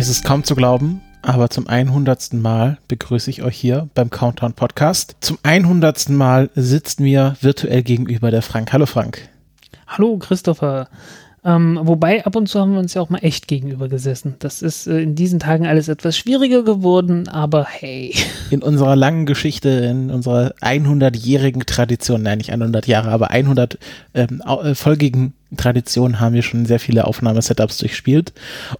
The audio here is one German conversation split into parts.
Es ist kaum zu glauben, aber zum 100. Mal begrüße ich euch hier beim Countdown Podcast. Zum 100. Mal sitzt mir virtuell gegenüber der Frank. Hallo Frank. Hallo Christopher. Ähm, wobei ab und zu haben wir uns ja auch mal echt gegenüber gesessen. Das ist äh, in diesen Tagen alles etwas schwieriger geworden, aber hey. In unserer langen Geschichte, in unserer 100-jährigen Tradition, nein nicht 100 Jahre, aber 100 ähm, äh, folgigen Tradition haben wir schon sehr viele Aufnahmesetups durchspielt.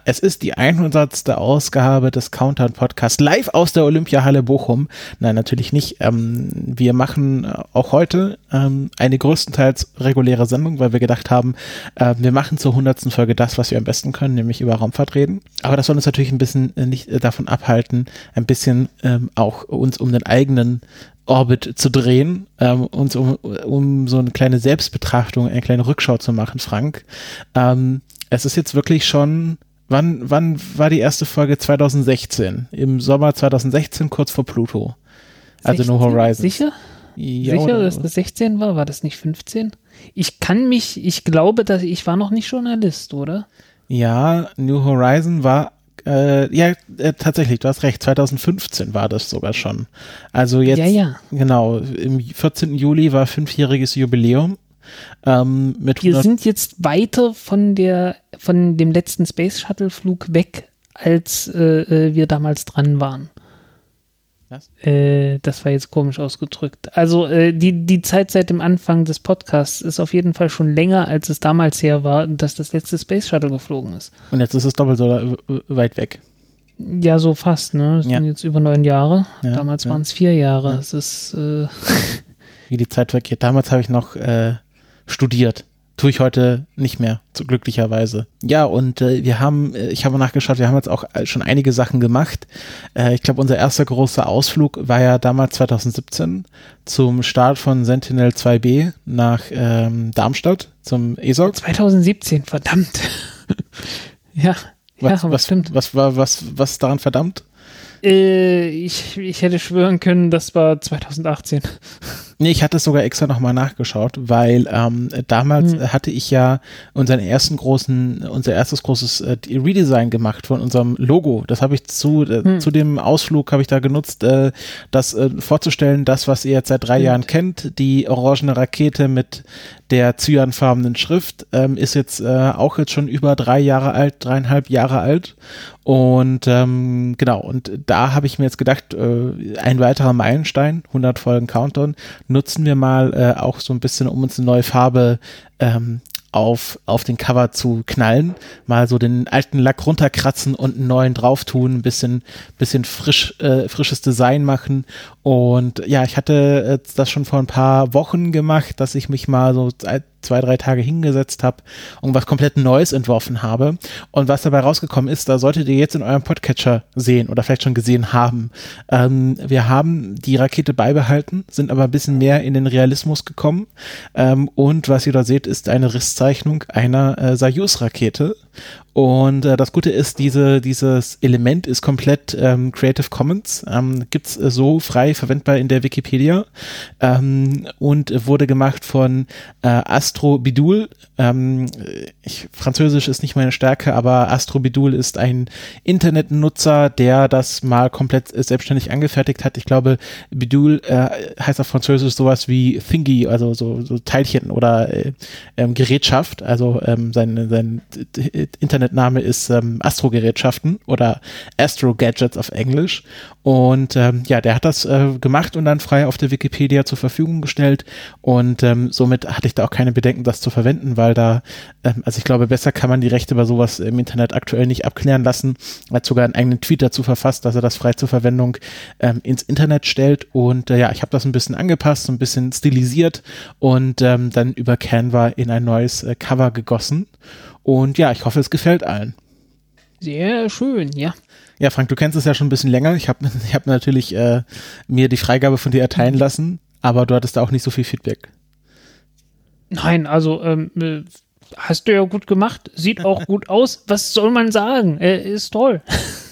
Es ist die 100. Ausgabe des Countdown Podcasts live aus der Olympiahalle Bochum. Nein, natürlich nicht. Ähm, wir machen auch heute ähm, eine größtenteils reguläre Sendung, weil wir gedacht haben, äh, wir machen zur 100. Folge das, was wir am besten können, nämlich über Raumfahrt reden. Aber das soll uns natürlich ein bisschen äh, nicht äh, davon abhalten, ein bisschen ähm, auch uns um den eigenen Orbit zu drehen, ähm, uns um, um so eine kleine Selbstbetrachtung, eine kleine Rückschau zu machen, Frank. Ähm, es ist jetzt wirklich schon, wann, wann war die erste Folge? 2016. Im Sommer 2016, kurz vor Pluto. Also 16? No Horizon. Sicher? Ja, Sicher, oder- dass das 16 war? War das nicht 15? Ich kann mich, ich glaube, dass ich war noch nicht Journalist, oder? Ja, New Horizon war äh, ja, äh, tatsächlich, du hast recht, 2015 war das sogar schon. Also jetzt, Ja, ja. genau, im 14. Juli war fünfjähriges Jubiläum. Ähm, Wir 100 sind jetzt weiter von der, von dem letzten Space Shuttle Flug weg, als äh, äh, wir damals dran waren. Was? Äh, das war jetzt komisch ausgedrückt. Also äh, die, die Zeit seit dem Anfang des Podcasts ist auf jeden Fall schon länger, als es damals her war, dass das letzte Space Shuttle geflogen ist. Und jetzt ist es doppelt so weit weg. Ja, so fast, ne? Es Ja. sind jetzt über neun Jahre. Ja, Damals ja. waren es vier Jahre. Ja. Es ist äh, Wie die Zeit vergeht. Damals habe ich noch äh, studiert. Tue ich heute nicht mehr, zu glücklicherweise. Ja, und äh, wir haben, äh, ich habe nachgeschaut, wir haben jetzt auch äh, schon einige Sachen gemacht. Äh, ich glaube, unser erster großer Ausflug war ja damals 2017 zum Start von Sentinel 2B nach ähm, Darmstadt, zum ESOC. 2017, verdammt. ja, Was, ja, was, stimmt. was war, was, was daran verdammt? Äh, ich, ich hätte schwören können, das war 2018. Nee, ich hatte es sogar extra nochmal nachgeschaut, weil ähm, damals Hm. hatte ich ja unseren ersten großen, unser erstes großes äh, Redesign gemacht von unserem Logo. Das habe ich zu, äh, Hm. zu dem Ausflug habe ich da genutzt, äh, das äh, vorzustellen, das, was ihr jetzt seit drei Stimmt. Jahren kennt, die orangene Rakete mit der cyanfarbenen Schrift, ähm, ist jetzt äh, auch jetzt schon über drei Jahre alt, dreieinhalb Jahre alt. Und ähm, genau, und da habe ich mir jetzt gedacht, äh, ein weiterer Meilenstein, 100 Folgen Countdown, nutzen wir mal äh, auch so ein bisschen, um uns eine neue Farbe ähm, auf, auf den Cover zu knallen, mal so den alten Lack runterkratzen und einen neuen drauf tun, ein bisschen, bisschen frisch, äh, frisches Design machen. Und ja, ich hatte äh, das schon vor ein paar Wochen gemacht, dass ich mich mal so zwei, drei Tage hingesetzt habe und was komplett Neues entworfen habe. Und was dabei rausgekommen ist, da solltet ihr jetzt in eurem Podcatcher sehen oder vielleicht schon gesehen haben. Ähm, wir haben die Rakete beibehalten, sind aber ein bisschen mehr in den Realismus gekommen. Ähm, und was ihr da seht, ist eine Risszeichnung einer äh, Soyuz-Rakete. Und äh, das Gute ist, diese, dieses Element ist komplett ähm, Creative Commons, ähm, gibt's äh, so frei verwendbar in der Wikipedia ähm, und wurde gemacht von äh, Astro Bidul. Ähm, ich, Französisch ist nicht meine Stärke, aber Astro Bidul ist ein Internetnutzer, der das mal komplett selbstständig angefertigt hat. Ich glaube, Bidul äh, heißt auf Französisch sowas wie Thingy, also so, so Teilchen oder äh, ähm, Gerätschaft. Also ähm, sein, sein Internetname ist ähm, Astro-Gerätschaften oder Astro-Gadgets auf Englisch. Und ähm, ja, der hat das äh, gemacht und dann frei auf der Wikipedia zur Verfügung gestellt. Und ähm, somit hatte ich da auch keine Bedenken, das zu verwenden, weil da, ähm, also ich glaube, besser kann man die Rechte bei sowas im Internet aktuell nicht abklären lassen. Er hat sogar einen eigenen Tweet dazu verfasst, dass er das frei zur Verwendung ähm, ins Internet stellt. Und äh, ja, ich habe das ein bisschen angepasst, so ein bisschen stilisiert und ähm, dann über Canva in ein neues äh, Cover gegossen. Und ja, ich hoffe, es gefällt allen. Sehr schön, ja. Ja, Frank, du kennst es ja schon ein bisschen länger. Ich habe ich hab natürlich äh, mir die Freigabe von dir erteilen lassen, aber du hattest da auch nicht so viel Feedback. Nein, also ähm, äh, hast du ja gut gemacht, sieht auch gut aus. Was soll man sagen? Er ist toll.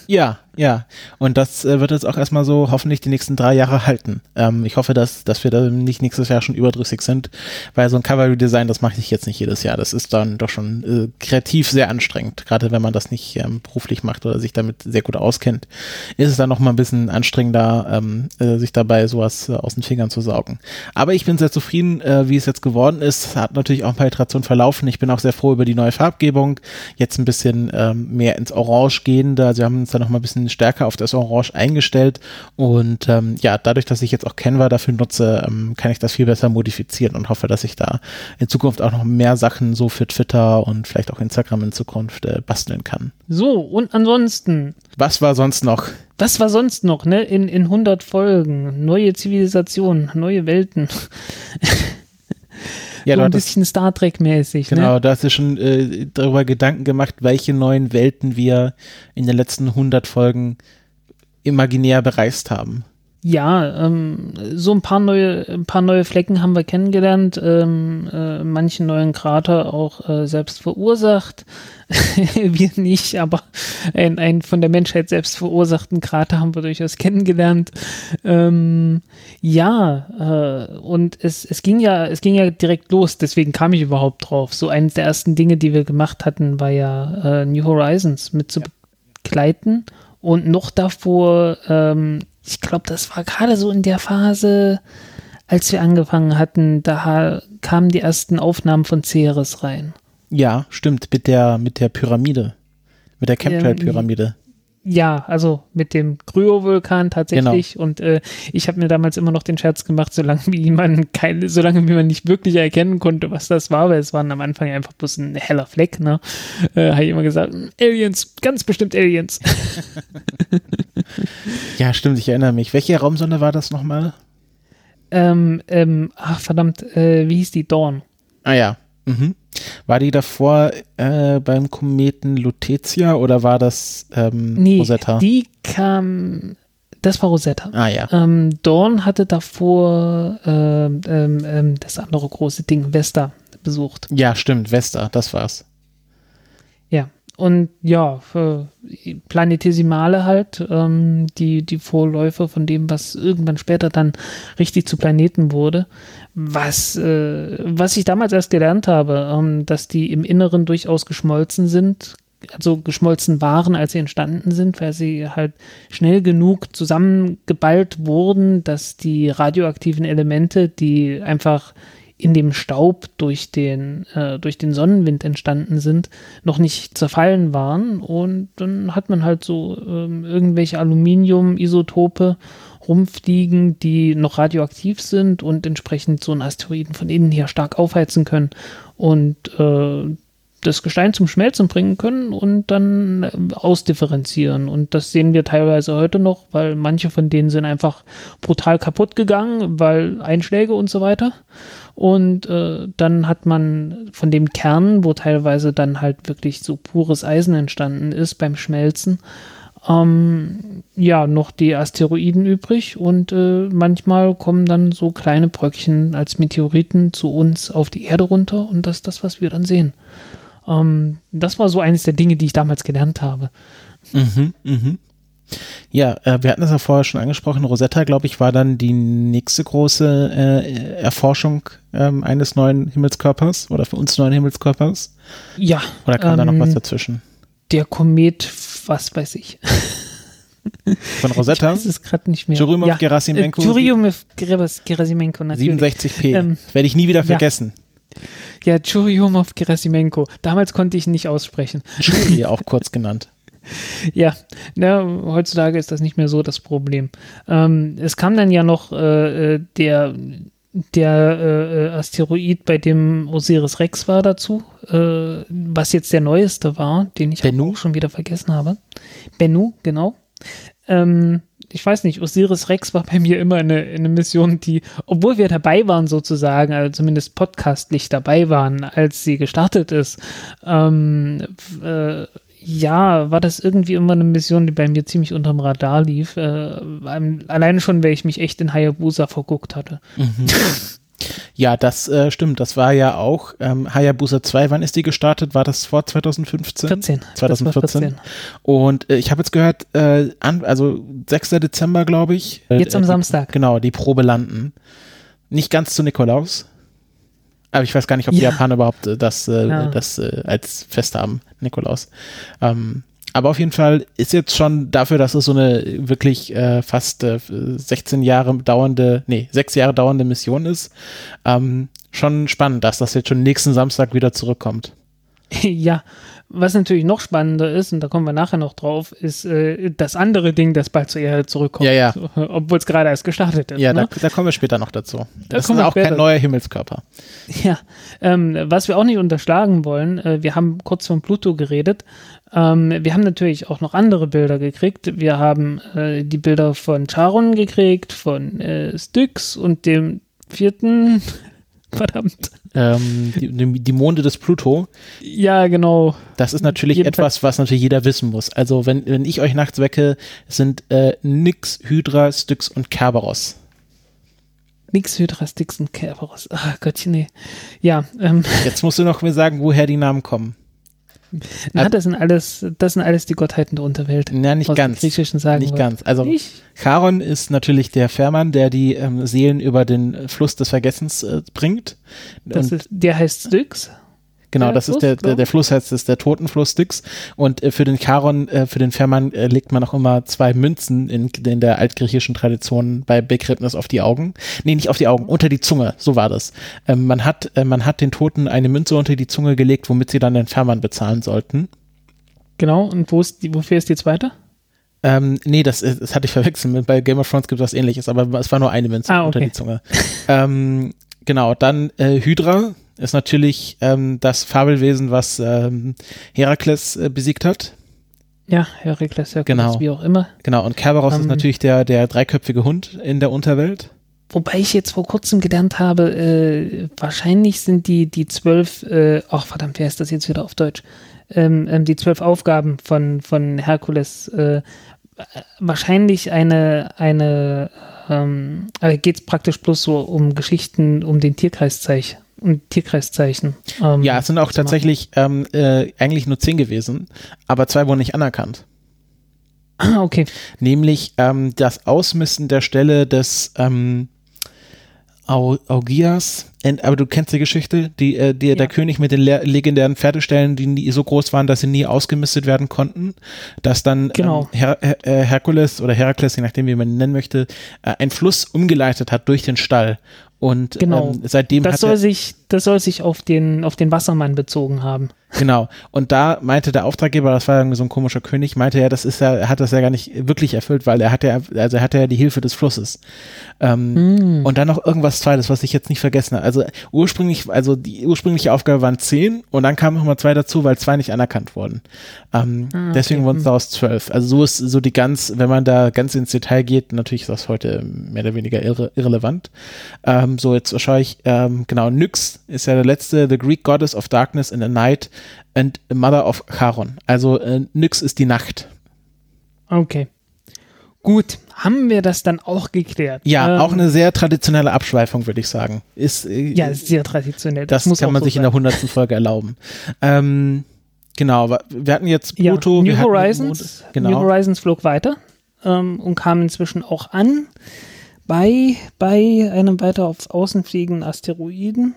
Ja, ja. Und das äh, wird jetzt auch erstmal so hoffentlich die nächsten drei Jahre halten. Ähm, ich hoffe, dass, dass wir da nicht nächstes Jahr schon überdrüssig sind, weil so ein Cover-Redesign, das mache ich jetzt nicht jedes Jahr. Das ist dann doch schon äh, kreativ sehr anstrengend. Gerade wenn man das nicht ähm, beruflich macht oder sich damit sehr gut auskennt, ist es dann noch mal ein bisschen anstrengender, ähm, äh, sich dabei sowas äh, aus den Fingern zu saugen. Aber ich bin sehr zufrieden, äh, wie es jetzt geworden ist. Hat natürlich auch ein paar Iterationen verlaufen. Ich bin auch sehr froh über die neue Farbgebung. Jetzt ein bisschen ähm, mehr ins Orange gehende. Also wir haben uns da noch mal ein bisschen stärker auf das Orange eingestellt und ähm, ja, dadurch, dass ich jetzt auch Canva dafür nutze, ähm, kann ich das viel besser modifizieren und hoffe, dass ich da in Zukunft auch noch mehr Sachen so für Twitter und vielleicht auch Instagram in Zukunft äh, basteln kann. So, und ansonsten. Was war sonst noch? Was war sonst noch, ne? In, in 100 Folgen. Neue Zivilisationen, neue Welten. Ja, so ein bisschen Star Trek-mäßig. Genau, ne? da hast du schon äh, darüber Gedanken gemacht, welche neuen Welten wir in den letzten 100 Folgen imaginär bereist haben. Ja, ähm, so ein paar neue, ein paar neue Flecken haben wir kennengelernt, ähm, äh, manchen neuen Krater auch äh, selbst verursacht. wir nicht, aber einen, einen von der Menschheit selbst verursachten Krater haben wir durchaus kennengelernt. Ähm, ja, äh, und es, es ging ja, es ging ja direkt los, deswegen kam ich überhaupt drauf. So eines der ersten Dinge, die wir gemacht hatten, war ja äh, New Horizons mit zu begleiten. Und noch davor, ähm, ich glaube, das war gerade so in der Phase, als wir angefangen hatten, da kamen die ersten Aufnahmen von Ceres rein. Ja, stimmt, mit der, mit der Pyramide. Mit der Chemtrail-Pyramide. Ja, also mit dem Kryovulkan tatsächlich. Genau. Und äh, ich habe mir damals immer noch den Scherz gemacht, solange wie man keine, solange wie man nicht wirklich erkennen konnte, was das war, weil es waren am Anfang einfach bloß ein heller Fleck, ne? Äh, habe ich immer gesagt, Aliens, ganz bestimmt Aliens. ja, stimmt, ich erinnere mich. Welche Raumsonde war das nochmal? Ähm, ähm, ach verdammt, äh, wie hieß die? Dawn. Ah ja. Mhm. War die davor äh, beim Kometen Lutetia oder war das ähm, nee, Rosetta? Die kam, das war Rosetta. Ah ja. Ähm, Dawn hatte davor äh, ähm, ähm, das andere große Ding, Vesta, besucht. Ja, stimmt, Vesta, das war's. Ja, und ja, Planetesimale halt, ähm, die, die Vorläufer von dem, was irgendwann später dann richtig zu Planeten wurde. Was, äh, was ich damals erst gelernt habe, ähm, dass die im Inneren durchaus geschmolzen sind, also geschmolzen waren, als sie entstanden sind, weil sie halt schnell genug zusammengeballt wurden, dass die radioaktiven Elemente, die einfach in dem Staub durch den, äh, durch den Sonnenwind entstanden sind, noch nicht zerfallen waren. Und dann hat man halt so ähm, irgendwelche Aluminium-Isotope rumfliegen, die noch radioaktiv sind und entsprechend so einen Asteroiden von innen her stark aufheizen können und äh, das Gestein zum Schmelzen bringen können und dann äh, ausdifferenzieren. Und das sehen wir teilweise heute noch, weil manche von denen sind einfach brutal kaputt gegangen, weil Einschläge und so weiter. Und äh, dann hat man von dem Kern, wo teilweise dann halt wirklich so pures Eisen entstanden ist beim Schmelzen, ähm, ja, noch die Asteroiden übrig und äh, manchmal kommen dann so kleine Bröckchen als Meteoriten zu uns auf die Erde runter und das ist das, was wir dann sehen. Ähm, das war so eines der Dinge, die ich damals gelernt habe. Mhm, mhm. Ja, äh, wir hatten das ja vorher schon angesprochen. Rosetta, glaube ich, war dann die nächste große äh, Erforschung ähm, eines neuen Himmelskörpers oder für uns neuen Himmelskörpers. Ja. Oder kam da noch was ähm, dazwischen? Der Komet, was weiß ich. Von Rosetta? Ich weiß es gerade nicht mehr. Churyumov ja. Gerasimenko. Äh, Churyumov Gerasimenko, natürlich. 67p. Ähm, Werde ich nie wieder vergessen. Ja, ja Churyumov Gerasimenko. Damals konnte ich ihn nicht aussprechen. Churi auch kurz genannt. Ja, ne, heutzutage ist das nicht mehr so das Problem. Ähm, es kam dann ja noch äh, äh der der äh, Asteroid, bei dem Osiris Rex war dazu, äh, was jetzt der neueste war, den ich Bennu? auch schon wieder vergessen habe. Bennu, genau. Ähm, ich weiß nicht, Osiris Rex war bei mir immer eine, eine Mission, die, obwohl wir dabei waren sozusagen, also zumindest podcastlich dabei waren, als sie gestartet ist, ähm, äh, ja, war das irgendwie immer eine Mission, die bei mir ziemlich unterm Radar lief. Äh, alleine schon, weil ich mich echt in Hayabusa verguckt hatte. Mhm. Ja, das äh, stimmt. Das war ja auch ähm, Hayabusa 2. Wann ist die gestartet? War das vor 2015? 14. 2014. 14. Und äh, ich habe jetzt gehört, äh, an, also 6. Dezember, glaube ich. Äh, jetzt am die, Samstag. Genau, die Probe landen. Nicht ganz zu Nikolaus. Aber ich weiß gar nicht, ob ja. die Japaner überhaupt äh, das, äh, ja. das äh, als Fest haben, Nikolaus. Ähm, aber auf jeden Fall ist jetzt schon dafür, dass es so eine wirklich äh, fast äh, 16 Jahre dauernde, nee, sechs Jahre dauernde Mission ist, ähm, schon spannend, dass das jetzt schon nächsten Samstag wieder zurückkommt. Ja, was natürlich noch spannender ist, und da kommen wir nachher noch drauf, ist äh, das andere Ding, das bald zur Erde zurückkommt. Ja, ja. Obwohl es gerade erst gestartet ist. Ja, ne? da, da, kommen wir später noch dazu. Da das ist auch später. kein neuer Himmelskörper. Ja, ähm, was wir auch nicht unterschlagen wollen, äh, wir haben kurz von Pluto geredet. Ähm, wir haben natürlich auch noch andere Bilder gekriegt. Wir haben äh, die Bilder von Charon gekriegt, von äh, Styx und dem vierten Verdammt. Ähm, die, die, Monde des Pluto. Ja, genau. Das ist natürlich Jedenfalls. etwas, was natürlich jeder wissen muss. Also, wenn, wenn ich euch nachts wecke, sind äh, Nyx, Hydra, Styx und Kerberos. Nix, Hydra, Styx und Kerberos. Ach Gottchen, nee. Ja. Ähm. Jetzt musst du noch mir sagen, woher die Namen kommen. Na, das sind alles, das sind alles die Gottheiten der Unterwelt. Ja, nicht ganz. Griechischen sagen nicht ganz. Also nicht? Charon ist natürlich der Fährmann, der die ähm, Seelen über den Fluss des Vergessens äh, bringt. Das ist, der heißt Styx. Genau, das Fluss, ist der, der, der Fluss heißt ist der Totenfluss Styx und äh, für den Charon, äh, für den Fährmann äh, legt man auch immer zwei Münzen in, in der altgriechischen Tradition bei Begräbnis auf die Augen. Nee, nicht auf die Augen, unter die Zunge, so war das. Ähm, man hat äh, man hat den Toten eine Münze unter die Zunge gelegt, womit sie dann den Fährmann bezahlen sollten. Genau, und wo ist die, wofür ist die zweite? Ähm, nee, das, das hatte ich verwechselt. Bei Game of Thrones gibt es was ähnliches, aber es war nur eine Münze ah, okay. unter die Zunge. ähm, genau, dann äh, Hydra, ist natürlich ähm, das Fabelwesen, was ähm, Herakles äh, besiegt hat. Ja, Herakles, Herkules, genau. wie auch immer. Genau, und Kerberos ähm, ist natürlich der, der dreiköpfige Hund in der Unterwelt. Wobei ich jetzt vor kurzem gelernt habe, äh, wahrscheinlich sind die, die zwölf, äh, ach verdammt, wer ist das jetzt wieder auf Deutsch? Ähm, ähm, die zwölf Aufgaben von, von Herkules äh, wahrscheinlich eine, eine ähm, also geht es praktisch bloß so um Geschichten um den Tierkreiszeichen und Tierkreiszeichen. Ähm, ja, es sind auch tatsächlich ähm, äh, eigentlich nur zehn gewesen, aber zwei wurden nicht anerkannt. Ah, okay. Nämlich ähm, das Ausmisten der Stelle des ähm, Au Augias, aber du kennst die Geschichte, die, äh, die, ja. der König mit den legendären Pferdestellen, die nie so groß waren, dass sie nie ausgemistet werden konnten, dass dann genau. ähm, Her Her äh, Herkules oder Herakles, je nachdem wie man ihn nennen möchte, äh, einen Fluss umgeleitet hat durch den Stall und genau. ähm, seitdem das soll sich, das soll sich auf den, auf den Wassermann bezogen haben. Genau. Und da meinte der Auftraggeber, das war irgendwie so ein komischer König, meinte er, das ist ja, er hat das ja gar nicht wirklich erfüllt, weil er hatte ja, also er hatte ja die Hilfe des Flusses. Ähm, mm. Und dann noch irgendwas zweites, was ich jetzt nicht vergessen habe. Also ursprünglich, also die ursprüngliche Aufgabe waren zehn und dann kamen nochmal zwei dazu, weil zwei nicht anerkannt wurden. Ähm, ah, okay. Deswegen wurden es hm. daraus zwölf. Also so ist so die ganz, wenn man da ganz ins Detail geht, natürlich ist das heute mehr oder weniger irre, irrelevant. Ähm, so, jetzt schaue ich, ähm, genau, Nyx ist ja der letzte, The Greek Goddess of Darkness in the Night and Mother of Charon. Also äh, Nyx ist die Nacht. Okay. Gut, haben wir das dann auch geklärt? Ja, ähm, auch eine sehr traditionelle Abschweifung, würde ich sagen. Ist, äh, ja, sehr traditionell. Das, das kann man so sich sein. in der hundertsten Folge erlauben. Ähm, genau, wir hatten jetzt Pluto. Ja, New Horizons. Genau. New Horizons flog weiter ähm, und kam inzwischen auch an bei, bei einem weiter aufs Außen fliegenden Asteroiden.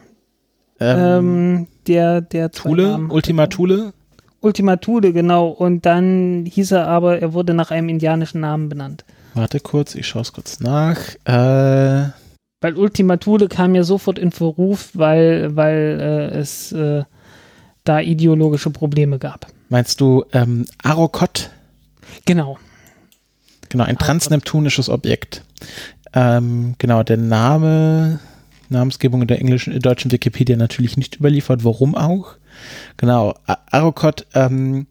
Ähm, ähm, der, der Thule, Ultima Thule? Ultima Thule, genau. Und dann hieß er aber, er wurde nach einem indianischen Namen benannt. Warte kurz, ich schaue es kurz nach. Äh, weil Ultima Thule kam ja sofort in Verruf, weil, weil äh, es äh, da ideologische Probleme gab. Meinst du ähm, Arokot? Genau. Genau, ein transneptunisches Objekt. Ähm, genau, der Name Namensgebung in der englischen, in deutschen Wikipedia natürlich nicht überliefert. Warum auch? Genau, Arokot, ähm,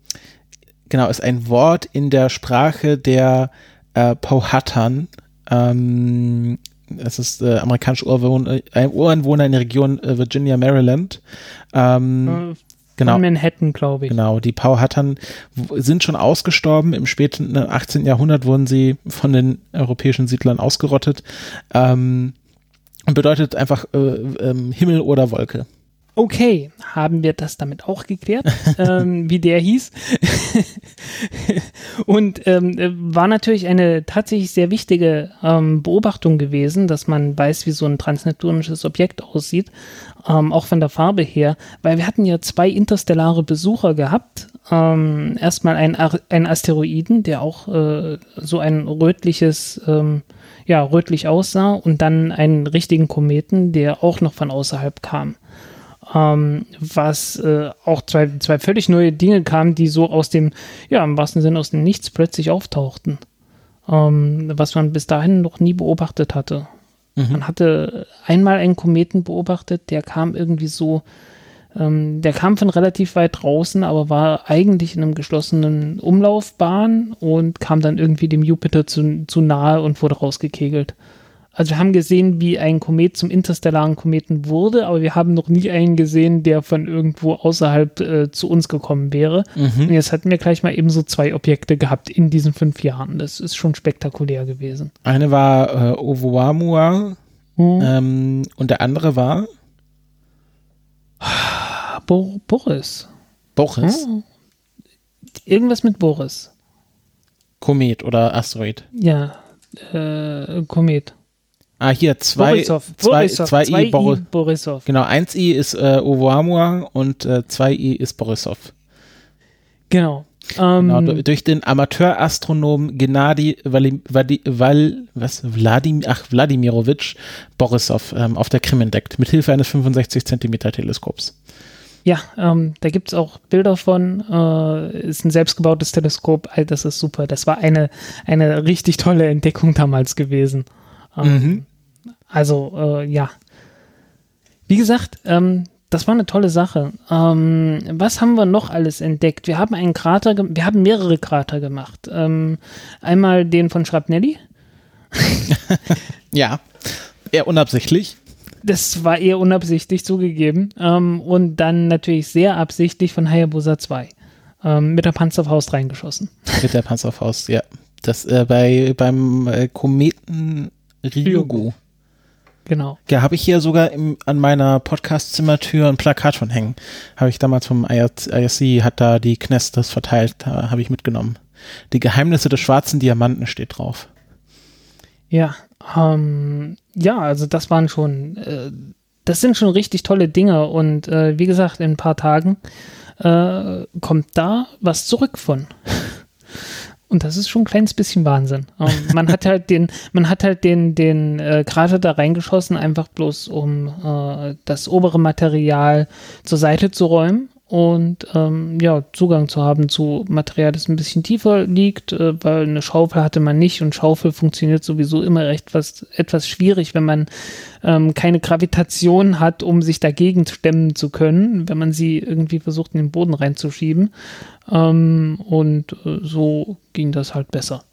genau, ist ein Wort in der Sprache der äh, Powhatan. Ähm, das ist äh, amerikanische Urwohner, ein Ureinwohner in der Region äh, Virginia, Maryland. Ähm, äh, genau. Von Manhattan, glaube ich. Genau, die Powhatan sind schon ausgestorben. Im späten 18. Äh, Jahrhundert wurden sie von den europäischen Siedlern ausgerottet. Ähm, und bedeutet einfach äh, ähm, Himmel oder Wolke. Okay, haben wir das damit auch geklärt, ähm, wie der hieß. und ähm, war natürlich eine tatsächlich sehr wichtige ähm, Beobachtung gewesen, dass man weiß, wie so ein transneptunisches Objekt aussieht, ähm, auch von der Farbe her, weil wir hatten ja zwei interstellare Besucher gehabt. Ähm, erstmal ein, ein Asteroiden, der auch äh, so ein rötliches ähm, ja, rötlich aussah und dann einen richtigen Kometen, der auch noch von außerhalb kam ähm, was äh, auch zwei, zwei völlig neue Dinge kamen, die so aus dem, ja, im wahrsten Sinne aus dem Nichts plötzlich auftauchten, ähm, was man bis dahin noch nie beobachtet hatte. Mhm. Man hatte einmal einen Kometen beobachtet, der kam irgendwie so, ähm, der kam von relativ weit draußen, aber war eigentlich in einem geschlossenen Umlaufbahn und kam dann irgendwie dem Jupiter zu, zu nahe und wurde rausgekegelt. Also wir haben gesehen, wie ein Komet zum interstellaren Kometen wurde, aber wir haben noch nie einen gesehen, der von irgendwo außerhalb äh, zu uns gekommen wäre. Mhm. Und jetzt hatten wir gleich mal eben so zwei Objekte gehabt in diesen fünf Jahren. Das ist schon spektakulär gewesen. Eine war äh, Oumuamua mhm. ähm, und der andere war Bo Boris. Boris? Mhm. Irgendwas mit Boris. Komet oder Asteroid? Ja, äh, Komet. Ah, hier zwei, Borisov. zwei, Borisov. zwei, zwei I, Bor Borisov. Genau, eins I ist äh, Oumuamua und äh, zwei I ist Borisov. Genau. genau ähm, durch den Amateurastronom Gennady was, Vladim, ach, Wladimirovich Borisov ähm, auf der Krim entdeckt, mit Hilfe eines 65 Zentimeter Teleskops. Ja, ähm, da gibt es auch Bilder von. Äh, ist ein selbstgebautes Teleskop. All das ist super. Das war eine, eine richtig tolle Entdeckung damals gewesen. Ähm, mhm. Also, äh, ja. Wie gesagt, ähm, das war eine tolle Sache. Ähm, was haben wir noch alles entdeckt? Wir haben einen Krater, wir haben mehrere Krater gemacht. Ähm, einmal den von Schrapnelli. ja, eher unabsichtlich. Das war eher unabsichtlich zugegeben. Ähm, und dann natürlich sehr absichtlich von Hayabusa 2. Ähm, mit der Panzerfaust reingeschossen. Mit der Panzerfaust, ja. Das äh, bei beim äh, Kometen Ryugu. Genau. Ja, habe ich hier sogar im, an meiner Podcast-Zimmertür ein Plakat von hängen. Habe ich damals vom IRC, hat da die Knest das verteilt, da habe ich mitgenommen. Die Geheimnisse des schwarzen Diamanten steht drauf. Ja, ähm, ja, also das waren schon, äh, das sind schon richtig tolle Dinge und äh, wie gesagt, in ein paar Tagen äh, kommt da was zurück von. Und das ist schon ein kleines bisschen Wahnsinn. Ähm, man hat halt den, man hat halt den, den äh, Krater da reingeschossen, einfach bloß um äh, das obere Material zur Seite zu räumen und ähm, ja, Zugang zu haben zu Material, das ein bisschen tiefer liegt, äh, weil eine Schaufel hatte man nicht und Schaufel funktioniert sowieso immer recht was, etwas schwierig, wenn man ähm, keine Gravitation hat, um sich dagegen stemmen zu können, wenn man sie irgendwie versucht in den Boden reinzuschieben. Ähm, und äh, so ging das halt besser.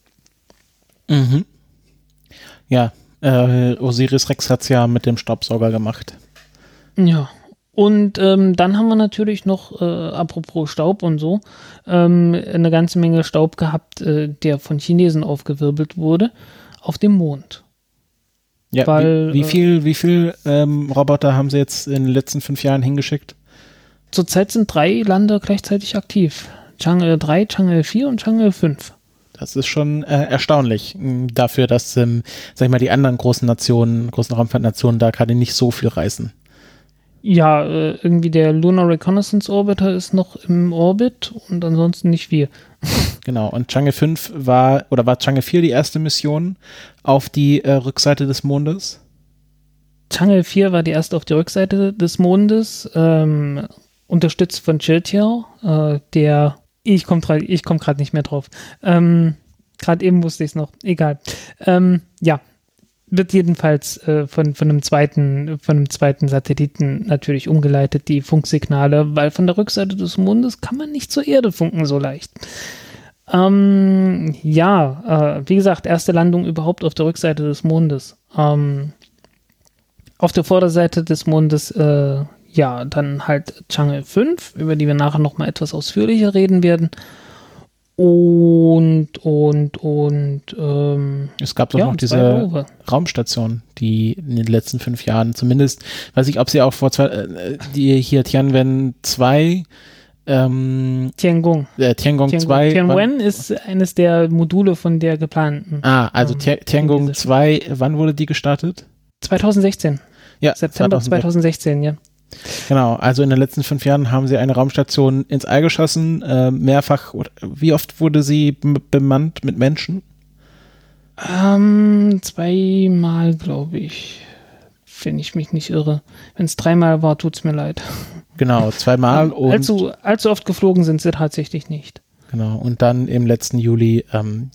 Mhm. Ja, äh, Osiris Rex hat es ja mit dem Staubsauger gemacht. Ja, und ähm, dann haben wir natürlich noch, äh, apropos Staub und so, ähm, eine ganze Menge Staub gehabt, äh, der von Chinesen aufgewirbelt wurde, auf dem Mond. Ja, Weil, wie, wie, viel, wie viel ähm, Roboter haben sie jetzt in den letzten fünf Jahren hingeschickt? Zurzeit sind drei Lande gleichzeitig aktiv. Chang'e 3, Chang'e 4 und Chang'e 5. Das ist schon äh, erstaunlich dafür, dass, ähm, sag ich mal, die anderen großen Nationen, großen Raumfahrtnationen da gerade nicht so viel reißen. Ja, äh, irgendwie der Lunar Reconnaissance Orbiter ist noch im Orbit und ansonsten nicht viel. Genau, und Chang'e 5 war, oder war Chang'e 4 die erste Mission auf die äh, Rückseite des Mondes? Chang'e 4 war die erste auf die Rückseite des Mondes, ähm, unterstützt von Chiltiao, äh, der, ich komme ich komm gerade nicht mehr drauf. Ähm, gerade eben wusste ich es noch, egal. Ähm, ja, wird jedenfalls äh, von, von, einem zweiten, von einem zweiten Satelliten natürlich umgeleitet, die Funksignale, weil von der Rückseite des Mondes kann man nicht zur Erde funken so leicht. Ähm, ja, äh, wie gesagt, erste Landung überhaupt auf der Rückseite des Mondes. Ähm, auf der Vorderseite des Mondes, äh, ja, dann halt Chang'e 5, über die wir nachher nochmal etwas ausführlicher reden werden. Und, und, und, ähm, Es gab doch ja, noch diese. Raumstation, die in den letzten fünf Jahren zumindest, weiß ich, ob sie auch vor zwei, äh, die hier Tianwen 2, ähm, Tiangong. äh, Tiangong 2. Tianwen ist eines der Module von der geplanten. Ah, also ähm, Tia- Tiangong diese- 2, wann wurde die gestartet? 2016. Ja, September 2006. 2016, ja. Genau, also in den letzten fünf Jahren haben sie eine Raumstation ins All geschossen, äh, mehrfach, wie oft wurde sie bemannt mit Menschen? Ähm, zweimal, glaube ich. Wenn ich mich nicht irre. Wenn es dreimal war, tut's mir leid. Genau, zweimal und allzu, allzu oft geflogen sind sie tatsächlich nicht. Genau und dann im letzten Juli ähm,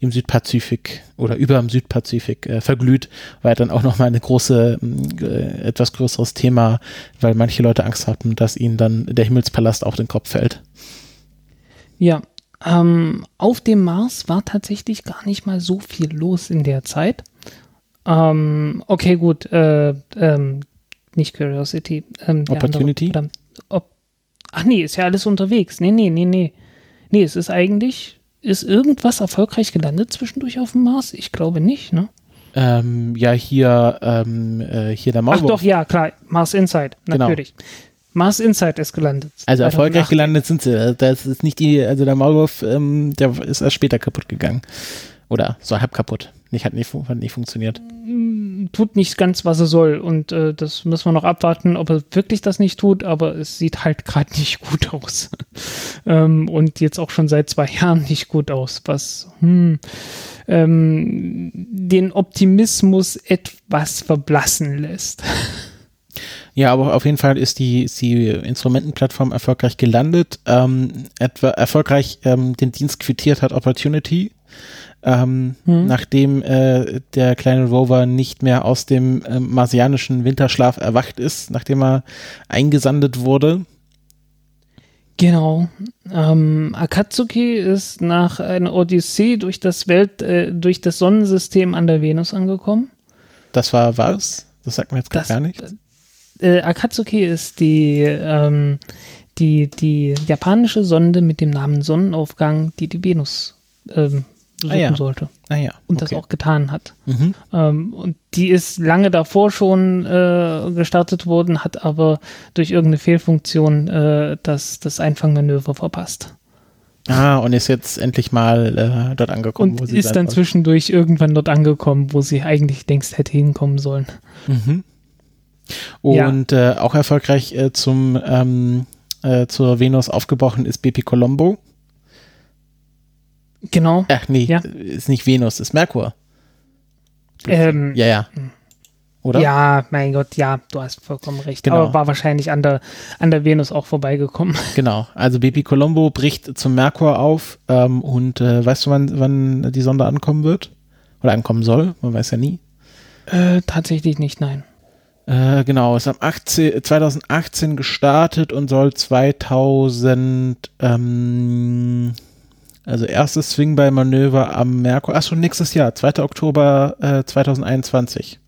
im Südpazifik oder über dem Südpazifik äh, verglüht, war dann auch nochmal eine große, äh, etwas größeres Thema, weil manche Leute Angst hatten, dass ihnen dann der Himmelspalast auf den Kopf fällt. Ja, ähm, auf dem Mars war tatsächlich gar nicht mal so viel los in der Zeit. Ähm, okay, gut, äh, ähm, nicht Curiosity. Ähm, Opportunity? Andere, verdammt, ob, ach nee, ist ja alles unterwegs. Nee, nee, nee, nee. Nee, es ist eigentlich, ist irgendwas erfolgreich gelandet zwischendurch auf dem Mars? Ich glaube nicht, ne? Ähm, ja, hier, ähm, äh, hier der Ach Maulwurf. doch, ja, klar, Mars Insight, Genau. natürlich. Mars Insight ist gelandet. Also erfolgreich 2008. gelandet sind sie. Das ist nicht die, also der Maulwurf, ähm, der ist erst später kaputt gegangen. Oder so halb kaputt. Nicht, hat nicht, hat nicht funktioniert. tut nicht ganz, was er soll. Und äh, das müssen wir noch abwarten, ob er wirklich das nicht tut, aber es sieht halt gerade nicht gut aus. ähm, und jetzt auch schon seit zwei Jahren nicht gut aus, was hm, ähm, den Optimismus etwas verblassen lässt. Ja, aber auf jeden Fall ist die, ist die Instrumentenplattform erfolgreich gelandet. Ähm, etwa erfolgreich ähm, den Dienst quittiert hat Opportunity. Ähm, Hm. Nachdem äh, der kleine Rover nicht mehr aus dem ähm, marsianischen Winterschlaf erwacht ist, nachdem er eingesandet wurde. Genau. Ähm, Akatsuki ist nach einer Odyssee durch das Welt, äh, durch das Sonnensystem an der Venus angekommen. Das war was? Das sagt mir jetzt Das- gar nichts. äh, Akatsuki ist die, ähm, die, die japanische Sonde mit dem Namen Sonnenaufgang, die die Venus ähm, besuchen Ah ja. sollte Naja. und das auch getan hat. Mhm. Ähm, und die ist lange davor schon äh, gestartet worden, hat aber durch irgendeine Fehlfunktion äh, das, das Einfangmanöver verpasst. Ah, und ist jetzt endlich mal äh, dort angekommen, Und wo sie ist dann soll. zwischendurch irgendwann dort angekommen, wo sie eigentlich längst hätte hinkommen sollen. Mhm. Ja. Und äh, auch erfolgreich äh, zum ähm, äh, zur Venus aufgebrochen ist BP Colombo. Genau. Ach nee, Ja. ist nicht Venus, ist Merkur. Ähm, Ja, ja. Oder? Ja, mein Gott, ja, du hast vollkommen recht. Genau. Aber war wahrscheinlich an der, an der Venus auch vorbeigekommen. Genau. Also BP Colombo bricht zum Merkur auf ähm, und äh, weißt du, wann, wann die Sonde ankommen wird? Oder ankommen soll? Man weiß ja nie. Äh, tatsächlich nicht, nein. Äh, genau, ist am 18, 2018 gestartet und soll 2000, ähm, also erstes Swing-By-Manöver am Merkur, ach schon nächstes Jahr, 2. Oktober äh, 2021.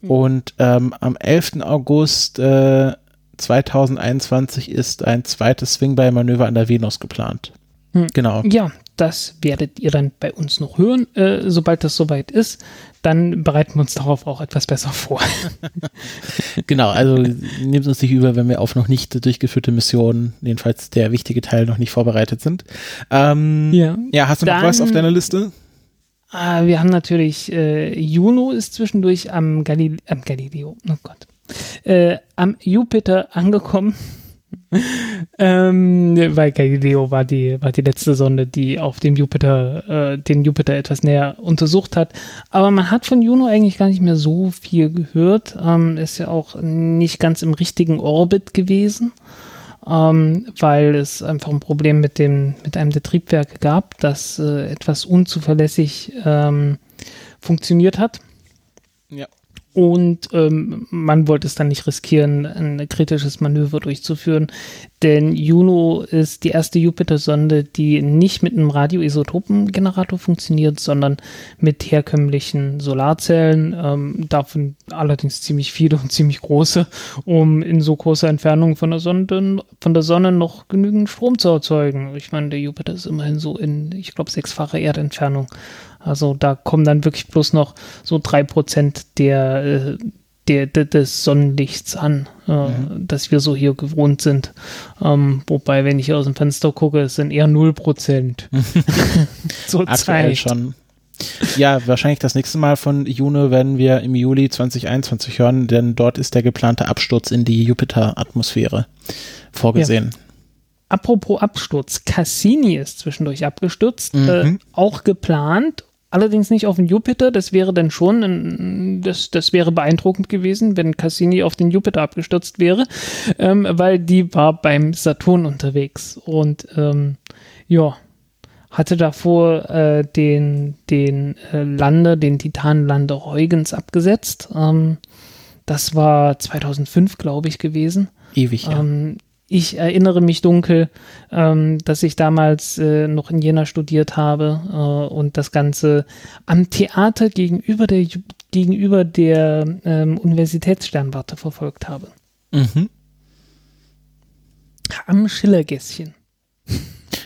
Und ähm, am 11. August äh, 2021 ist ein zweites Swing-By-Manöver an der Venus geplant. Hm. Genau. Ja, das werdet ihr dann bei uns noch hören, äh, sobald das soweit ist. Dann bereiten wir uns darauf auch etwas besser vor. Genau, also nehmt uns nicht über, wenn wir auf noch nicht durchgeführte Missionen, jedenfalls der wichtige Teil, noch nicht vorbereitet sind. Ähm, Ja. ja, hast du noch Dann- was auf deiner Liste? Ah, wir haben natürlich, äh, Juno ist zwischendurch am, Galil am Galileo, oh Gott, äh, am Jupiter angekommen. Ähm, weil Galileo war die, war die letzte Sonde, die auf dem Jupiter, äh, den Jupiter etwas näher untersucht hat. Aber man hat von Juno eigentlich gar nicht mehr so viel gehört. Ähm, ist ja auch nicht ganz im richtigen Orbit gewesen ähm, weil es einfach ein Problem mit dem mit einem der Triebwerke gab, das äh, etwas unzuverlässig ähm, funktioniert hat. Ja. Und ähm, man wollte es dann nicht riskieren, ein kritisches Manöver durchzuführen, denn Juno ist die erste Jupiter-Sonde, die nicht mit einem Radioisotopengenerator funktioniert, sondern mit herkömmlichen Solarzellen, ähm, davon allerdings ziemlich viele und ziemlich große, um in so großer Entfernung von der Sonne, von der Sonne noch genügend Strom zu erzeugen. Ich meine, der Jupiter ist immerhin so in, ich glaube, sechsfache Erdentfernung. Also da kommen dann wirklich bloß noch so drei Prozent der, äh, der, der, des Sonnenlichts an, äh, mhm. das wir so hier gewohnt sind. Ähm, wobei, wenn ich hier aus dem Fenster gucke, es sind eher null Prozent. Zeit. schon. Ja, wahrscheinlich das nächste Mal von Juno werden wir im Juli 2021 hören, denn dort ist der geplante Absturz in die Jupiter-Atmosphäre vorgesehen. Ja. Apropos Absturz, Cassini ist zwischendurch abgestürzt, mhm. äh, auch geplant Allerdings nicht auf den Jupiter, das wäre dann schon, das, das wäre beeindruckend gewesen, wenn Cassini auf den Jupiter abgestürzt wäre, ähm, weil die war beim Saturn unterwegs und ähm, ja, hatte davor äh, den, den äh, Lander, den Titanlander Huygens abgesetzt. Ähm, das war 2005, glaube ich, gewesen. Ewig, ja. Ähm, ich erinnere mich dunkel, ähm, dass ich damals äh, noch in Jena studiert habe äh, und das Ganze am Theater gegenüber der, gegenüber der ähm, Universitätssternwarte verfolgt habe. Mhm. Am Schillergässchen.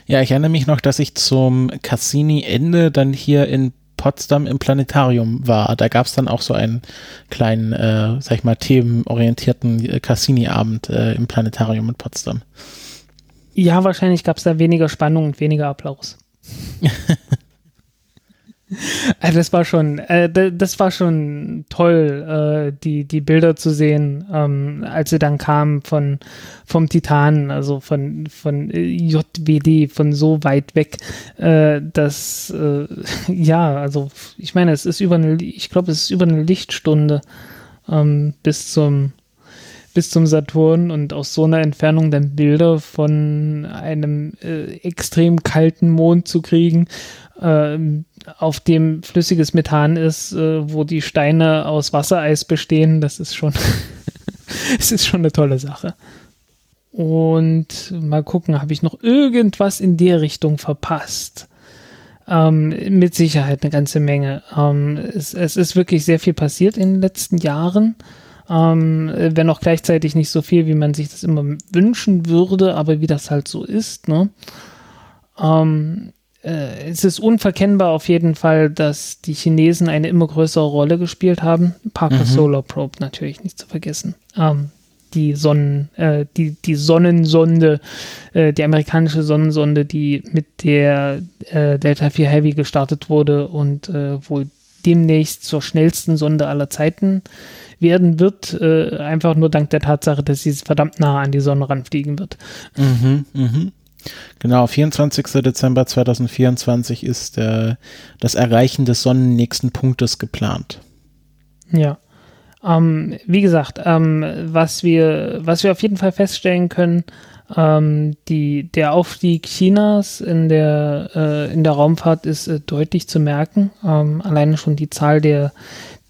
Ja, ich erinnere mich noch, dass ich zum Cassini-Ende dann hier in Potsdam im Planetarium war. Da gab es dann auch so einen kleinen, äh, sag ich mal, themenorientierten äh, Cassini-Abend äh, im Planetarium in Potsdam. Ja, wahrscheinlich gab es da weniger Spannung und weniger Applaus. Also das war schon, äh, das war schon toll, äh, die, die Bilder zu sehen, ähm, als sie dann kamen von, vom Titan, also von, von äh, JWD, von so weit weg, äh, dass, äh, ja, also ich meine, es ist über eine, ich glaube, es ist über eine Lichtstunde ähm, bis zum, bis zum Saturn und aus so einer Entfernung dann Bilder von einem äh, extrem kalten Mond zu kriegen, äh, auf dem flüssiges Methan ist, äh, wo die Steine aus Wassereis bestehen, das ist schon, es ist schon eine tolle Sache. Und mal gucken, habe ich noch irgendwas in der Richtung verpasst? Ähm, mit Sicherheit eine ganze Menge. Ähm, es, es, ist wirklich sehr viel passiert in den letzten Jahren. Ähm, wenn auch gleichzeitig nicht so viel, wie man sich das immer wünschen würde, aber wie das halt so ist. Ne? Ähm, äh, es ist unverkennbar auf jeden Fall, dass die Chinesen eine immer größere Rolle gespielt haben. Parker mhm. Solar Probe natürlich nicht zu vergessen. Ähm, die Sonnen, äh, die, die Sonnensonde, äh, die amerikanische Sonnensonde, die mit der äh, Delta 4 Heavy gestartet wurde und äh, wohl demnächst zur schnellsten Sonde aller Zeiten werden wird, äh, einfach nur dank der Tatsache, dass sie verdammt nah an die Sonne ranfliegen wird. Mhm, mhm. Genau, 24. Dezember 2024 ist äh, das Erreichen des sonnennächsten Punktes geplant. Ja. Ähm, wie gesagt, ähm, was, wir, was wir auf jeden Fall feststellen können, ähm, die, der Aufstieg Chinas in der, äh, in der Raumfahrt ist äh, deutlich zu merken. Ähm, alleine schon die Zahl der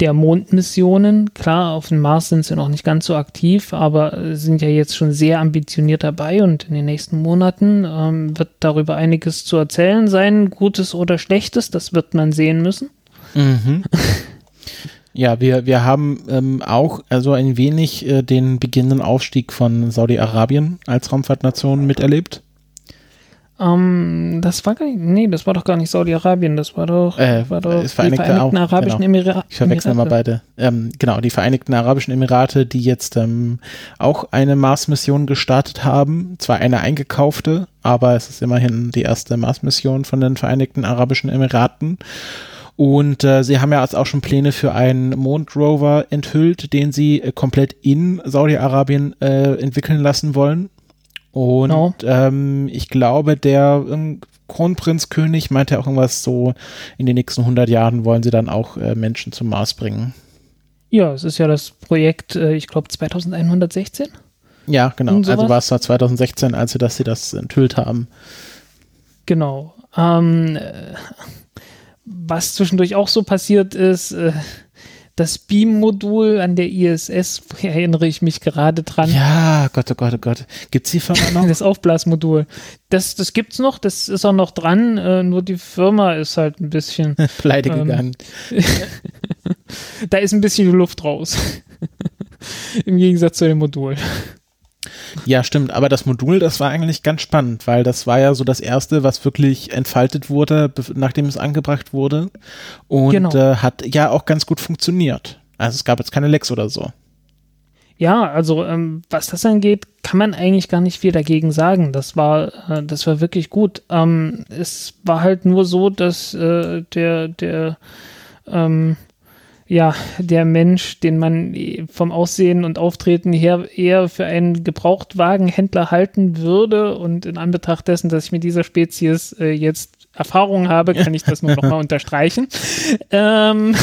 der Mondmissionen. Klar, auf dem Mars sind sie noch nicht ganz so aktiv, aber sind ja jetzt schon sehr ambitioniert dabei und in den nächsten Monaten ähm, wird darüber einiges zu erzählen sein, Gutes oder Schlechtes, das wird man sehen müssen. Mhm. Ja, wir, wir haben ähm, auch also ein wenig äh, den beginnenden Aufstieg von Saudi-Arabien als Raumfahrtnation miterlebt. Ähm, das war gar nicht, nee, das war doch gar nicht Saudi-Arabien, das war doch, äh, war doch die Vereinigten auch, Arabischen genau. Emirate. Ich verwechsel mal beide. Ähm, genau, die Vereinigten Arabischen Emirate, die jetzt ähm, auch eine Mars-Mission gestartet haben. Zwar eine eingekaufte, aber es ist immerhin die erste Mars-Mission von den Vereinigten Arabischen Emiraten. Und äh, sie haben ja jetzt auch schon Pläne für einen Mondrover enthüllt, den sie äh, komplett in Saudi-Arabien äh, entwickeln lassen wollen. Und no. ähm, ich glaube, der ähm, Kronprinzkönig meinte auch irgendwas so, in den nächsten 100 Jahren wollen sie dann auch äh, Menschen zum Mars bringen. Ja, es ist ja das Projekt, äh, ich glaube 2116. Ja, genau. Also war es da 2016, als sie das, sie das enthüllt haben. Genau. Ähm, äh, was zwischendurch auch so passiert ist, äh, das Beam-Modul an der ISS, erinnere ich mich gerade dran. Ja, Gott, oh Gott, oh Gott. Gibt es die Firma noch? Das Aufblasmodul. Das, das gibt's noch, das ist auch noch dran, äh, nur die Firma ist halt ein bisschen. Pleite ähm, gegangen. da ist ein bisschen Luft raus. Im Gegensatz zu dem Modul. Ja, stimmt. Aber das Modul, das war eigentlich ganz spannend, weil das war ja so das erste, was wirklich entfaltet wurde, nachdem es angebracht wurde. Und genau. äh, hat ja auch ganz gut funktioniert. Also es gab jetzt keine Lecks oder so. Ja, also ähm, was das angeht, kann man eigentlich gar nicht viel dagegen sagen. Das war, äh, das war wirklich gut. Ähm, es war halt nur so, dass äh, der, der ähm, ja, der Mensch, den man vom Aussehen und Auftreten her eher für einen Gebrauchtwagenhändler halten würde. Und in Anbetracht dessen, dass ich mit dieser Spezies äh, jetzt Erfahrung habe, kann ich das nur noch mal unterstreichen. Ähm,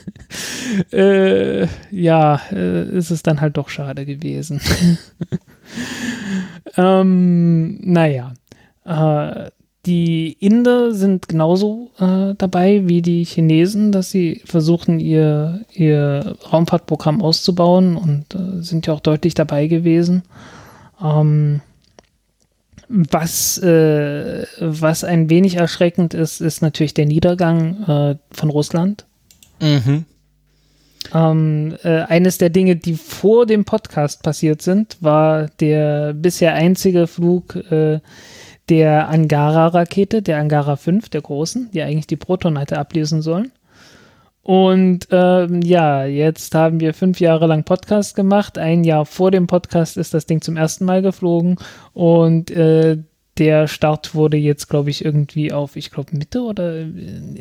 äh, ja, äh, ist es dann halt doch schade gewesen. ähm, naja. Äh, die Inder sind genauso äh, dabei wie die Chinesen, dass sie versuchen, ihr, ihr Raumfahrtprogramm auszubauen und äh, sind ja auch deutlich dabei gewesen. Ähm, was, äh, was ein wenig erschreckend ist, ist natürlich der Niedergang äh, von Russland. Mhm. Ähm, äh, eines der Dinge, die vor dem Podcast passiert sind, war der bisher einzige Flug äh, der Angara-Rakete, der Angara 5, der großen, die eigentlich die Proton hätte ablesen sollen. Und ähm, ja, jetzt haben wir fünf Jahre lang Podcast gemacht. Ein Jahr vor dem Podcast ist das Ding zum ersten Mal geflogen und äh, der Start wurde jetzt, glaube ich, irgendwie auf, ich glaube, Mitte oder äh,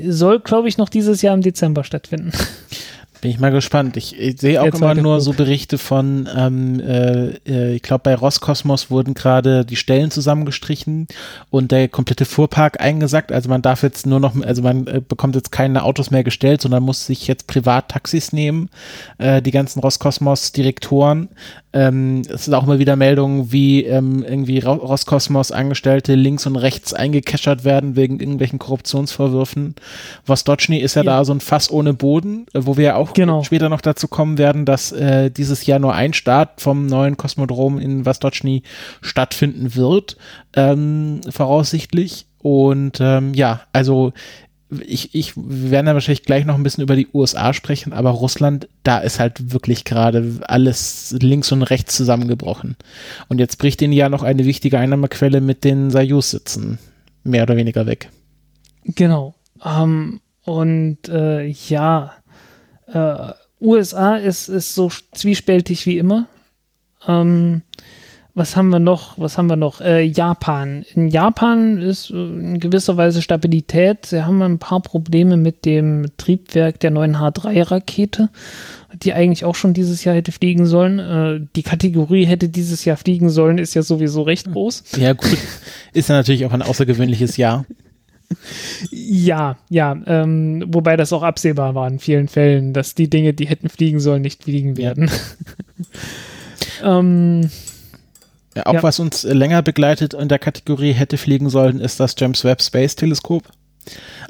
soll, glaube ich, noch dieses Jahr im Dezember stattfinden. Bin ich mal gespannt. Ich, ich sehe auch Jetzt immer nur so Berichte von, ähm, äh, äh ich glaube, bei Roskosmos wurden gerade die Stellen zusammengestrichen und der komplette Fuhrpark eingesackt. Also man darf jetzt nur noch, also man äh, bekommt jetzt keine Autos mehr gestellt, sondern muss sich jetzt Privattaxis nehmen, äh, die ganzen Roskosmos-Direktoren. Ähm, es sind auch immer wieder Meldungen, wie ähm, irgendwie Roskosmos-Angestellte links und rechts eingekeschert werden wegen irgendwelchen Korruptionsvorwürfen. Vostochny ist ja, ja, da so ein Fass ohne Boden, äh, wo wir ja auch genau. später noch dazu kommen werden, dass äh, dieses Jahr nur ein Start vom neuen Kosmodrom in Vostochny stattfinden wird, ähm, voraussichtlich. Und ähm, ja, also ich, ich wir werden ja wahrscheinlich gleich noch ein bisschen über die USA sprechen, aber Russland, da ist halt wirklich gerade alles links und rechts zusammengebrochen. Und jetzt bricht ihnen ja noch eine wichtige Einnahmequelle mit den Soyuz-Sitzen mehr oder weniger weg. Genau. Ähm, und äh, ja, äh, USA ist, ist so zwiespältig wie immer. Ähm, was haben wir noch? Was haben wir noch? Äh, Japan. In Japan ist äh, in gewisser Weise Stabilität. Sie haben ein paar Probleme mit dem Triebwerk der neuen H3-Rakete, die eigentlich auch schon dieses Jahr hätte fliegen sollen. Äh, die Kategorie hätte dieses Jahr fliegen sollen, ist ja sowieso recht groß. Ja, gut. Ist ja natürlich auch ein außergewöhnliches Jahr. Ja, ja, ähm, wobei das auch absehbar war in vielen Fällen, dass die Dinge, die hätten fliegen sollen, nicht fliegen werden. ähm, ja, auch ja. was uns länger begleitet in der Kategorie hätte fliegen sollen, ist das James Webb Space Teleskop.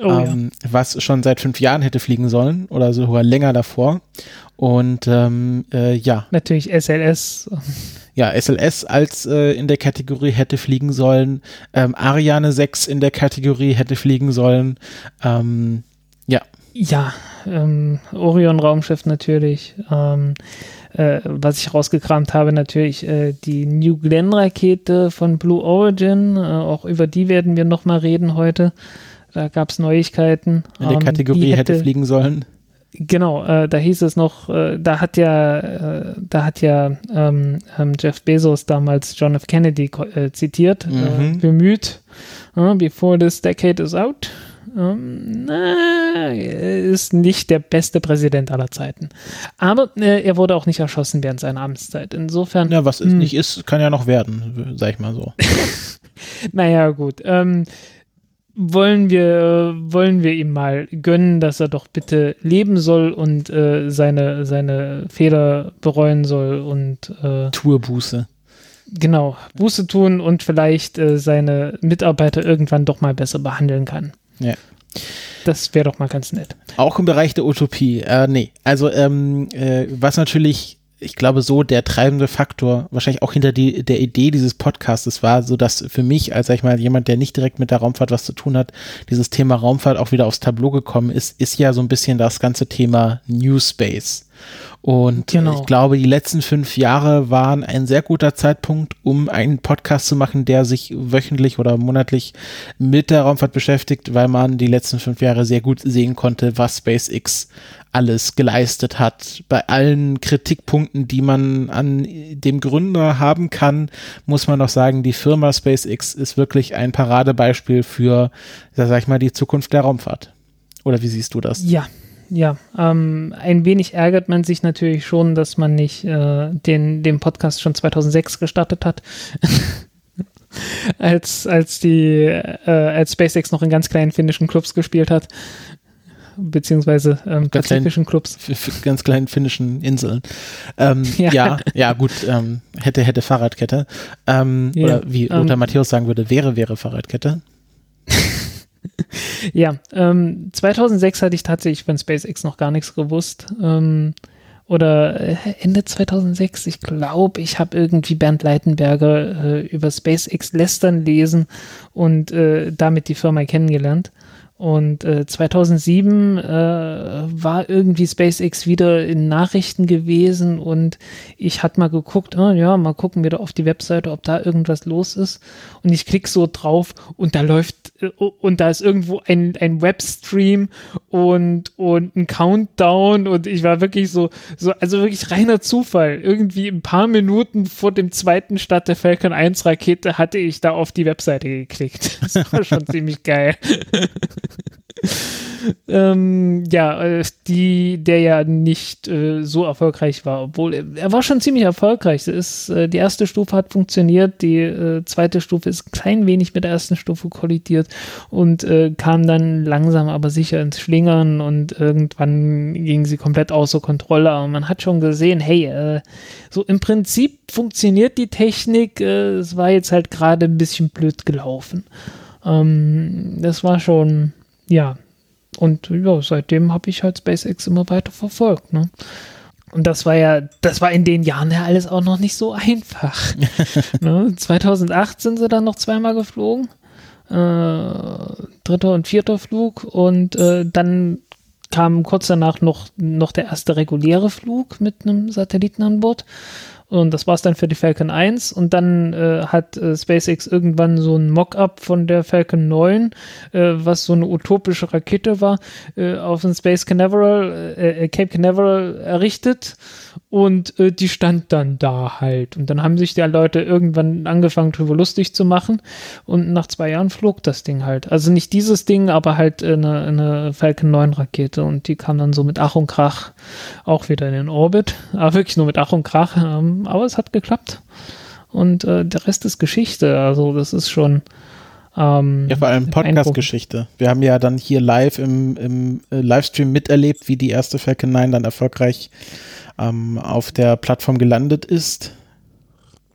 Oh, ähm, ja. Was schon seit fünf Jahren hätte fliegen sollen oder sogar länger davor. Und ähm, äh, ja. Natürlich SLS. Ja, SLS als äh, in der Kategorie hätte fliegen sollen. Ähm, Ariane 6 in der Kategorie hätte fliegen sollen. Ähm, ja. Ja, ähm, Orion-Raumschiff natürlich. Ähm, äh, was ich rausgekramt habe, natürlich äh, die New Glenn-Rakete von Blue Origin. Äh, auch über die werden wir nochmal reden heute. Da gab es Neuigkeiten. In der ähm, Kategorie hätte, hätte, fliegen sollen. Genau, äh, da hieß es noch, äh, da hat ja, äh, da hat ja ähm, ähm, Jeff Bezos damals John F. Kennedy zitiert, mhm. bemüht, before this decade is out ähm, na, ist nicht der beste Präsident aller Zeiten. Aber äh, er wurde auch nicht erschossen während seiner Amtszeit. Insofern. Ja, was es hm. nicht ist, kann ja noch werden, sag ich mal so. naja, gut. Ähm, wollen wir, wollen wir ihm mal gönnen, dass er doch bitte leben soll und äh, seine, seine Fehler bereuen soll und äh, Tue Buße. Genau, Buße tun und vielleicht äh, seine Mitarbeiter irgendwann doch mal besser behandeln kann. Ja. Das wäre doch mal ganz nett. Auch im Bereich der Utopie. Äh, nee, also ähm, äh, was natürlich ich glaube, so der treibende Faktor, wahrscheinlich auch hinter die, der Idee dieses Podcasts war, so dass für mich, als sag ich mal, jemand, der nicht direkt mit der Raumfahrt was zu tun hat, dieses Thema Raumfahrt auch wieder aufs Tableau gekommen ist, ist ja so ein bisschen das ganze Thema New Space. Und genau. ich glaube, die letzten fünf Jahre waren ein sehr guter Zeitpunkt, um einen Podcast zu machen, der sich wöchentlich oder monatlich mit der Raumfahrt beschäftigt, weil man die letzten fünf Jahre sehr gut sehen konnte, was SpaceX alles geleistet hat. Bei allen Kritikpunkten, die man an dem Gründer haben kann, muss man noch sagen, die Firma SpaceX ist wirklich ein Paradebeispiel für, sag ich mal, die Zukunft der Raumfahrt. Oder wie siehst du das? Ja, ja, ähm, ein wenig ärgert man sich natürlich schon, dass man nicht äh, den, den Podcast schon 2006 gestartet hat. als, als die, äh, als SpaceX noch in ganz kleinen finnischen Clubs gespielt hat. Beziehungsweise ähm, pazifischen Clubs. Ganz kleinen finnischen Inseln. Ähm, ja. ja. ja, gut, ähm, hätte, hätte Fahrradkette. Ähm, ja, oder wie Lothar ähm, Matthäus sagen würde, wäre, wäre Fahrradkette. ja, ähm, 2006 hatte ich tatsächlich von SpaceX noch gar nichts gewusst. Ähm, oder äh, Ende 2006, ich glaube, ich habe irgendwie Bernd Leitenberger äh, über SpaceX lästern lesen und äh, damit die Firma kennengelernt. Und äh, 2007 äh, war irgendwie SpaceX wieder in Nachrichten gewesen und ich hatte mal geguckt, oh, ja, mal gucken wir da auf die Webseite, ob da irgendwas los ist. Und ich klicke so drauf und da läuft äh, und da ist irgendwo ein, ein Webstream und, und ein Countdown und ich war wirklich so, so, also wirklich reiner Zufall. Irgendwie ein paar Minuten vor dem zweiten Start der Falcon 1 Rakete hatte ich da auf die Webseite geklickt. Das war schon ziemlich geil. ähm, ja, äh, die, der ja nicht äh, so erfolgreich war, obwohl er, er, war schon ziemlich erfolgreich. Ist, äh, die erste Stufe hat funktioniert, die äh, zweite Stufe ist ein klein wenig mit der ersten Stufe kollidiert und äh, kam dann langsam aber sicher ins Schlingern und irgendwann ging sie komplett außer Kontrolle. Aber man hat schon gesehen, hey, äh, so im Prinzip funktioniert die Technik, es war jetzt halt gerade ein bisschen blöd gelaufen. Ähm, das war schon ja, und ja, seitdem habe ich halt SpaceX immer weiter verfolgt. Ne? Und das war ja, das war in den Jahren ja alles auch noch nicht so einfach. ne? 2008 sind sie dann noch zweimal geflogen. Äh, dritter und vierter Flug. Und äh, dann kam kurz danach noch, noch der erste reguläre Flug mit einem Satelliten an Bord. Und das war es dann für die Falcon 1. Und dann äh, hat äh, SpaceX irgendwann so ein Mock-up von der Falcon 9, äh, was so eine utopische Rakete war, äh, auf dem Space Canaveral, äh, äh, Cape Canaveral errichtet. Und die stand dann da halt. Und dann haben sich die Leute irgendwann angefangen, drüber lustig zu machen. Und nach zwei Jahren flog das Ding halt. Also nicht dieses Ding, aber halt eine, eine Falcon 9 Rakete. Und die kam dann so mit Ach und Krach auch wieder in den Orbit. Aber wirklich nur mit Ach und Krach. Ähm, aber es hat geklappt. Und äh, der Rest ist Geschichte. Also das ist schon. Ähm, ja, vor allem Podcast-Geschichte. Wir haben ja dann hier live im, im äh, Livestream miterlebt, wie die erste Falcon 9 dann erfolgreich ähm, auf der Plattform gelandet ist.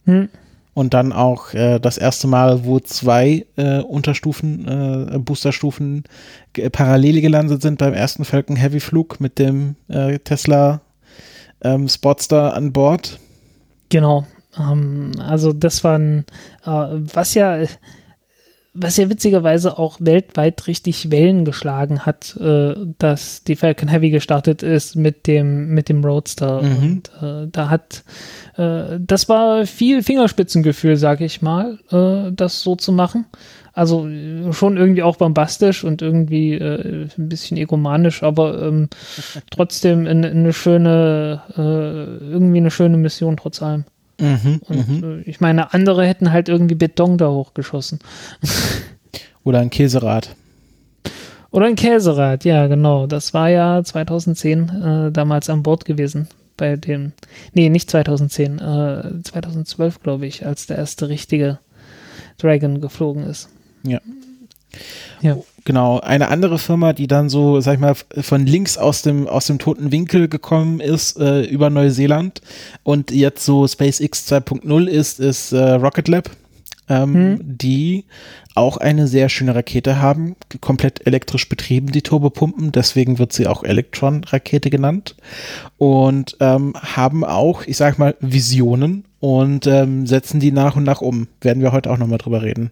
Hm. Und dann auch äh, das erste Mal, wo zwei äh, Unterstufen, äh, Boosterstufen parallel gelandet sind beim ersten Falcon Heavy Flug mit dem äh, Tesla ähm, Sportster an Bord. Genau. Ähm, also das war ein, äh, was ja, was ja witzigerweise auch weltweit richtig Wellen geschlagen hat, äh, dass die Falcon Heavy gestartet ist mit dem, mit dem Roadster. Mhm. Und äh, da hat, äh, das war viel Fingerspitzengefühl, sag ich mal, äh, das so zu machen. Also schon irgendwie auch bombastisch und irgendwie äh, ein bisschen egomanisch, aber ähm, trotzdem eine, eine schöne, äh, irgendwie eine schöne Mission trotz allem. Mhm, und mhm. äh, ich meine, andere hätten halt irgendwie Beton da hochgeschossen. Oder ein Käserad. Oder ein Käserad, ja, genau. Das war ja 2010 äh, damals an Bord gewesen. Bei dem, nee, nicht 2010, äh, 2012, glaube ich, als der erste richtige Dragon geflogen ist. Ja. Ja. Genau, eine andere Firma, die dann so, sag ich mal, von links aus dem, aus dem toten Winkel gekommen ist, äh, über Neuseeland und jetzt so SpaceX 2.0 ist, ist äh, Rocket Lab. ähm, hm. die auch eine sehr schöne Rakete haben, komplett elektrisch betrieben, die Turbopumpen, deswegen wird sie auch Elektron-Rakete genannt und ähm, haben auch, ich sag mal, Visionen und ähm, setzen die nach und nach um. Werden wir heute auch nochmal drüber reden.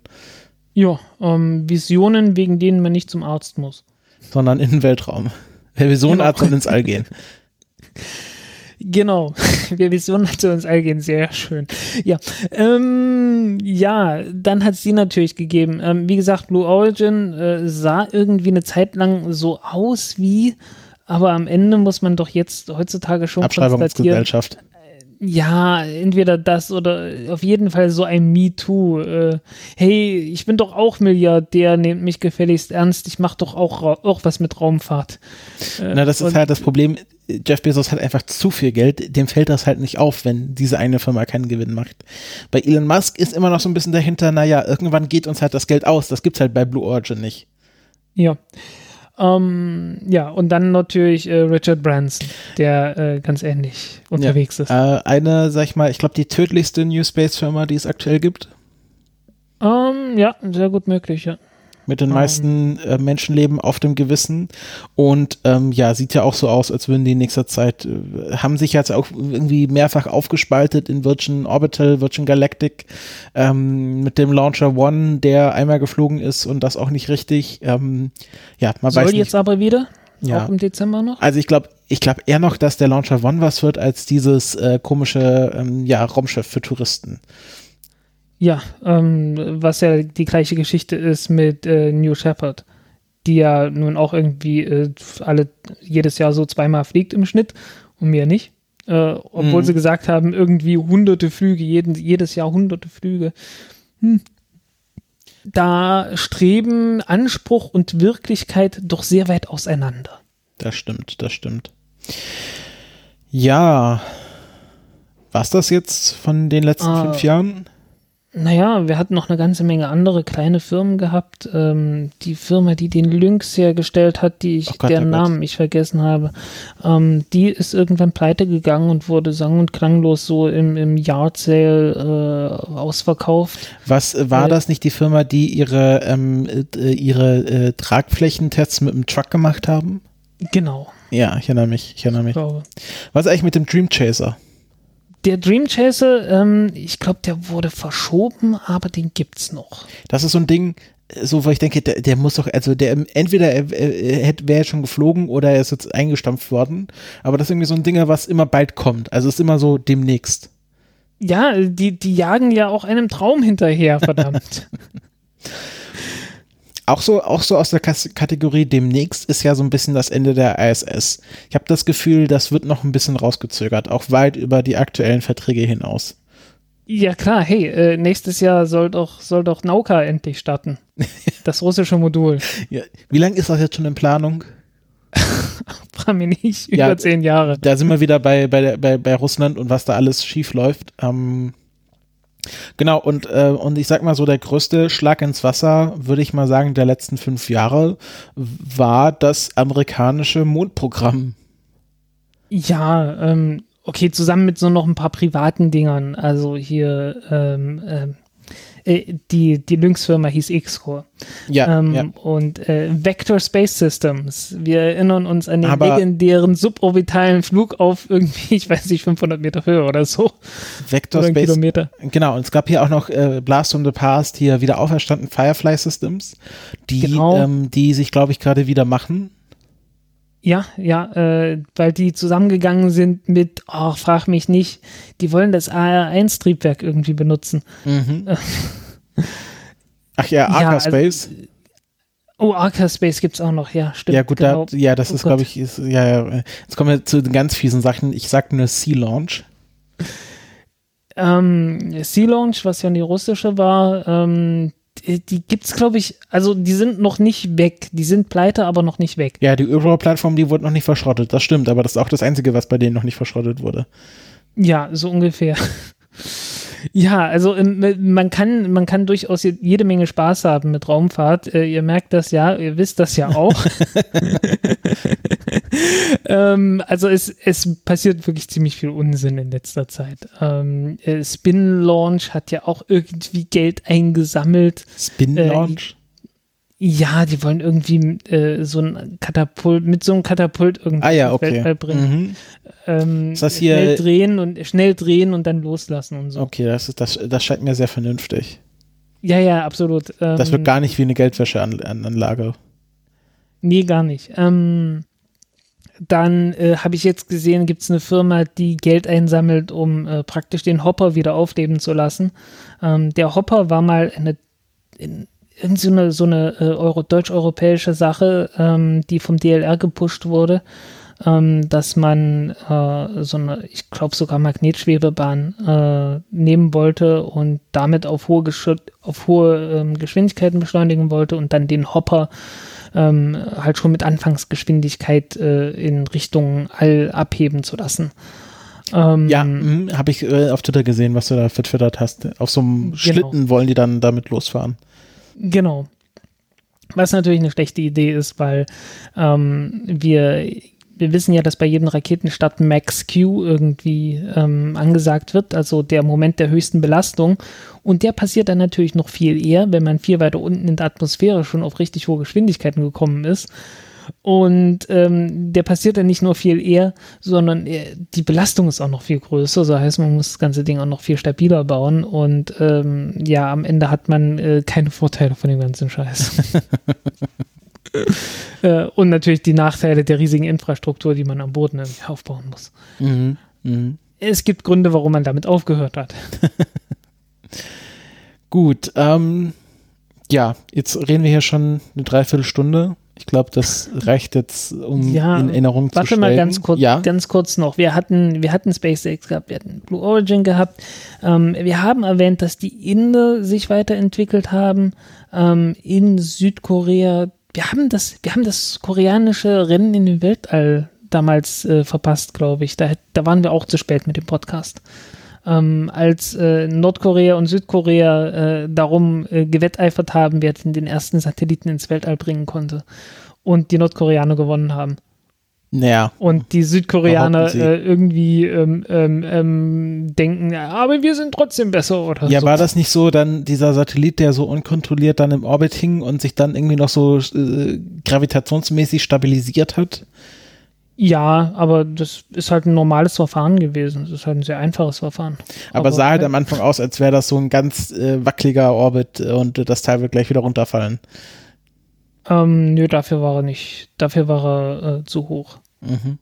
Ja, ähm, Visionen, wegen denen man nicht zum Arzt muss. Sondern in den Weltraum. Wer Visionenarzt genau. soll ins All gehen. Genau, wir Visionen zu uns all gehen, sehr schön. Ja, ähm, ja, dann hat es die natürlich gegeben. Ähm, wie gesagt, Blue Origin äh, sah irgendwie eine Zeit lang so aus wie, aber am Ende muss man doch jetzt heutzutage schon konstatieren, ja, entweder das oder auf jeden Fall so ein MeToo. Äh, hey, ich bin doch auch Milliardär, nehmt mich gefälligst ernst, ich mache doch auch, auch was mit Raumfahrt. Äh, Na, das ist halt das Problem. Jeff Bezos hat einfach zu viel Geld, dem fällt das halt nicht auf, wenn diese eine Firma keinen Gewinn macht. Bei Elon Musk ist immer noch so ein bisschen dahinter, naja, irgendwann geht uns halt das Geld aus. Das gibt's halt bei Blue Origin nicht. Ja. Ähm, ja, und dann natürlich äh, Richard Branson, der äh, ganz ähnlich unterwegs ja. ist. Äh, eine, sag ich mal, ich glaube, die tödlichste New Space-Firma, die es aktuell gibt. Ähm, ja, sehr gut möglich, ja mit den meisten äh, Menschenleben auf dem Gewissen. Und ähm, ja, sieht ja auch so aus, als würden die in nächster Zeit, äh, haben sich jetzt auch irgendwie mehrfach aufgespaltet in Virgin Orbital, Virgin Galactic, ähm, mit dem Launcher One, der einmal geflogen ist und das auch nicht richtig. Ähm, ja, man Soll weiß nicht. jetzt aber wieder? Ja. Auch im Dezember noch? Also ich glaube, ich glaube eher noch, dass der Launcher One was wird als dieses äh, komische ähm, ja, Raumschiff für Touristen. Ja, ähm, was ja die gleiche Geschichte ist mit äh, New Shepard, die ja nun auch irgendwie äh, alle jedes Jahr so zweimal fliegt im Schnitt und mir nicht. Äh, obwohl mhm. sie gesagt haben, irgendwie hunderte Flüge, jeden, jedes Jahr hunderte Flüge. Hm. Da streben Anspruch und Wirklichkeit doch sehr weit auseinander. Das stimmt, das stimmt. Ja, was das jetzt von den letzten ah, fünf Jahren? Naja, wir hatten noch eine ganze Menge andere kleine Firmen gehabt. Ähm, die Firma, die den Lynx hergestellt hat, die ich, oh Gott, deren Namen ich vergessen habe, ähm, die ist irgendwann pleite gegangen und wurde sang- und klanglos so im, im Yard Sale äh, ausverkauft. Was äh, war äh, das nicht die Firma, die ihre, ähm, äh, ihre äh, Tragflächentests mit dem Truck gemacht haben? Genau. Ja, ich erinnere mich, ich erinnere mich. Ich Was ist eigentlich mit dem Dream Chaser? Der Dream Chaser, ähm, ich glaube, der wurde verschoben, aber den gibt's noch. Das ist so ein Ding, so, wo ich denke, der, der muss doch, also der entweder er, er wäre schon geflogen oder er ist jetzt eingestampft worden. Aber das ist irgendwie so ein Ding, was immer bald kommt. Also ist immer so demnächst. Ja, die, die jagen ja auch einem Traum hinterher, verdammt. auch so, auch so aus der Kategorie demnächst ist ja so ein bisschen das Ende der ISS. Ich habe das Gefühl, das wird noch ein bisschen rausgezögert, auch weit über die aktuellen Verträge hinaus. Ja klar, hey, äh, nächstes Jahr soll doch, soll doch Nauka endlich starten. Das russische Modul. Ja. Wie lange ist das jetzt schon in Planung? Frag mich nicht, über ja, zehn Jahre. Da sind wir wieder bei, bei, bei, bei Russland und was da alles schief läuft. Ähm, Genau, und, äh, und ich sag mal so, der größte Schlag ins Wasser, würde ich mal sagen, der letzten fünf Jahre war das amerikanische Mondprogramm. Ja, ähm, okay, zusammen mit so noch ein paar privaten Dingern, also hier ähm, ähm, äh, die, die Lynx-Firma hieß X-Core. Ja, ähm, ja. Und äh, Vector Space Systems. Wir erinnern uns an den Aber legendären suborbitalen Flug auf irgendwie, ich weiß nicht, 500 Meter Höhe oder so. Vector oder Space. Kilometer. Genau, und es gab hier auch noch äh, Blast from the Past, hier wieder auferstanden Firefly Systems, die, genau. ähm, die sich, glaube ich, gerade wieder machen. Ja, ja, äh, weil die zusammengegangen sind mit, ach, frag mich nicht, die wollen das AR1-Triebwerk irgendwie benutzen. Mhm. ach ja, Arca ja, Space. Also, oh, Arca Space gibt's auch noch, ja, stimmt. Ja, gut, genau. da, ja, das oh ist, glaube ich, ist, ja, ja, jetzt kommen wir zu den ganz fiesen Sachen. Ich sag nur Sea Launch. Ähm, Sea Launch, was ja die russische war, ähm, äh, die gibt's, glaube ich, also die sind noch nicht weg. Die sind pleite, aber noch nicht weg. Ja, die Überall-Plattform, die wurde noch nicht verschrottet. Das stimmt, aber das ist auch das Einzige, was bei denen noch nicht verschrottet wurde. Ja, so ungefähr. Ja, also ähm, man kann, man kann durchaus jede Menge Spaß haben mit Raumfahrt. Äh, ihr merkt das ja, ihr wisst das ja auch. ähm, also es, es passiert wirklich ziemlich viel Unsinn in letzter Zeit. Ähm, äh, Spin Launch hat ja auch irgendwie Geld eingesammelt. Spin Launch? Äh, ja, die wollen irgendwie äh, so ein Katapult, mit so einem Katapult irgendwie ah, ja, okay. Weltall bringen. Mhm. Ähm, ist das hier schnell drehen und schnell drehen und dann loslassen und so. Okay, das, ist, das, das scheint mir sehr vernünftig. Ja, ja, absolut. Ähm, das wird gar nicht wie eine Geldwäscheanlage. Nee, gar nicht. Ähm, dann äh, habe ich jetzt gesehen, gibt es eine Firma, die Geld einsammelt, um äh, praktisch den Hopper wieder aufleben zu lassen. Ähm, der Hopper war mal eine, in, in so eine, so eine äh, Euro, deutsch-europäische Sache, ähm, die vom DLR gepusht wurde ähm, dass man äh, so eine, ich glaube sogar Magnetschwebebahn äh, nehmen wollte und damit auf hohe, Gesch auf hohe ähm, Geschwindigkeiten beschleunigen wollte und dann den Hopper ähm, halt schon mit Anfangsgeschwindigkeit äh, in Richtung All abheben zu lassen. Ähm, ja, mhm, habe ich äh, auf Twitter gesehen, was du da vertwittert hast. Auf so einem genau. Schlitten wollen die dann damit losfahren. Genau. Was natürlich eine schlechte Idee ist, weil ähm, wir wir wissen ja, dass bei jedem Raketenstart Max Q irgendwie ähm, angesagt wird, also der Moment der höchsten Belastung. Und der passiert dann natürlich noch viel eher, wenn man viel weiter unten in der Atmosphäre schon auf richtig hohe Geschwindigkeiten gekommen ist. Und ähm, der passiert dann nicht nur viel eher, sondern äh, die Belastung ist auch noch viel größer. So heißt, man muss das ganze Ding auch noch viel stabiler bauen. Und ähm, ja, am Ende hat man äh, keine Vorteile von dem ganzen Scheiß. äh, und natürlich die Nachteile der riesigen Infrastruktur, die man am Boden irgendwie aufbauen muss. Mhm. Mhm. Es gibt Gründe, warum man damit aufgehört hat. Gut, ähm, ja, jetzt reden wir hier schon eine Dreiviertelstunde. Ich glaube, das reicht jetzt, um ja, in Erinnerung zu stellen. Warte mal ganz kurz, ja? ganz kurz noch. Wir hatten, wir hatten SpaceX gehabt, wir hatten Blue Origin gehabt. Ähm, wir haben erwähnt, dass die Inder sich weiterentwickelt haben. Ähm, in Südkorea wir haben das, wir haben das koreanische Rennen in den Weltall damals äh, verpasst, glaube ich. Da, da waren wir auch zu spät mit dem Podcast. Ähm, als äh, Nordkorea und Südkorea äh, darum äh, gewetteifert haben, wer den ersten Satelliten ins Weltall bringen konnte. Und die Nordkoreaner gewonnen haben. Naja. Und die Südkoreaner äh, irgendwie ähm, ähm, ähm, denken, aber wir sind trotzdem besser oder Ja, so. war das nicht so dann dieser Satellit, der so unkontrolliert dann im Orbit hing und sich dann irgendwie noch so äh, gravitationsmäßig stabilisiert hat? Ja, aber das ist halt ein normales Verfahren gewesen. Das ist halt ein sehr einfaches Verfahren. Aber, aber sah halt am Anfang aus, als wäre das so ein ganz äh, wackeliger Orbit und das Teil wird gleich wieder runterfallen. Ähm, nö, dafür war er nicht, dafür war er äh, zu hoch. Mhm.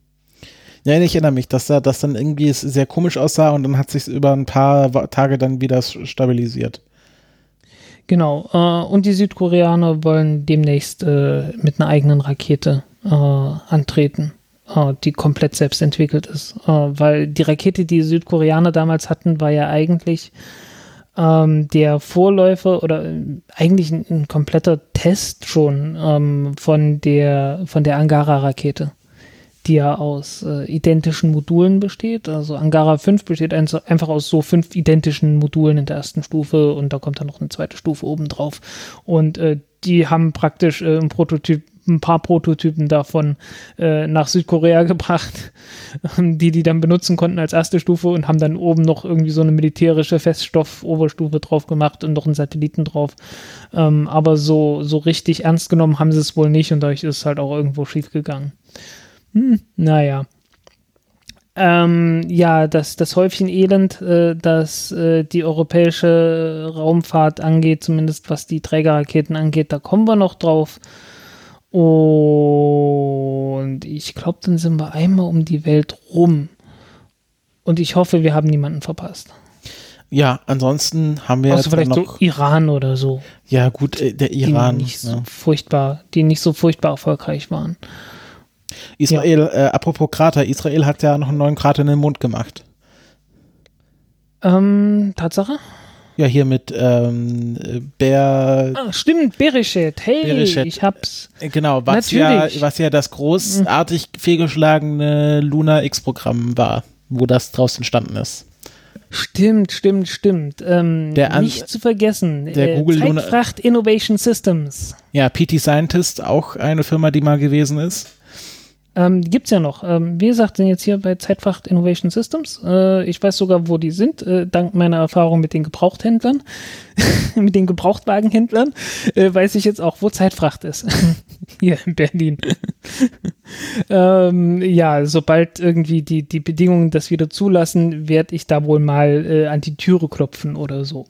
Ja, ich erinnere mich, dass da das dann irgendwie sehr komisch aussah und dann hat sich über ein paar Tage dann wieder stabilisiert. Genau. Äh, und die Südkoreaner wollen demnächst äh, mit einer eigenen Rakete äh, antreten, die komplett selbst entwickelt ist. Äh, weil die Rakete, die, Südkoreaner damals hatten, war ja eigentlich ähm, der Vorläufer oder äh, eigentlich ein, ein kompletter Test schon ähm, von der von der Angara-Rakete die ja aus äh, identischen Modulen besteht. Also Angara 5 besteht ein, einfach aus so fünf identischen Modulen in der ersten Stufe und da kommt dann noch eine zweite Stufe oben drauf. Und äh, die haben praktisch äh, ein Prototyp ein paar Prototypen davon äh, nach Südkorea gebracht, die die dann benutzen konnten als erste Stufe und haben dann oben noch irgendwie so eine militärische Feststoff-Oberstufe drauf gemacht und noch einen Satelliten drauf. Ähm, aber so, so richtig ernst genommen haben sie es wohl nicht und dadurch ist es halt auch irgendwo schief gegangen. Hm, naja. Ähm, ja, das, das Häufchen Elend, äh, das äh, die europäische Raumfahrt angeht, zumindest was die Trägerraketen angeht, da kommen wir noch drauf. Und ich glaube, dann sind wir einmal um die Welt rum. Und ich hoffe, wir haben niemanden verpasst. Ja, ansonsten haben wir Außer jetzt vielleicht noch so Iran oder so. Ja, gut, äh, der Iran. Die nicht ja. so furchtbar, die nicht so furchtbar erfolgreich waren. Israel, ja. äh, apropos Krater, Israel hat ja noch einen neuen Krater in den Mond gemacht. Ähm, Tatsache? Ja, hier mit ähm, Ber. Ah, stimmt, Bereshet. Hey, Bereshet. ich hab's. Äh, genau, was ja, was ja das großartig fehlgeschlagene Luna X-Programm war, wo das draus entstanden ist. Stimmt, stimmt, stimmt. Ähm, Der nicht zu vergessen. der Google Lunar- Zeitfracht Innovation Systems. Ja, PT Scientist, auch eine Firma, die mal gewesen ist. Ähm, die gibt's ja noch. Ähm, wie gesagt, sind jetzt hier bei Zeitfracht Innovation Systems. Äh, ich weiß sogar, wo die sind, äh, dank meiner Erfahrung mit den Gebrauchthändlern, mit den Gebrauchtwagenhändlern, äh, weiß ich jetzt auch, wo Zeitfracht ist. hier in Berlin. ähm, ja, sobald irgendwie die, die Bedingungen das wieder zulassen, werde ich da wohl mal äh, an die Türe klopfen oder so.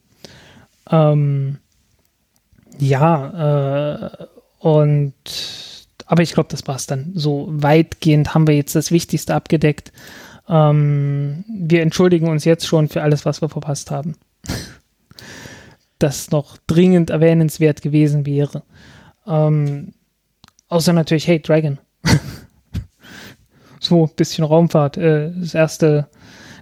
Ähm, ja, äh, und aber ich glaube, das war's dann. So weitgehend haben wir jetzt das Wichtigste abgedeckt. Ähm, wir entschuldigen uns jetzt schon für alles, was wir verpasst haben. das noch dringend erwähnenswert gewesen wäre. Ähm, außer natürlich, hey, Dragon. so, bisschen Raumfahrt. Äh, das erste,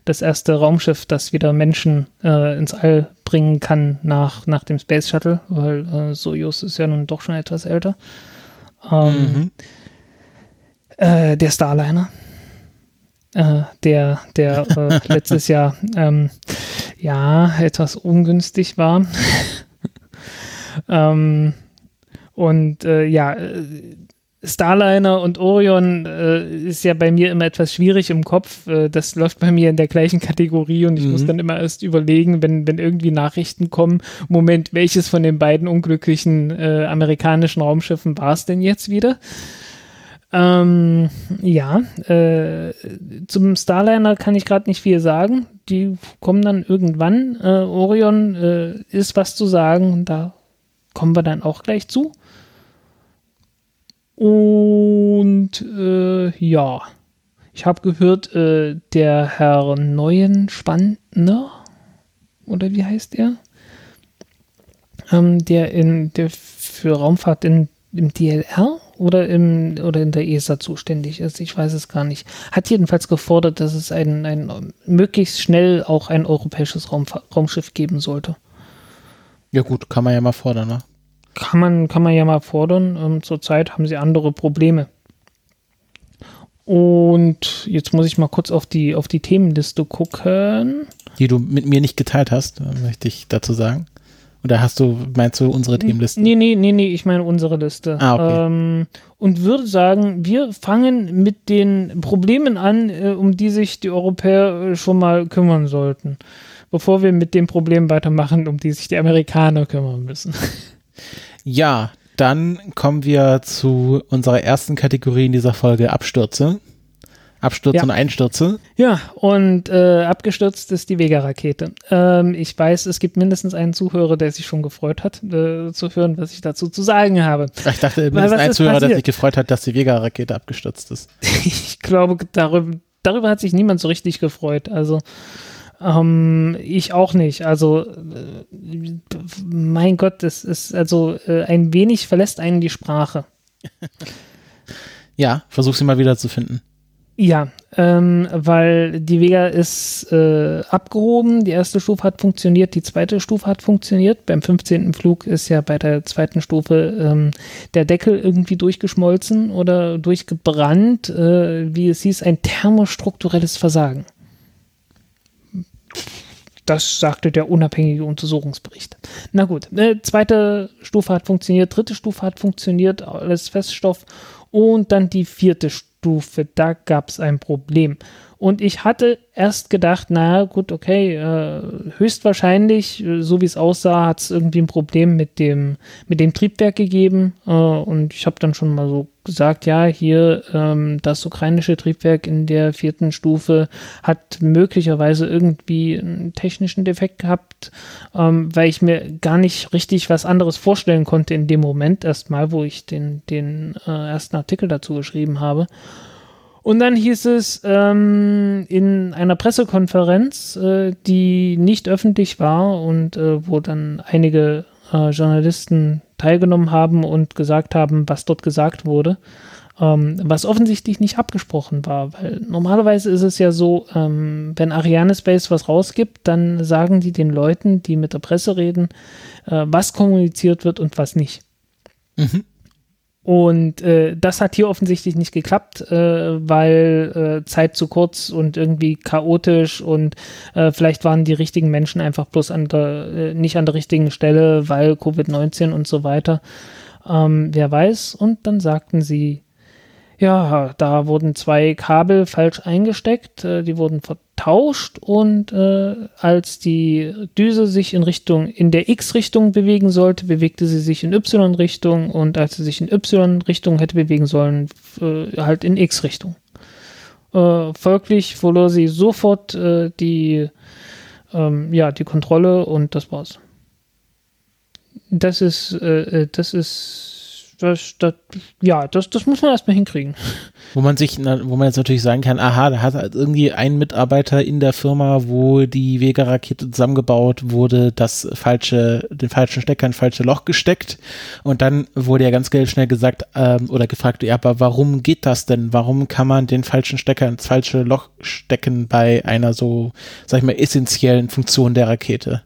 das erste Raumschiff, das wieder Menschen äh, ins All bringen kann nach, nach dem Space Shuttle, weil äh, Soyuz ist ja nun doch schon etwas älter. Ähm, Mhm. äh, der Starliner, äh, der, der äh, letztes Jahr ähm, ja etwas ungünstig war. ähm, und äh, ja, äh, Starliner und Orion äh, ist ja bei mir immer etwas schwierig im Kopf. Äh, das läuft bei mir in der gleichen Kategorie und ich Mhm. muss dann immer erst überlegen, wenn, wenn irgendwie Nachrichten kommen, Moment, welches von den beiden unglücklichen äh, amerikanischen Raumschiffen war es denn jetzt wieder? Ähm, ja, äh, zum Starliner kann ich gerade nicht viel sagen. Die kommen dann irgendwann. Äh, Orion äh, ist was zu sagen, da kommen wir dann auch gleich zu. Und äh, ja, ich habe gehört, äh, der Herr Neuenspandner, oder wie heißt er? Ähm, der in der für Raumfahrt in, im DLR oder im oder in der ESA zuständig ist, ich weiß es gar nicht. Hat jedenfalls gefordert, dass es ein, ein möglichst schnell auch ein europäisches Raumfa Raumschiff geben sollte. Ja gut, kann man ja mal fordern, ne? Kann man, kann man ja mal fordern. Ähm, zurzeit haben sie andere Probleme. Und jetzt muss ich mal kurz auf die, auf die Themenliste gucken. Die du mit mir nicht geteilt hast, möchte ich dazu sagen. Oder hast du, meinst du unsere Themenliste? Nee, nee, nee, nee, ich meine unsere Liste. Ah, okay. ähm, und würde sagen, wir fangen mit den Problemen an, äh, um die sich die Europäer äh, schon mal kümmern sollten. Bevor wir mit dem Problem weitermachen, um die sich die Amerikaner kümmern müssen. Ja, dann kommen wir zu unserer ersten Kategorie in dieser Folge Abstürze. Abstürze Ja. und Einstürze. Ja, und äh, abgestürzt ist die Vega-Rakete. Ähm, ich weiß, es gibt mindestens einen Zuhörer, der sich schon gefreut hat, äh, zu hören, was ich dazu zu sagen habe. Ich dachte, mindestens ein Zuhörer, der passiert? sich gefreut hat, dass die Vega-Rakete abgestürzt ist. ich glaube, darüber, darüber hat sich niemand so richtig gefreut. Also ähm, ich auch nicht. Also äh, mein Gott, das ist also äh, ein wenig verlässt einen die Sprache. Ja, versuch sie mal wieder zu finden. Ja, ähm, weil die Vega ist äh, abgehoben, die erste Stufe hat funktioniert, die zweite Stufe hat funktioniert. Beim 15. Flug ist ja bei der zweiten Stufe ähm, der Deckel irgendwie durchgeschmolzen oder durchgebrannt, äh, wie es hieß, ein thermostrukturelles Versagen. Das sagte der unabhängige Untersuchungsbericht. Na gut, äh, zweite Stufe hat funktioniert, dritte Stufe hat funktioniert, alles Feststoff. Und dann die vierte Stufe, da gab es ein Problem. Und ich hatte erst gedacht, naja, gut, okay, äh, höchstwahrscheinlich, äh, so wie es aussah, hat es irgendwie ein Problem mit dem, mit dem Triebwerk gegeben. Äh, und ich habe dann schon mal so gesagt, ja, hier ähm, das ukrainische Triebwerk in der vierten Stufe hat möglicherweise irgendwie einen technischen Defekt gehabt, ähm, weil ich mir gar nicht richtig was anderes vorstellen konnte in dem Moment erstmal, wo ich den, den äh, ersten Artikel dazu geschrieben habe. Und dann hieß es ähm, in einer Pressekonferenz, äh, die nicht öffentlich war und äh, wo dann einige äh, Journalisten teilgenommen haben und gesagt haben, was dort gesagt wurde, ähm, was offensichtlich nicht abgesprochen war, weil normalerweise ist es ja so, ähm, wenn Ariane Space was rausgibt, dann sagen die den Leuten, die mit der Presse reden, äh, was kommuniziert wird und was nicht. Mhm. Und äh, das hat hier offensichtlich nicht geklappt, äh, weil äh, Zeit zu kurz und irgendwie chaotisch und äh, vielleicht waren die richtigen Menschen einfach bloß an der, äh, nicht an der richtigen Stelle, weil Covid-19 und so weiter. Ähm, wer weiß. Und dann sagten sie, ja, da wurden zwei Kabel falsch eingesteckt, äh, die wurden vertauscht und äh, als die Düse sich in Richtung, in der X-Richtung bewegen sollte, bewegte sie sich in Y-Richtung und als sie sich in Y-Richtung hätte bewegen sollen, äh, halt in X-Richtung. Äh, folglich verlor sie sofort äh, die, ähm, ja, die Kontrolle und das war's. Das ist, äh, äh, das ist das, das, ja, das, das muss man erstmal hinkriegen. Wo man sich, wo man jetzt natürlich sagen kann, aha, da hat halt irgendwie ein Mitarbeiter in der Firma, wo die Vega-Rakete zusammengebaut wurde, das falsche, den falschen Stecker in falsche Loch gesteckt. Und dann wurde ja ganz schnell gesagt, ähm, oder gefragt, ja, aber warum geht das denn? Warum kann man den falschen Stecker ins falsche Loch stecken bei einer so, sag ich mal, essentiellen Funktion der Rakete?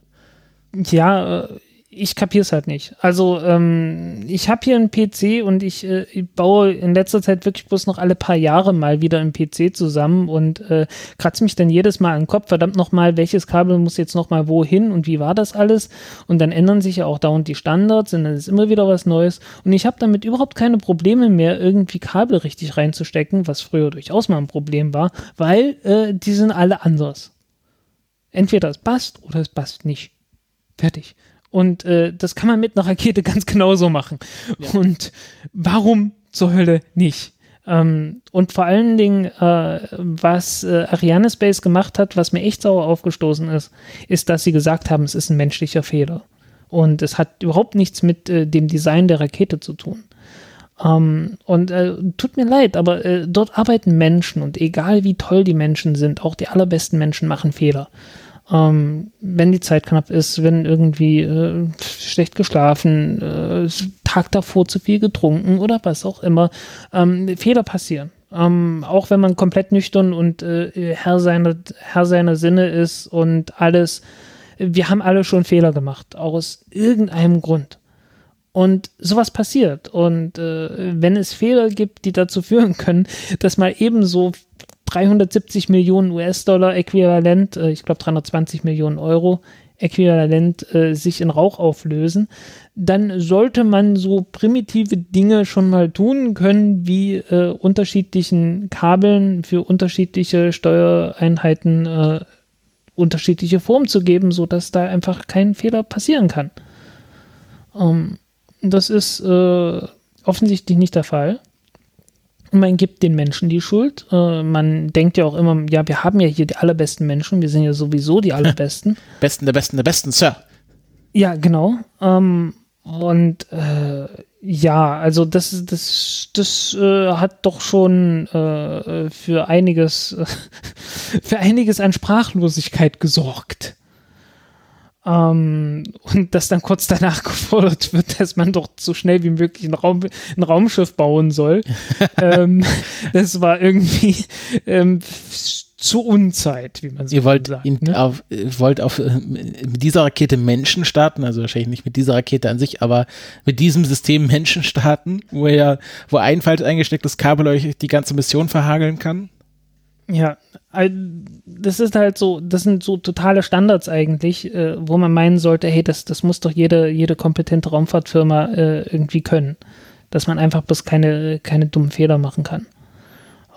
Ja, äh, ich kapiere es halt nicht. Also ähm, ich habe hier einen PC und ich, äh, ich, baue in letzter Zeit wirklich bloß noch alle paar Jahre mal wieder einen PC zusammen und äh, kratze mich dann jedes Mal an den Kopf, verdammt nochmal, welches Kabel muss jetzt nochmal wohin und wie war das alles? Und dann ändern sich ja auch dauernd die Standards und dann ist immer wieder was Neues. Und ich habe damit überhaupt keine Probleme mehr, irgendwie Kabel richtig reinzustecken, was früher durchaus mal ein Problem war, weil äh, die sind alle anders. Entweder es passt oder es passt nicht. Fertig. Und äh, das kann man mit einer Rakete ganz genauso machen. Ja. Und warum zur Hölle nicht? Ähm, und vor allen Dingen, äh, was äh, Ariane Space gemacht hat, was mir echt sauer aufgestoßen ist, ist, dass sie gesagt haben, es ist ein menschlicher Fehler. Und es hat überhaupt nichts mit äh, dem Design der Rakete zu tun. Ähm, und äh, tut mir leid, aber äh, dort arbeiten Menschen und egal wie toll die Menschen sind, auch die allerbesten Menschen machen Fehler ähm, wenn die Zeit knapp ist, wenn irgendwie äh, schlecht geschlafen, äh, Tag davor zu viel getrunken oder was auch immer, ähm, Fehler passieren. Ähm, auch wenn man komplett nüchtern und äh, Herr, seiner, Herr seiner Sinne ist und alles. Wir haben alle schon Fehler gemacht, aus irgendeinem Grund. Und sowas passiert. Und äh, wenn es Fehler gibt, die dazu führen können, dass mal ebenso 370 Millionen US-Dollar äquivalent, äh, ich glaube 320 Millionen Euro äquivalent äh, sich in Rauch auflösen, dann sollte man so primitive Dinge schon mal tun können, wie äh, unterschiedlichen Kabeln für unterschiedliche Steuereinheiten äh, unterschiedliche Formen zu geben, sodass da einfach kein Fehler passieren kann. Ähm, das ist äh, offensichtlich nicht der Fall man gibt den Menschen die Schuld. Äh, man denkt ja auch immer, ja, wir haben ja hier die allerbesten Menschen, wir sind ja sowieso die allerbesten. Besten der Besten der Besten, Sir. Ja, genau. Ähm, und äh, ja, also das, das, das äh, hat doch schon äh, für einiges, für einiges an Sprachlosigkeit gesorgt. Ähm, und dass dann kurz danach gefordert wird, dass man doch so schnell wie möglich ein, Raum, ein Raumschiff bauen soll. ähm, das war irgendwie ähm, zur Unzeit, wie man so Ihr wollt, sagt. Ihn, ne? auf, wollt auf äh, mit dieser Rakete Menschen starten, also wahrscheinlich nicht mit dieser Rakete an sich, aber mit diesem System Menschen starten, wo er, wo ein falsch eingestecktes Kabel euch die ganze Mission verhageln kann. Ja, das ist halt so, das sind so totale Standards eigentlich, äh, wo man meinen sollte, hey, das, das muss doch jede, jede kompetente Raumfahrtfirma äh, irgendwie können. Dass man einfach bloß keine, keine dummen Fehler machen kann.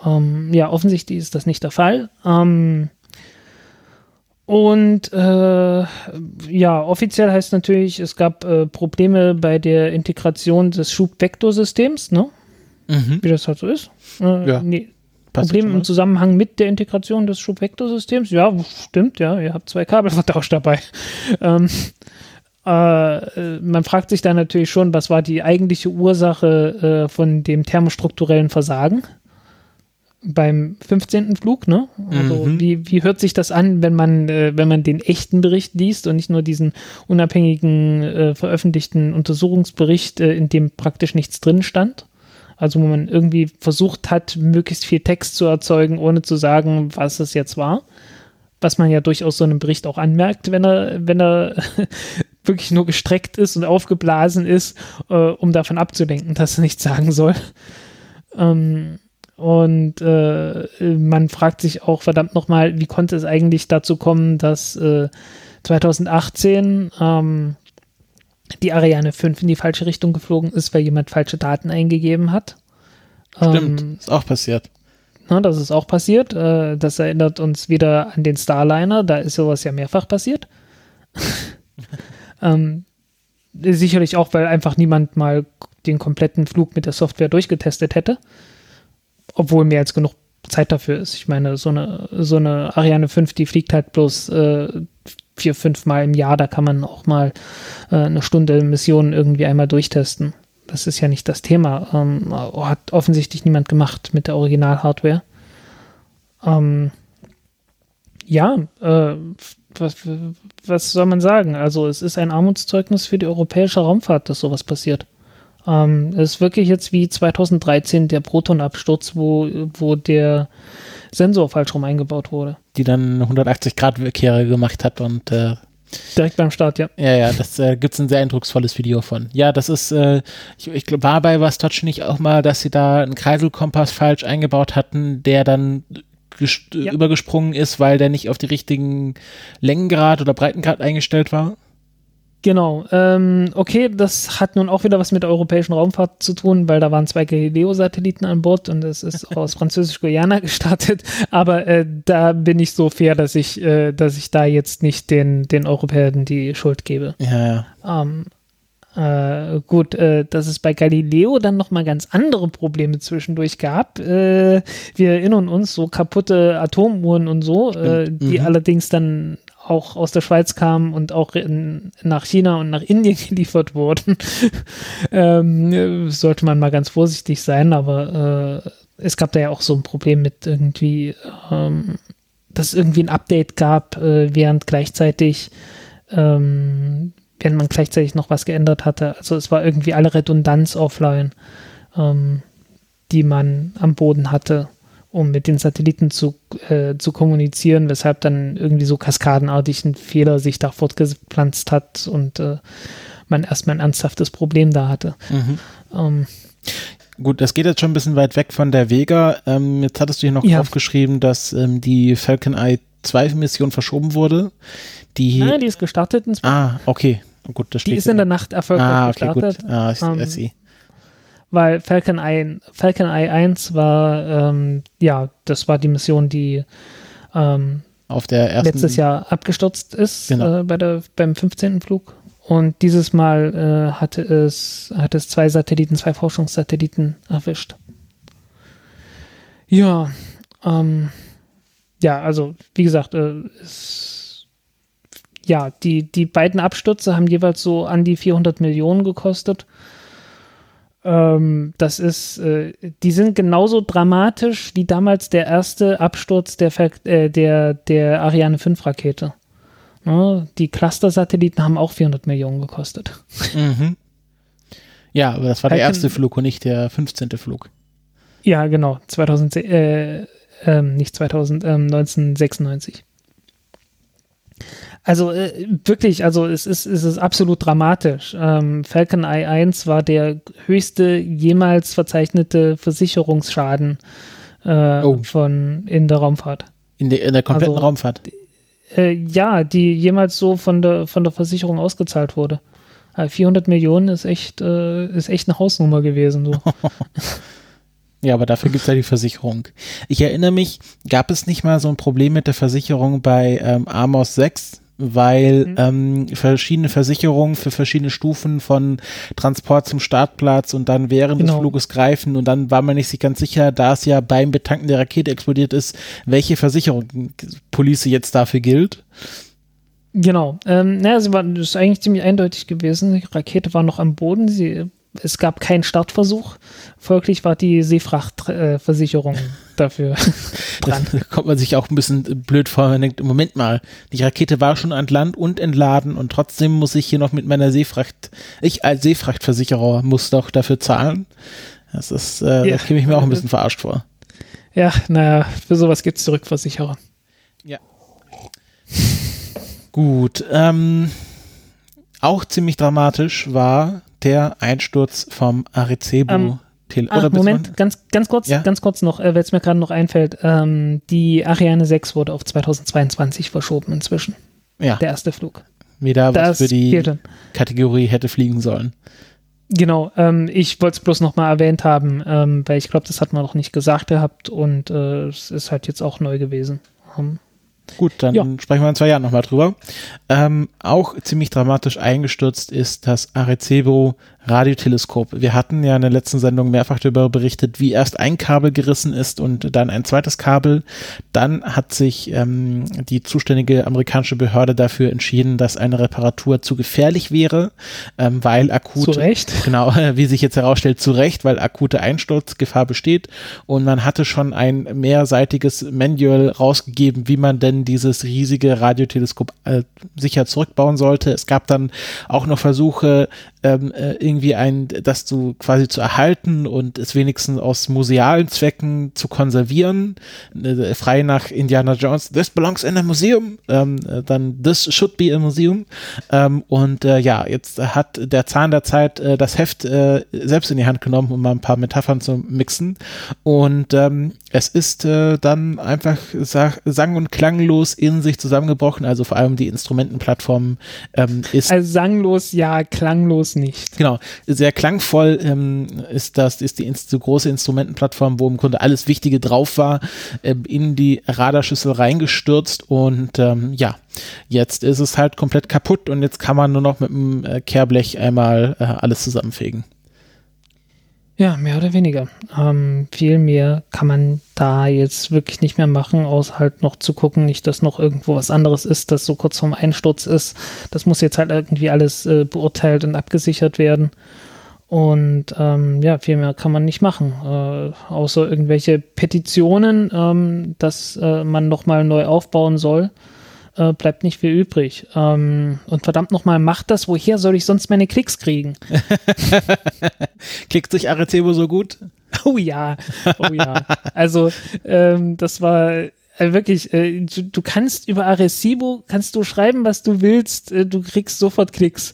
Ähm, ja, offensichtlich ist das nicht der Fall. Ähm, und äh, ja, offiziell heißt natürlich, es gab äh, Probleme bei der Integration des Schubvektorsystems, ne? Mhm. Wie das halt so ist. Ja. Nee, Problem im Zusammenhang mit der Integration des Schub-Vektor-Systems? Ja, stimmt, ja, ihr habt zwei Kabel vertauscht dabei. ähm, äh, man fragt sich dann natürlich schon, was war die eigentliche Ursache äh, von dem thermostrukturellen Versagen beim 15. Flug, ne? Also mhm. wie, wie hört sich das an, wenn man, äh, wenn man den echten Bericht liest und nicht nur diesen unabhängigen äh, veröffentlichten Untersuchungsbericht, äh, in dem praktisch nichts drin stand? Also wo man irgendwie versucht hat, möglichst viel Text zu erzeugen, ohne zu sagen, was es jetzt war. Was man ja durchaus so einem Bericht auch anmerkt, wenn er, wenn er wirklich nur gestreckt ist und aufgeblasen ist, äh, um davon abzulenken, dass er nichts sagen soll. Ähm, und äh, man fragt sich auch verdammt nochmal, wie konnte es eigentlich dazu kommen, dass äh, 2018 ähm, die Ariane 5 in die falsche Richtung geflogen ist, weil jemand falsche Daten eingegeben hat. Stimmt, ähm, ist auch passiert. Na, das ist auch passiert. Äh, das erinnert uns wieder an den Starliner. Da ist sowas ja mehrfach passiert. ähm, sicherlich auch, weil einfach niemand mal den kompletten Flug mit der Software durchgetestet hätte. Obwohl mehr als genug Zeit dafür ist. Ich meine, so eine, so eine Ariane 5, die fliegt halt bloß äh, vier, fünf Mal im Jahr. Da kann man auch mal äh, eine Stunde Mission irgendwie einmal durchtesten. Das ist ja nicht das Thema. Ähm, hat offensichtlich niemand gemacht mit der Original-Hardware. Ähm, ja, äh, was, was soll man sagen? Also es ist ein Armutszeugnis für die europäische Raumfahrt, dass sowas passiert. Ähm, es ist wirklich jetzt wie 2013 der Proton-Absturz, wo, wo der Sensor falsch rum eingebaut wurde. Die dann 180-Grad-Kehre gemacht hat und äh, Direkt beim Start, ja. Ja, ja, das äh, gibt es ein sehr eindrucksvolles Video von. Ja, das ist, äh, ich, ich glaube, war bei was Touch nicht auch mal, dass sie da einen Kreiselkompass falsch eingebaut hatten, der dann ja. übergesprungen ist, weil der nicht auf die richtigen Längengrad oder Breitengrad eingestellt war? Genau. Ähm, okay, das hat nun auch wieder was mit der europäischen Raumfahrt zu tun, weil da waren zwei Galileo-Satelliten an Bord und es ist aus Französisch-Guyana gestartet. Aber äh, da bin ich so fair, dass ich, äh, dass ich da jetzt nicht den, den Europäern die Schuld gebe. Ja, ja. Ähm, äh, gut, äh, dass es bei Galileo dann nochmal ganz andere Probleme zwischendurch gab. Äh, wir erinnern uns, so kaputte Atomuhren und so, äh, die mhm. allerdings dann auch aus der Schweiz kamen und auch in, nach China und nach Indien geliefert wurden, ähm, sollte man mal ganz vorsichtig sein, aber äh, es gab da ja auch so ein Problem mit irgendwie, ähm, dass es irgendwie ein Update gab, äh, während gleichzeitig, ähm, während man gleichzeitig noch was geändert hatte. Also es war irgendwie alle Redundanz offline, ähm, die man am Boden hatte um mit den Satelliten zu, äh, zu kommunizieren, weshalb dann irgendwie so kaskadenartig ein Fehler sich da fortgepflanzt hat und äh, man erstmal ein ernsthaftes Problem da hatte. Mhm. Ähm, Gut, das geht jetzt schon ein bisschen weit weg von der Vega. Ähm, jetzt hattest du hier noch ja. aufgeschrieben, dass ähm, die Falcon Eye 2 Mission verschoben wurde. Die, Nein, die ist gestartet inzwischen. Ah, okay. Gut, das die ist in der Nacht erfolgreich ah, okay, gestartet. Gut. Ah, ich, um, I see weil Falcon Eye, Falcon Eye 1 war, ähm, ja, das war die Mission, die ähm, auf der ersten letztes Jahr abgestürzt ist genau. äh, bei der, beim 15. Flug. Und dieses Mal äh, hatte, es, hatte es zwei Satelliten, zwei Forschungssatelliten erwischt. Ja, ähm, ja, also wie gesagt, äh, es, ja, die, die beiden Abstürze haben jeweils so an die 400 Millionen gekostet. Ähm, das ist, äh, die sind genauso dramatisch wie damals der erste Absturz der, äh, der, der Ariane 5 Rakete. Ne? Die Cluster-Satelliten haben auch 400 Millionen gekostet. Mhm. Ja, aber das war der erste Flug und nicht der 15. Flug. Ja, genau. 2000, äh, ähm, nicht 2000, ähm, 1996. Also äh, wirklich, also es ist, es ist absolut dramatisch. Ähm, Falcon Eye 1 war der höchste jemals verzeichnete Versicherungsschaden äh, oh. von in der Raumfahrt. In, de, in der kompletten also, Raumfahrt? Äh, ja, die jemals so von der, von der Versicherung ausgezahlt wurde. 400 äh, Millionen ist echt, äh, ist echt eine Hausnummer gewesen. So. Ja, aber dafür gibt es ja die Versicherung. Ich erinnere mich, gab es nicht mal so ein Problem mit der Versicherung bei ähm, Amos 6? weil mhm. ähm, verschiedene Versicherungen für verschiedene Stufen von Transport zum Startplatz und dann während genau. des Fluges greifen und dann war man nicht sich ganz sicher, da es ja beim Betanken der Rakete explodiert ist, welche Versicherungspolice jetzt dafür gilt. Genau. Ähm, naja, sie war, das ist eigentlich ziemlich eindeutig gewesen. Die Rakete war noch am Boden. Sie es gab keinen Startversuch. Folglich war die Seefrachtversicherung äh, dafür dran. Da kommt man sich auch ein bisschen blöd vor. Man denkt, Moment mal, die Rakete war schon an Land und entladen und trotzdem muss ich hier noch mit meiner Seefracht, ich als Seefrachtversicherer muss doch dafür zahlen. Das ist, äh, ja. da käme ich mir auch ein bisschen verarscht vor. Ja, naja, für sowas gibt es Rückversicherer. Ja. Gut, ähm, auch ziemlich dramatisch war der Einsturz vom Arecibo. Ähm, Tele Ach, Moment, ganz, ganz kurz, Ja? ganz kurz noch, äh, weil es mir gerade noch einfällt. Ähm, die Ariane 6 wurde auf 2022 verschoben inzwischen. Ja, Der erste Flug. wieder was Das für die fehlte. Kategorie hätte fliegen sollen. Genau, ähm, ich wollte es bloß noch mal erwähnt haben, ähm, weil ich glaube, das hat man noch nicht gesagt gehabt und äh, es ist halt jetzt auch neu gewesen. Ähm, Gut, dann Ja. sprechen wir in zwei Jahren nochmal drüber. Ähm, auch ziemlich dramatisch eingestürzt ist das Arecibo Radioteleskop. Wir hatten ja in der letzten Sendung mehrfach darüber berichtet, wie erst ein Kabel gerissen ist und dann ein zweites Kabel. Dann hat sich ähm, die zuständige amerikanische Behörde dafür entschieden, dass eine Reparatur zu gefährlich wäre, ähm, weil akute Zu Recht. Genau, wie sich jetzt herausstellt, zu Recht, weil akute Einsturzgefahr besteht. Und man hatte schon ein mehrseitiges Manual rausgegeben, wie man denn dieses riesige Radioteleskop äh, sicher zurückbauen sollte. Es gab dann auch noch Versuche, ähm, äh, irgendwie ein, das zu quasi zu erhalten und es wenigstens aus musealen Zwecken zu konservieren. Äh, frei nach Indiana Jones, this belongs in a museum. Ähm, äh, dann this should be a museum. Ähm, und äh, ja, jetzt hat der Zahn der Zeit äh, das Heft äh, selbst in die Hand genommen, um mal ein paar Metaphern zu mixen. Und ähm, es ist äh, dann einfach sag, sang- und klanglos in sich zusammengebrochen. Also vor allem die Instrumentenplattform ähm, ist Also sanglos ja, klanglos nicht. Genau, sehr klangvoll ähm, ist das, ist die Inst große Instrumentenplattform, wo im Grunde alles Wichtige drauf war, ähm, in die Radarschüssel reingestürzt und ähm, ja, jetzt ist es halt komplett kaputt und jetzt kann man nur noch mit dem äh, Kehrblech einmal äh, alles zusammenfegen. Ja, mehr oder weniger. Ähm, viel mehr kann man da jetzt wirklich nicht mehr machen, außer halt noch zu gucken, nicht, dass noch irgendwo was anderes ist, das so kurz vorm Einsturz ist. Das muss jetzt halt irgendwie alles äh, beurteilt und abgesichert werden. Und ähm, ja, viel mehr kann man nicht machen, äh, außer irgendwelche Petitionen, ähm, dass äh, man nochmal neu aufbauen soll. Äh, bleibt nicht viel übrig. Ähm, und verdammt nochmal, macht das, woher soll ich sonst meine Klicks kriegen? Klickt sich Arecibo so gut? Oh ja, oh ja. Also ähm, das war äh, wirklich, äh, du, du kannst über Arecibo, kannst du schreiben, was du willst, äh, du kriegst sofort Klicks.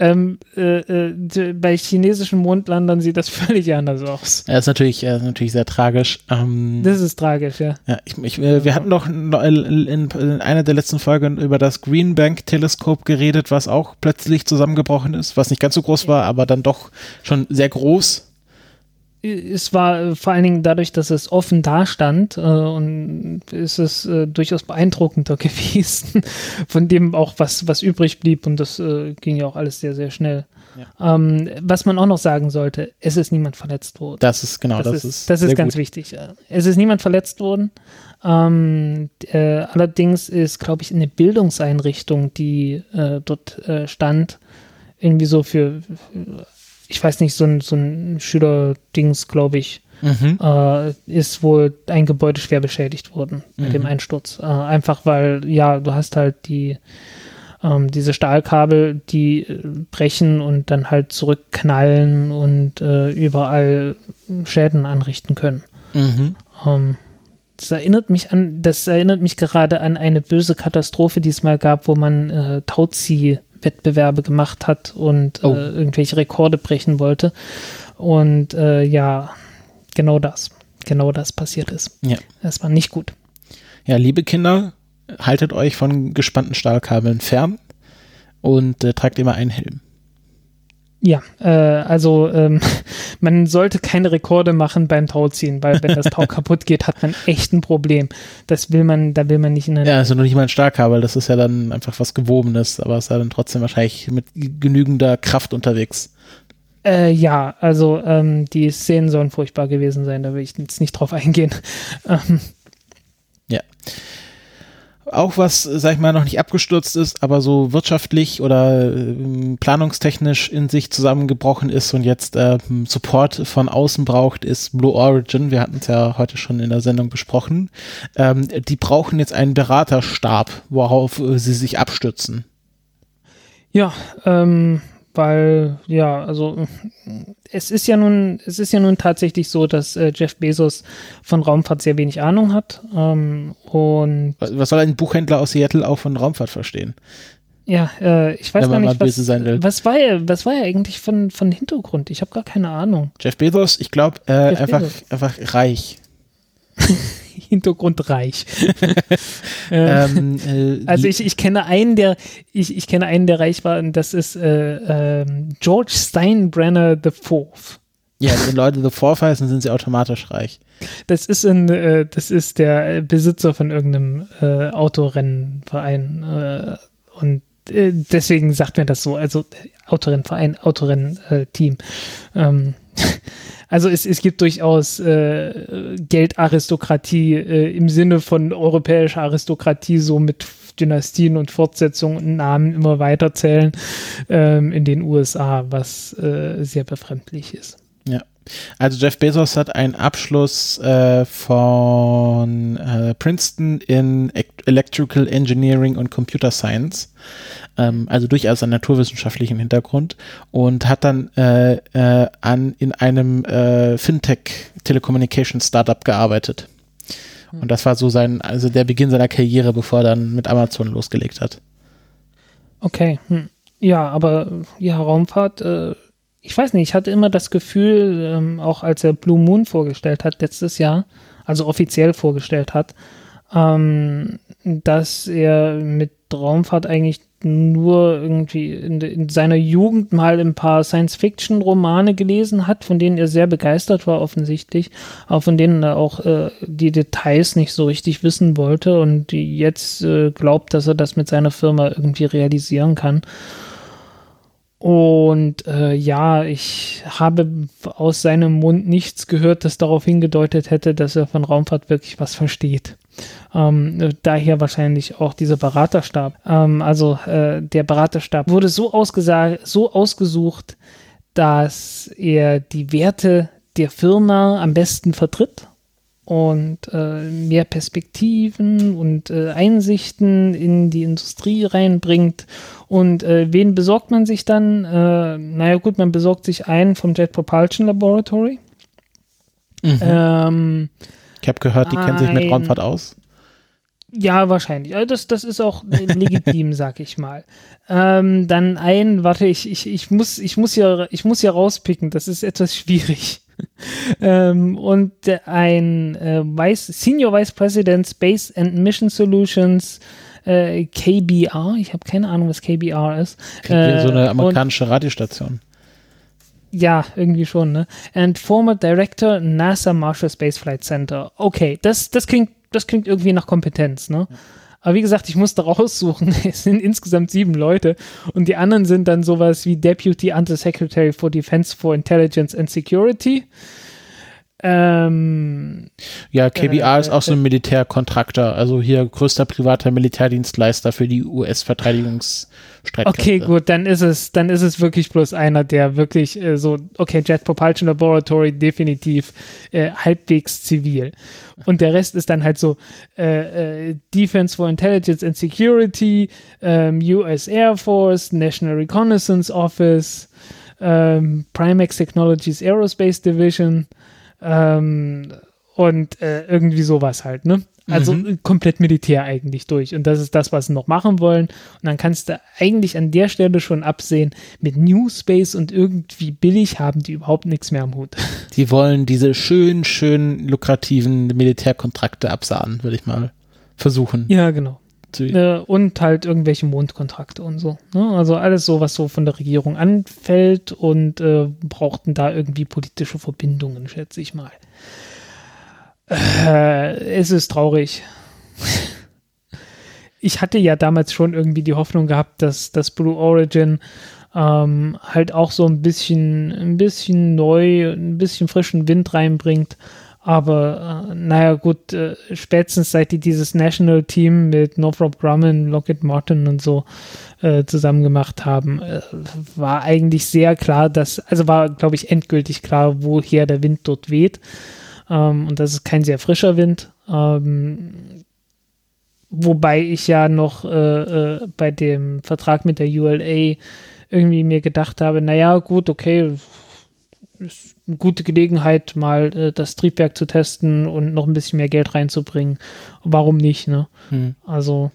Ähm, äh, äh, bei chinesischen Mondlandern sieht das völlig anders aus. Ja, ist natürlich, äh, ist natürlich sehr tragisch. Ähm, Das ist tragisch, ja. Ja, ich, ich, äh, wir hatten doch in, in, in einer der letzten Folgen über das Green Bank Teleskop geredet, was auch plötzlich zusammengebrochen ist, was nicht ganz so groß war, aber dann doch schon sehr groß. Es war äh, vor allen Dingen dadurch, dass es offen dastand äh, und ist es äh, durchaus beeindruckender gewesen, von dem auch was, was übrig blieb und das äh, ging ja auch alles sehr, sehr schnell. Ähm, was man auch noch sagen sollte, es ist niemand verletzt worden. Das ist genau, das, das, ist, das sehr ist ganz gut. wichtig. ja. Es ist niemand verletzt worden. Ähm, äh, allerdings ist, glaube ich, eine Bildungseinrichtung, die äh, dort stand, irgendwie so für, ich weiß nicht, so ein, so ein Schülerdings, glaube ich, Mhm. äh, ist wohl ein Gebäude schwer beschädigt worden Mhm. dem Einsturz. Äh, einfach weil, ja, du hast halt die, ähm, diese Stahlkabel, die äh, brechen und dann halt zurückknallen und äh, überall Schäden anrichten können. Mhm. Ähm, das erinnert mich an, das erinnert mich gerade an eine böse Katastrophe, die es mal gab, wo man äh, Tauzieh-Wettbewerbe gemacht hat und Oh. äh, irgendwelche Rekorde brechen wollte. Und äh, ja, genau das. Genau das passiert ist. Ja. Es war nicht gut. ja, liebe Kinder, haltet euch von gespannten Stahlkabeln fern und äh, tragt immer einen Helm. Ja, äh, also ähm, man sollte keine Rekorde machen beim Tauziehen, weil wenn das Tau kaputt geht, hat man echt ein Problem. Das will man, da will man nicht in eine Ja, also noch nicht mal ein Stahlkabel, das ist ja dann einfach was Gewobenes, aber ist ja dann trotzdem wahrscheinlich mit genügender Kraft unterwegs. Äh, ja, also ähm, die Szenen sollen furchtbar gewesen sein, da will ich jetzt nicht drauf eingehen. Ähm, Ja. Auch was, sag ich mal, noch nicht abgestürzt ist, aber so wirtschaftlich oder ähm, planungstechnisch in sich zusammengebrochen ist und jetzt ähm, Support von außen braucht, ist Blue Origin. Wir hatten es ja heute schon in der Sendung besprochen. Ähm, die brauchen jetzt einen Beraterstab, worauf äh, sie sich abstützen. ja, ähm, weil, ja, also es ist ja nun, es ist ja nun tatsächlich so, dass äh, Jeff Bezos von Raumfahrt sehr wenig Ahnung hat. Ähm, und Was soll ein Buchhändler aus Seattle auch von Raumfahrt verstehen? Ja, äh, ich weiß gar nicht, was, was war er, was war er eigentlich von, von Hintergrund? Ich habe gar keine Ahnung. Jeff Bezos, ich glaube, äh, einfach, Bezos. einfach reich. Hintergrund reich. äh, ähm, äh, also ich, ich kenne einen, der ich, ich kenne einen, der reich war, und das ist äh, ähm, George Steinbrenner the Fourth. ja, wenn Leute The Fourth heißen, sind sie automatisch reich. Das ist ein, äh, das ist der äh, Besitzer von irgendeinem äh, Autorennenverein äh, und äh, deswegen sagt mir das so, also äh, Autorennverein, Autorennteam. Ähm, also es, es gibt durchaus äh, Geldaristokratie äh, im Sinne von europäischer Aristokratie, so mit Dynastien und Fortsetzungen und Namen immer weiterzählen ähm, in den USA, was äh, sehr befremdlich ist. Ja. Also Jeff Bezos hat einen Abschluss äh, von äh, Princeton in Electrical Engineering und Computer Science, ähm, also durchaus einen naturwissenschaftlichen Hintergrund und hat dann äh, äh, an in einem äh, Fintech Telecommunications Startup gearbeitet. Und das war so sein, also der Beginn seiner Karriere, bevor er dann mit Amazon losgelegt hat. Okay, hm. ja, aber ja, Raumfahrt, äh, ich weiß nicht, ich hatte immer das Gefühl, ähm, auch als er Blue Moon vorgestellt hat letztes Jahr, also offiziell vorgestellt hat, ähm, dass er mit Raumfahrt eigentlich nur irgendwie in, in seiner Jugend mal ein paar Science-Fiction-Romane gelesen hat, von denen er sehr begeistert war offensichtlich, aber von denen er auch äh, die Details nicht so richtig wissen wollte und jetzt äh, glaubt, dass er das mit seiner Firma irgendwie realisieren kann. Und äh, ja, ich habe aus seinem Mund nichts gehört, das darauf hingedeutet hätte, dass er von Raumfahrt wirklich was versteht. Ähm, äh, daher wahrscheinlich auch dieser Beraterstab. Ähm, also äh, der Beraterstab wurde so, so ausgesucht, dass er die Werte der Firma am besten vertritt und äh, mehr Perspektiven und äh, Einsichten in die Industrie reinbringt. Und äh, wen besorgt man sich dann? Äh, naja gut, man besorgt sich einen vom Jet Propulsion Laboratory. Ähm, Ich habe gehört, die kennen sich mit Ein- Raumfahrt aus. Ja, wahrscheinlich. Also das, das ist auch legitim, sag ich mal. Ähm, dann ein, warte, ich, ich, ich muss, ich muss ja, ich muss ja rauspicken. Das ist etwas schwierig. ähm, und äh, ein äh, Vice, Senior Vice President Space and Mission Solutions äh, KBR. Ich habe keine Ahnung, was KBR ist. Wie so Äh, eine und- amerikanische Radiostation. ja, irgendwie schon, ne? And former Director NASA Marshall Space Flight Center. Okay, das, das klingt, das klingt irgendwie nach Kompetenz, ne? Aber wie gesagt, ich musste raussuchen. Es sind insgesamt sieben Leute und die anderen sind dann sowas wie Deputy Undersecretary for Defense for Intelligence and Security. Ähm, Ja, KBR Äh, ist auch so ein Militärkontraktor, also hier größter privater Militärdienstleister für die US-Verteidigungsstreitkräfte. Okay, gut, dann ist es, dann ist es wirklich bloß einer, der wirklich äh, so, okay, Jet Propulsion Laboratory definitiv äh, halbwegs zivil. Und der Rest ist dann halt so äh, äh, Defense for Intelligence and Security, ähm, US Air Force, National Reconnaissance Office, ähm, Primax Technologies Aerospace Division ähm, und äh, irgendwie sowas halt, ne? Also äh, komplett Militär eigentlich durch. Und das ist das, was sie noch machen wollen. Und dann kannst du eigentlich an der Stelle schon absehen, mit New Space und irgendwie billig haben die überhaupt nichts mehr am Hut. Die wollen diese schön, schön lukrativen Militärkontrakte absahnen, würde ich mal versuchen. Ja, genau. Äh, und halt irgendwelche Mondkontrakte und so. Ne? Also alles so, was so von der Regierung anfällt und äh, brauchten da irgendwie politische Verbindungen, schätze ich mal. Äh, es ist traurig. Ich hatte ja damals schon irgendwie die Hoffnung gehabt, dass das Blue Origin ähm, halt auch so ein bisschen, ein bisschen neu, ein bisschen frischen Wind reinbringt. Aber äh, naja, gut, äh, spätestens seit die dieses National Team mit Northrop Grumman, Lockheed Martin und so äh, zusammen gemacht haben, äh, war eigentlich sehr klar, dass, also war, glaube ich, endgültig klar, woher der Wind dort weht. Ähm, und das ist kein sehr frischer Wind. Ähm, wobei ich ja noch äh, äh, bei dem Vertrag mit der ULA irgendwie mir gedacht habe, naja, gut, okay, ist eine gute Gelegenheit, mal äh, das Triebwerk zu testen und noch ein bisschen mehr Geld reinzubringen. Warum nicht, ne? Hm. Also,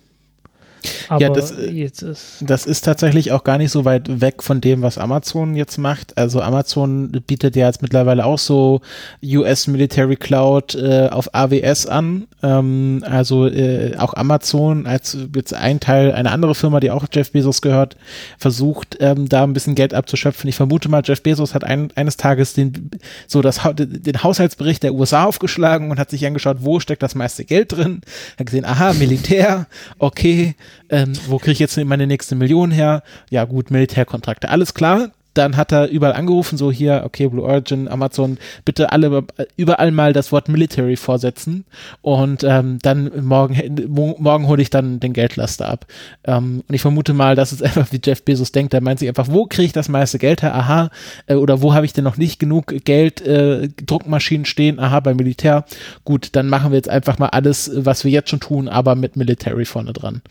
Aber Ja, das, äh, jetzt ist. Das ist tatsächlich auch gar nicht so weit weg von dem, was Amazon jetzt macht. Also Amazon bietet ja jetzt mittlerweile auch so US Military Cloud äh, auf AWS an. Ähm, also äh, auch Amazon als jetzt ein Teil, eine andere Firma, die auch Jeff Bezos gehört, versucht ähm, da ein bisschen Geld abzuschöpfen. Ich vermute mal, Jeff Bezos hat ein, eines Tages den so das den Haushaltsbericht der USA aufgeschlagen und hat sich angeschaut, wo steckt das meiste Geld drin. Hat gesehen, aha, Militär, okay, ähm, wo kriege ich jetzt meine nächste Million her? Ja gut, Militärkontrakte, alles klar. Dann hat er überall angerufen, so hier, okay, Blue Origin, Amazon, bitte alle überall mal das Wort Military vorsetzen und ähm, dann morgen, mo- morgen hole ich dann den Geldlaster ab. Ähm, und ich vermute mal, dass es einfach wie Jeff Bezos denkt, der meint sich einfach, wo kriege ich das meiste Geld her? Aha, äh, oder wo habe ich denn noch nicht genug Geld, äh, Druckmaschinen stehen? Aha, beim Militär. Gut, dann machen wir jetzt einfach mal alles, was wir jetzt schon tun, aber mit Military vorne dran.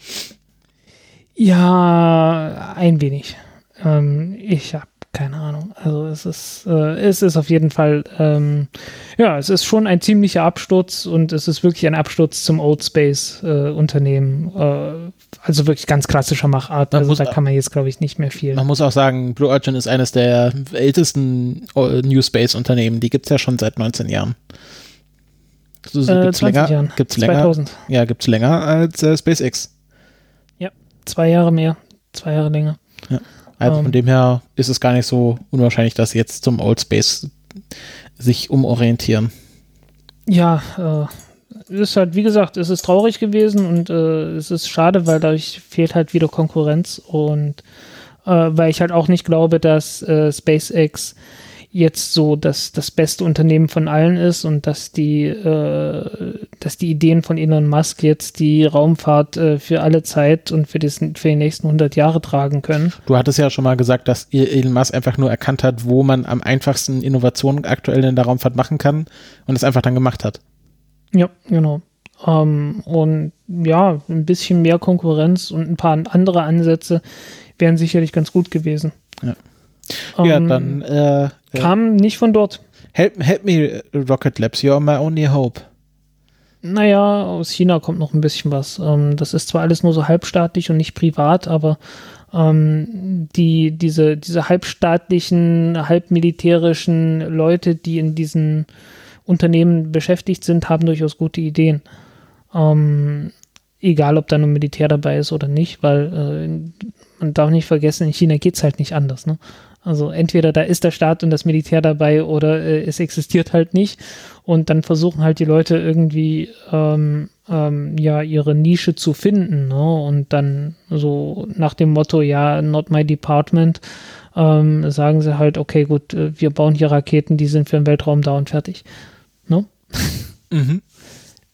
Ja, ein wenig. Ähm, ich habe keine Ahnung. Also es ist, äh, es ist auf jeden Fall, ähm, ja, es ist schon ein ziemlicher Absturz und es ist wirklich ein Absturz zum Old Space äh, Unternehmen. Äh, also wirklich ganz klassischer Machart. Man Also muss- da kann man jetzt, glaube ich, nicht mehr viel. Man muss auch sagen, Blue Origin ist eines der ältesten äh, New Space Unternehmen. Die gibt's ja schon seit 19 Jahren. So, so Äh, gibt's 20 länger, Jahren. Gibt's länger, 2000. ja, gibt's länger als äh, SpaceX. Zwei Jahre mehr, zwei Jahre länger. Also von dem her ist es gar nicht so unwahrscheinlich, dass sie jetzt zum Old Space sich umorientieren. Ja, äh, ist halt, wie gesagt, es ist traurig gewesen und äh, es ist schade, weil dadurch fehlt halt wieder Konkurrenz und äh, weil ich halt auch nicht glaube, dass äh, SpaceX jetzt so das, das beste Unternehmen von allen ist und dass die, äh, dass die Ideen von Elon Musk jetzt die Raumfahrt äh, für alle Zeit und für, das, für die nächsten 100 Jahre tragen können. Du hattest ja schon mal gesagt, dass Elon Musk einfach nur erkannt hat, wo man am einfachsten Innovationen aktuell in der Raumfahrt machen kann und es einfach dann gemacht hat. Ja, genau. Ähm, und ja, ein bisschen mehr Konkurrenz und ein paar andere Ansätze wären sicherlich ganz gut gewesen. Ja. Ja, Ähm, dann äh, äh, Kam nicht von dort. help, help me, Rocket Labs, you're my only hope. Naja, aus China kommt noch ein bisschen was. Ähm, das ist zwar alles nur so halbstaatlich und nicht privat, aber ähm, die, diese, diese halbstaatlichen, halbmilitärischen Leute, die in diesen Unternehmen beschäftigt sind, haben durchaus gute Ideen. Ähm, egal, ob da nur Militär dabei ist oder nicht, weil äh, man darf nicht vergessen, in China geht es halt nicht anders. Ne? Also entweder da ist der Staat und das Militär dabei oder äh, es existiert halt nicht. Und dann versuchen halt die Leute irgendwie ähm, ähm, ja ihre Nische zu finden. Ne? Und dann so nach dem Motto, ja, not my department, ähm, sagen sie halt, okay, gut, äh, wir bauen hier Raketen, die sind für den Weltraum da und fertig. Ne? Mhm.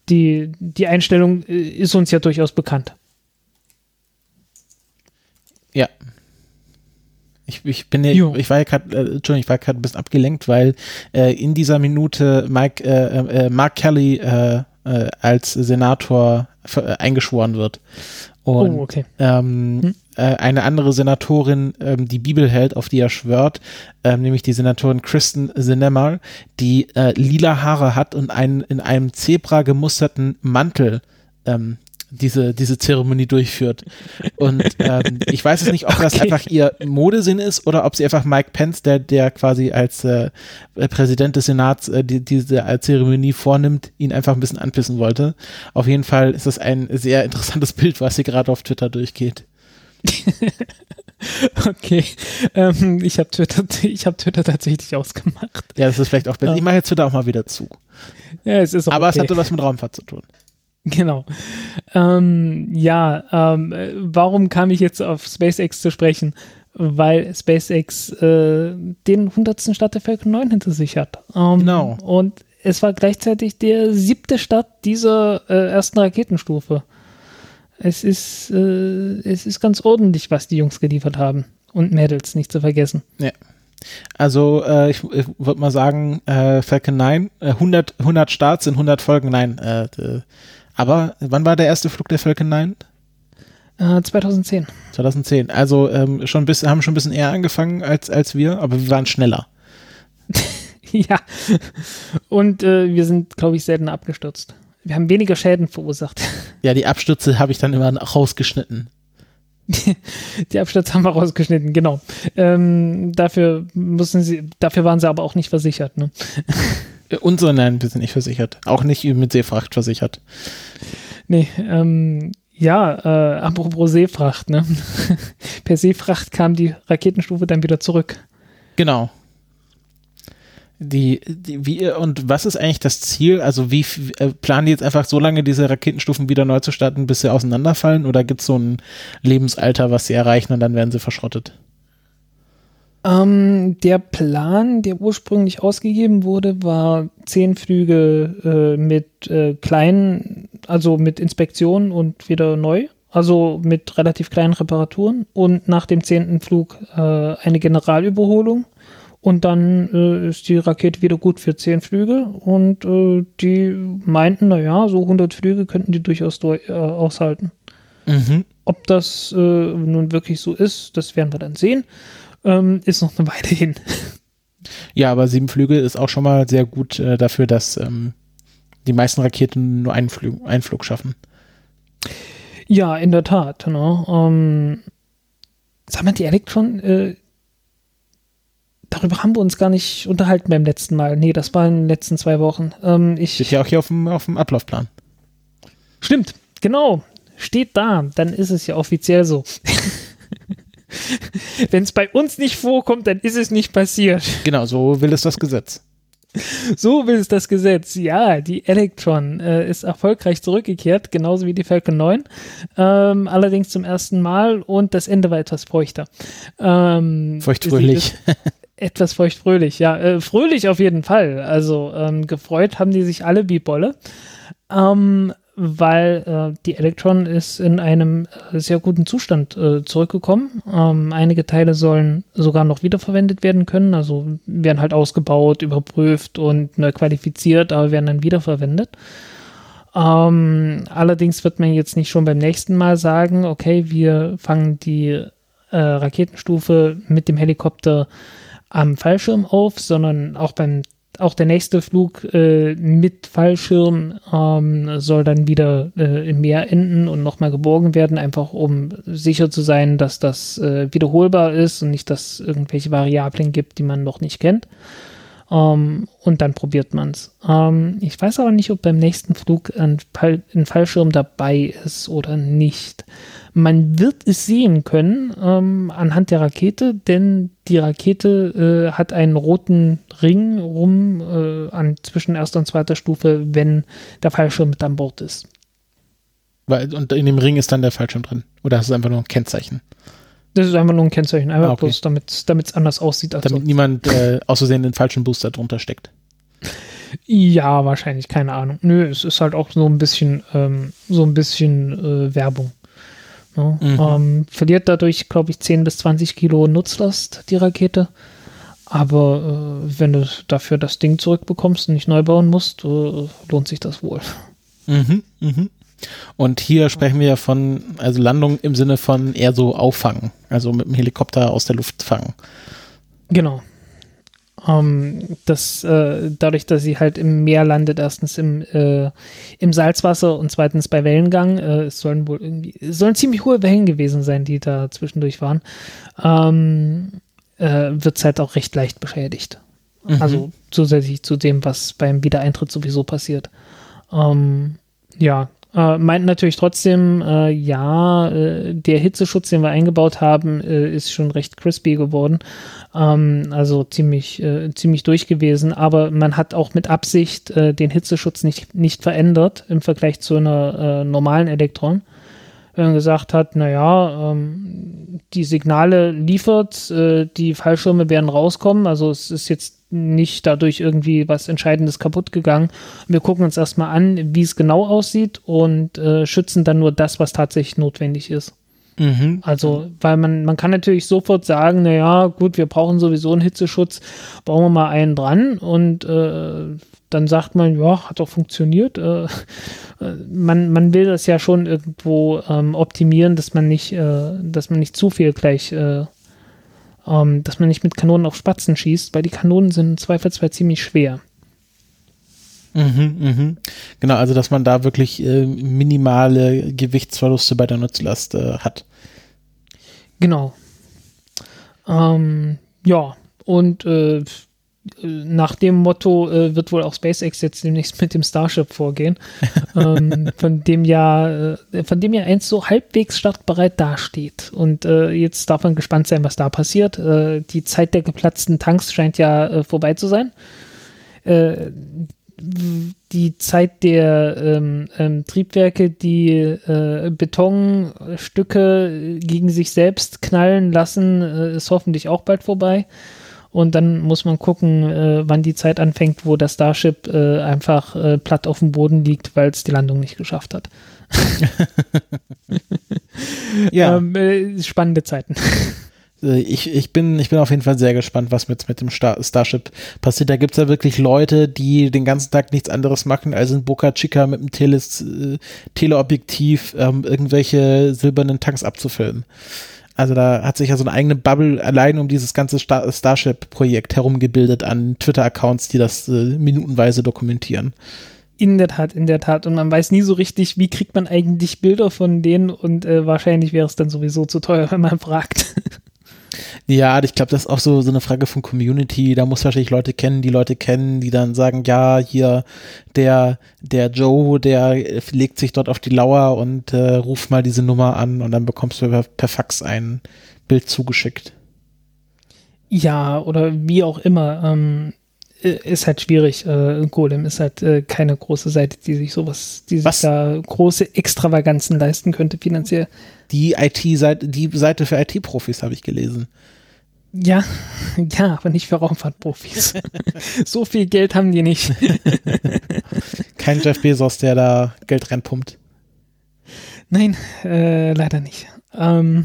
Die, die Einstellung äh, ist uns ja durchaus bekannt. Ja. Ich, ich bin ja, Jo. ich war ja gerade, äh, Entschuldigung, ich war gerade ein bisschen abgelenkt, weil äh, in dieser Minute Mike, äh, äh, Mark Kelly äh, äh, als Senator äh, eingeschworen wird. Und oh, okay. ähm, Hm. äh, eine andere Senatorin ähm, die Bibel hält, auf die er schwört, ähm, nämlich die Senatorin Kristen Sinema, die äh, lila Haare hat und einen in einem Zebra gemusterten Mantel ähm, diese, diese Zeremonie durchführt. Und ähm, ich weiß es nicht, ob das Okay. einfach ihr Modesinn ist oder ob sie einfach Mike Pence, der, der quasi als äh, Präsident des Senats äh, die, diese Zeremonie vornimmt, ihn einfach ein bisschen anpissen wollte. Auf jeden Fall ist das ein sehr interessantes Bild, was hier gerade auf Twitter durchgeht. Okay. Ähm, ich habe Twitter, ich hab Twitter tatsächlich ausgemacht. Ja, das ist vielleicht auch besser. Ich mache jetzt Twitter auch mal wieder zu. Ja, es ist auch Aber okay. es hatte was mit Raumfahrt zu tun. Genau. Ähm, ja, ähm, äh, warum kam ich jetzt auf SpaceX zu sprechen? Weil SpaceX äh, den 100. Start der Falcon 9 hinter sich hat. Ähm, Genau. Und es war gleichzeitig der siebte Start dieser äh, ersten Raketenstufe. Es ist, äh, es ist ganz ordentlich, was die Jungs geliefert haben. Und Mädels, nicht zu vergessen. Also äh, ich, ich würde mal sagen, äh, Falcon 9, äh, 100, 100 Starts in 100 Folgen, nein. Äh, aber wann war der erste Flug der Falcon 9? Äh, 2010. 2010. Also ähm, schon bisschen, haben schon ein bisschen eher angefangen als, als wir, aber wir waren schneller. ja. Und äh, wir sind, glaube ich, selten abgestürzt. wir haben weniger Schäden verursacht. Ja, die Abstürze habe ich dann immer rausgeschnitten. die Abstürze haben wir rausgeschnitten, genau. Ähm, dafür mussten sie, dafür waren sie aber auch nicht versichert, ne? Unsere, nein, wir sind nicht versichert. Auch nicht mit Seefracht versichert. Nee, ähm, ja, äh, apropos Seefracht, ne? per Seefracht kam die Raketenstufe dann wieder zurück. Genau. Die, die, wie, und was ist eigentlich das Ziel? Also, wie äh, planen die jetzt einfach so lange diese Raketenstufen wieder neu zu starten, bis sie auseinanderfallen? Oder gibt es so ein Lebensalter, was sie erreichen und dann werden sie verschrottet? Ähm, der Plan, der ursprünglich ausgegeben wurde, war zehn Flüge äh, mit äh, kleinen, also mit Inspektionen und wieder neu. Also mit relativ kleinen Reparaturen und nach dem zehnten Flug äh, eine Generalüberholung und dann äh, ist die Rakete wieder gut für 10 Flüge und äh, die meinten, naja, so 100 Flüge könnten die durchaus durch, äh, aushalten. Mhm. Ob das nun wirklich so ist, das werden wir dann sehen. Ähm, ist noch eine Weile hin. Ja, aber sieben Flüge ist auch schon mal sehr gut äh, dafür, dass ähm, die meisten Raketen nur einen, Flug, einen Flug schaffen. Ja, in der Tat. Ne? Ähm, sag mal, die Elektron, äh, darüber haben wir uns gar nicht unterhalten beim letzten Mal. Nee, das war in den letzten zwei Wochen. Ähm, ich, Steht ja auch hier auf dem, auf dem Ablaufplan. Stimmt, genau. Steht da. Dann ist es ja offiziell so. Wenn es bei uns nicht vorkommt, dann ist es nicht passiert. Genau, so will es das Gesetz. So will es das Gesetz. Ja, die Electron äh, ist erfolgreich zurückgekehrt, genauso wie die Falcon 9. Ähm, allerdings zum ersten Mal und das Ende war etwas feuchter. Ähm, Feuchtfröhlich etwas feuchtfröhlich, ja. Äh, fröhlich auf jeden Fall. Also ähm, gefreut haben die sich alle wie Bolle. Ähm, weil äh, die Electron ist in einem äh, sehr guten Zustand äh, zurückgekommen. Ähm, einige Teile sollen sogar noch wiederverwendet werden können, also werden halt ausgebaut, überprüft und neu qualifiziert, aber werden dann wiederverwendet. Ähm, allerdings wird man jetzt nicht schon beim nächsten Mal sagen, okay, wir fangen die äh, Raketenstufe mit dem Helikopter am Fallschirm auf, sondern auch beim auch der nächste Flug äh, mit Fallschirm ähm, soll dann wieder äh, im Meer enden und nochmal geborgen werden, einfach um sicher zu sein, dass das äh, wiederholbar ist und nicht, dass irgendwelche Variablen gibt, die man noch nicht kennt. Ähm, und dann probiert man es. Ähm, ich weiß aber nicht, ob beim nächsten Flug ein, Fall, ein Fallschirm dabei ist oder nicht. Man wird es sehen können ähm, anhand der Rakete, denn die Rakete äh, hat einen roten Ring rum äh, an zwischen erster und zweiter Stufe, wenn der Fallschirm mit an Bord ist. Und in dem Ring ist dann der Fallschirm drin? Oder ist es einfach nur ein Kennzeichen? Das ist einfach nur ein Kennzeichen, einfach ah, okay. bloß, damit es anders aussieht. Als damit sonst. niemand äh, aus Versehen den falschen Booster drunter steckt. Ja, wahrscheinlich, keine Ahnung. Nö, es ist halt auch so ein bisschen, ähm, so ein bisschen äh, Werbung. Ne? Mhm. Ähm, verliert dadurch, glaube ich, 10 bis 20 Kilo Nutzlast, die Rakete. Aber äh, wenn du dafür das Ding zurückbekommst und nicht neu bauen musst, äh, lohnt sich das wohl. Mhm, mhm. Und hier sprechen wir von, also Landung im Sinne von eher so auffangen, also mit dem Helikopter aus der Luft fangen. Genau. Ähm, das, äh, dadurch, dass sie halt im Meer landet, erstens im, äh, im Salzwasser und zweitens bei Wellengang, äh, es sollen wohl irgendwie, es sollen ziemlich hohe Wellen gewesen sein, die da zwischendurch waren, ähm, äh, wird es halt auch recht leicht beschädigt. Mhm. Also zusätzlich zu dem, was beim Wiedereintritt sowieso passiert. Ähm, ja, äh, meinten natürlich trotzdem, äh, ja, äh, der Hitzeschutz, den wir eingebaut haben, äh, ist schon recht crispy geworden. Ähm, also ziemlich, äh, ziemlich durch gewesen. Aber man hat auch mit Absicht äh, den Hitzeschutz nicht, nicht verändert im Vergleich zu einer normalen Elektron. Wenn man gesagt hat, naja, ähm, die Signale liefert, die Fallschirme werden rauskommen. Also es ist jetzt nicht dadurch irgendwie was Entscheidendes kaputt gegangen. Wir gucken uns erstmal an, wie es genau aussieht und äh, schützen dann nur das, was tatsächlich notwendig ist. Mhm. Also, weil man, man kann natürlich sofort sagen, naja, gut, wir brauchen sowieso einen Hitzeschutz, bauen wir mal einen dran und äh, dann sagt man, ja, hat doch funktioniert. Äh, äh man, man will das ja schon irgendwo ähm, optimieren, dass man nicht, äh, dass man nicht zu viel gleich äh, ähm, dass man nicht mit Kanonen auf Spatzen schießt, weil die Kanonen sind im Zweifelsfall ziemlich schwer. Mhm, mhm. Genau, also dass man da wirklich äh, minimale Gewichtsverluste bei der Nutzlast äh, hat. Genau. Ähm, ja, und äh, nach dem Motto äh, wird wohl auch SpaceX jetzt demnächst mit dem Starship vorgehen, ähm, von dem ja, äh, von dem ja eins so halbwegs startbereit dasteht. Und äh, jetzt darf man gespannt sein, was da passiert. Äh, die Zeit der geplatzten Tanks scheint ja äh, vorbei zu sein. Äh, die Zeit der ähm, ähm, Triebwerke, die äh, Betonstücke gegen sich selbst knallen lassen, äh, ist hoffentlich auch bald vorbei. Und dann muss man gucken, äh, wann die Zeit anfängt, wo das Starship äh, einfach äh, platt auf dem Boden liegt, weil es die Landung nicht geschafft hat. ja. Ähm, äh, spannende Zeiten. Äh, ich, ich, bin, ich bin auf jeden Fall sehr gespannt, was mit, mit dem Star Starship passiert. Da gibt es ja wirklich Leute, die den ganzen Tag nichts anderes machen, als in Boca Chica mit dem Teles, äh, Teleobjektiv ähm, irgendwelche silbernen Tanks abzufilmen. Also da hat sich ja so eine eigene Bubble allein um dieses ganze Star Starship-Projekt herumgebildet an Twitter-Accounts, die das äh, minutenweise dokumentieren. In der Tat, in der Tat. Und man weiß nie so richtig, wie kriegt man eigentlich Bilder von denen und äh, wahrscheinlich wäre es dann sowieso zu teuer, wenn man fragt. Ja, ich glaube, das ist auch so, so eine Frage von Community. Da muss wahrscheinlich Leute kennen, die Leute kennen, die dann sagen, ja, hier der, der Joe, der legt sich dort auf die Lauer und äh, ruft mal diese Nummer an und dann bekommst du per, per Fax ein Bild zugeschickt. Ja, oder wie auch immer. Ähm, ist halt schwierig. Äh, Golem ist halt äh, keine große Seite, die sich sowas, die sich da große Extravaganzen leisten könnte finanziell. Die IT-Seite, die Seite für IT-Profis habe ich gelesen. Ja, ja, aber nicht für Raumfahrtprofis. so viel Geld haben die nicht. Kein Jeff Bezos, der da Geld reinpumpt. Nein, äh, leider nicht. Ähm,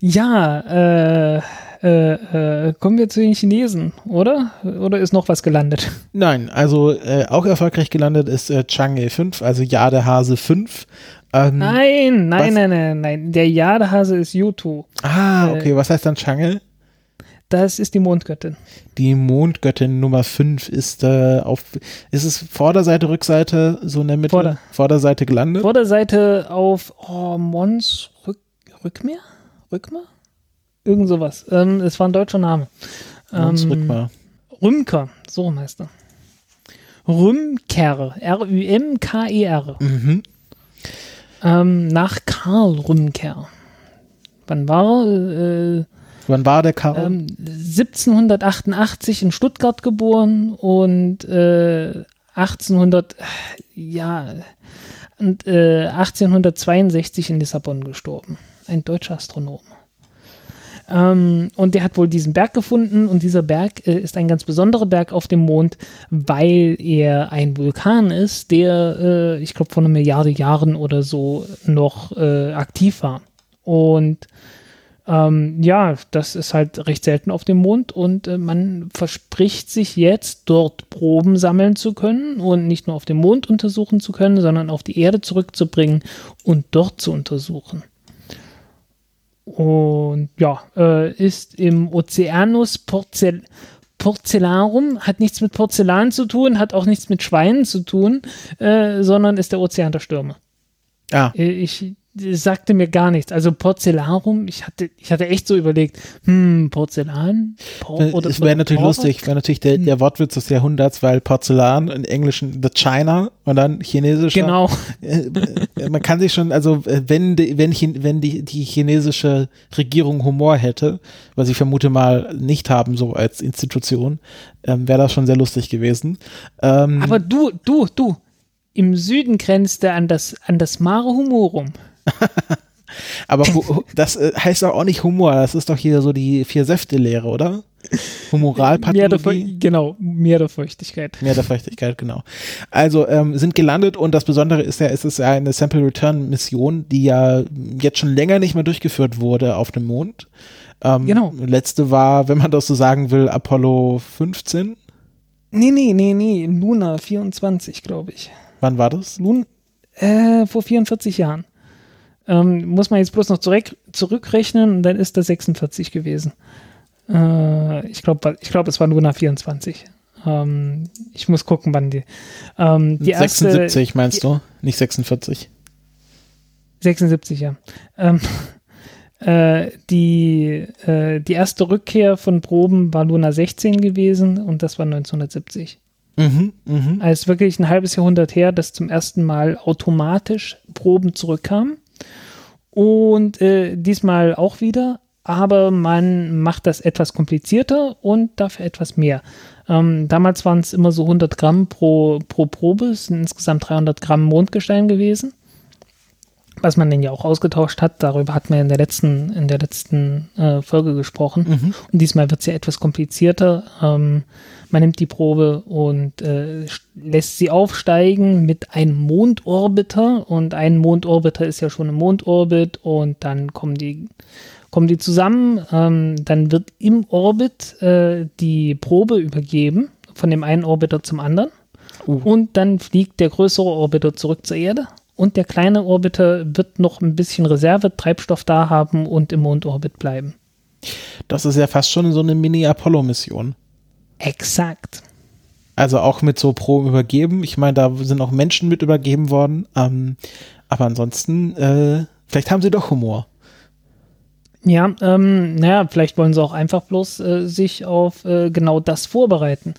ja, äh, äh, äh, kommen wir zu den Chinesen, oder? Oder ist noch was gelandet? Nein, also äh, auch erfolgreich gelandet ist äh, Chang'e 5, also Jadehase 5. Ähm, nein, nein, was? nein, nein, nein. Der Jadehase ist Yutu. Ah, okay. Äh, was heißt dann Chang'e? Das ist die Mondgöttin. Die Mondgöttin Nummer 5 ist äh, auf, ist es Vorderseite, Rückseite, so in der Mitte? Vorder. Vorderseite gelandet? Vorderseite auf oh, Mons Rück, Rückmeer? Rückmeer? Irgend sowas. Ähm, es war ein deutscher Name. Ähm. Rümker, so heißt er. Rümker, R-Ü-M-K-E-R. Mhm. Ähm, nach Karl Rümker. Wann war äh, Wann war der Karl? Ähm, 1788 in Stuttgart geboren und äh, 1800, ja, und, äh, 1862 in Lissabon gestorben. Ein deutscher Astronom. Ähm, und der hat wohl diesen Berg gefunden und dieser Berg äh, ist ein ganz besonderer Berg auf dem Mond, weil er ein Vulkan ist, der, äh, ich glaube, vor einer Milliarde Jahren oder so noch äh, aktiv war. Und ähm, ja, das ist halt recht selten auf dem Mond und äh, man verspricht sich jetzt, dort Proben sammeln zu können und nicht nur auf dem Mond untersuchen zu können, sondern auf die Erde zurückzubringen und dort zu untersuchen. Und ja, äh, ist im Oceanus Porzel Porzellarum, hat nichts mit Porzellan zu tun, hat auch nichts mit Schweinen zu tun, äh, sondern ist der Ozean der Stürme. Ja. Äh, ich sagte mir gar nichts. Also Porzellarum, ich hatte, ich hatte echt so überlegt, hm, Porzellan? Por äh, oder es wäre natürlich Por lustig, wäre natürlich der, der Wortwitz des Jahrhunderts, weil Porzellan im Englischen the China und dann chinesischer. Genau. Äh, äh, man kann sich schon, also wenn, die, wenn, wenn die, die chinesische Regierung Humor hätte, was ich vermute mal nicht haben, so als Institution, ähm, wäre das schon sehr lustig gewesen. Ähm, Aber du, du, du, im Süden grenzt er an das, an das Mare Humorum. Aber das äh, heißt doch auch nicht Humor, das ist doch hier so die Vier-Säfte-Lehre, oder? Humoralpathologie. Genau, mehr der Feuchtigkeit. Mehr der Feuchtigkeit, genau. Also ähm, sind gelandet und das Besondere ist ja, es ist ja eine Sample-Return-Mission, die ja jetzt schon länger nicht mehr durchgeführt wurde auf dem Mond. Ähm, genau. Letzte war, wenn man das so sagen will, Apollo 15. Nee, nee, nee, nee, Luna 24, glaube ich. Wann war das? Lun äh, vor 44 Jahren. Ähm, muss man jetzt bloß noch zurück, zurückrechnen und dann ist das 46 gewesen. Äh, ich glaube, ich glaub, es war Luna 24. Ähm, ich muss gucken, wann die. Ähm, die 76 erste, meinst du? Nicht 46. 76, ja. Ähm, äh, die, äh, die erste Rückkehr von Proben war Luna 16 gewesen und das war 1970. Mhm, mhm. Also wirklich ein halbes Jahrhundert her, dass zum ersten Mal automatisch Proben zurückkamen. Und äh, diesmal auch wieder, aber man macht das etwas komplizierter und dafür etwas mehr. Ähm, damals waren es immer so 100 Gramm pro, pro Probe, es sind insgesamt 300 Gramm Mondgestein gewesen was man denn ja auch ausgetauscht hat. Darüber hat man in der letzten, in der letzten äh, Folge gesprochen. Mhm. Und diesmal wird es ja etwas komplizierter. Ähm, man nimmt die Probe und äh, lässt sie aufsteigen mit einem Mondorbiter. Und ein Mondorbiter ist ja schon ein Mondorbit und dann kommen die, kommen die zusammen. Ähm, dann wird im Orbit äh, die Probe übergeben von dem einen Orbiter zum anderen. Uh. Und dann fliegt der größere Orbiter zurück zur Erde und der kleine Orbiter wird noch ein bisschen Reserve, Treibstoff da haben und im Mondorbit bleiben. Das ist ja fast schon so eine Mini-Apollo-Mission. Exakt. Also auch mit so Proben übergeben. Ich meine, da sind auch Menschen mit übergeben worden. Ähm, aber ansonsten, äh, vielleicht haben sie doch Humor. Ja, ähm, naja, vielleicht wollen sie auch einfach bloß äh, sich auf äh, genau das vorbereiten.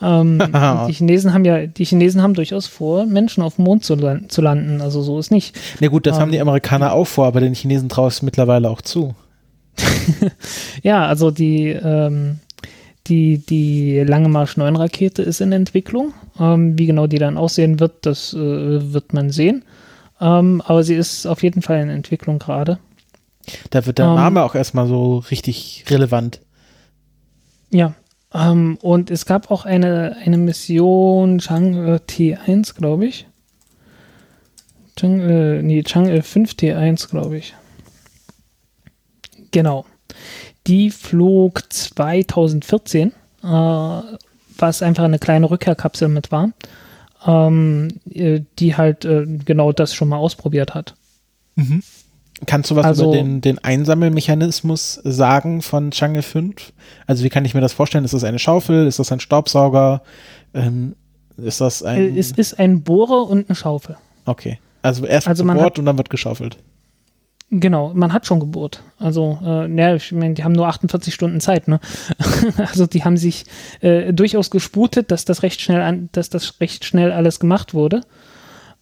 Ähm, die Chinesen haben ja, die Chinesen haben durchaus vor, Menschen auf dem Mond zu, lan zu landen. Also so ist nicht. Na gut, das Ähm, haben die Amerikaner auch vor, aber den Chinesen traue ich es mittlerweile auch zu. Ja, also die, ähm, die, die Lange Marsch 9 Rakete ist in Entwicklung. Ähm, wie genau die dann aussehen wird, das äh, wird man sehen. Ähm, aber sie ist auf jeden Fall in Entwicklung gerade. Da wird der Ähm, Name auch erstmal so richtig relevant. Ja. Ähm, und es gab auch eine, eine Mission Chang'e T1, glaube ich. Chang'e, nee, Chang'e 5 T1, glaube ich. Genau. Die flog 2014, äh, was einfach eine kleine Rückkehrkapsel mit war, ähm, äh, die halt äh, genau das schon mal ausprobiert hat. Kannst du was Also- über den, den Einsammelmechanismus sagen von Chang'e 5? Also wie kann ich mir das vorstellen? Ist das eine Schaufel? Ist das ein Staubsauger? Ähm, ist das Äh, ein... Es ist ein Bohrer und eine Schaufel. okay. Also erst Also gebohrt und dann wird geschaufelt. Genau, man hat schon gebohrt. Also, äh, ne, ich meine, die haben nur 48 Stunden Zeit, ne? also die haben sich äh, durchaus gesputet, dass das recht schnell an, dass das recht schnell alles gemacht wurde.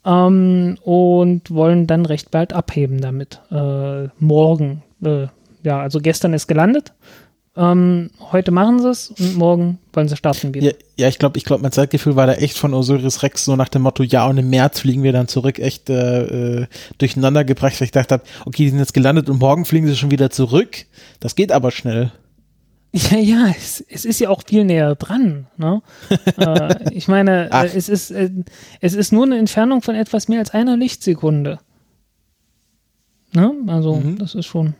Ähm, und wollen dann recht bald abheben damit. Äh, morgen. Äh, ja, also gestern ist gelandet. Ähm, heute machen sie es und morgen wollen sie starten wieder. Ja, ja ich glaube, ich glaub, mein Zeitgefühl war da echt von Osiris Rex so nach dem Motto, ja, und im März fliegen wir dann zurück, echt äh, äh, durcheinander gebracht, weil ich dachte, okay, die sind jetzt gelandet und morgen fliegen sie schon wieder zurück. Das geht aber schnell. Ja, ja, es, es ist ja auch viel näher dran. Ne? äh, ich meine, Ach. äh, es, ist, äh, es ist nur eine Entfernung von etwas mehr als einer Lichtsekunde. Ne? Also, Mhm. das ist schon,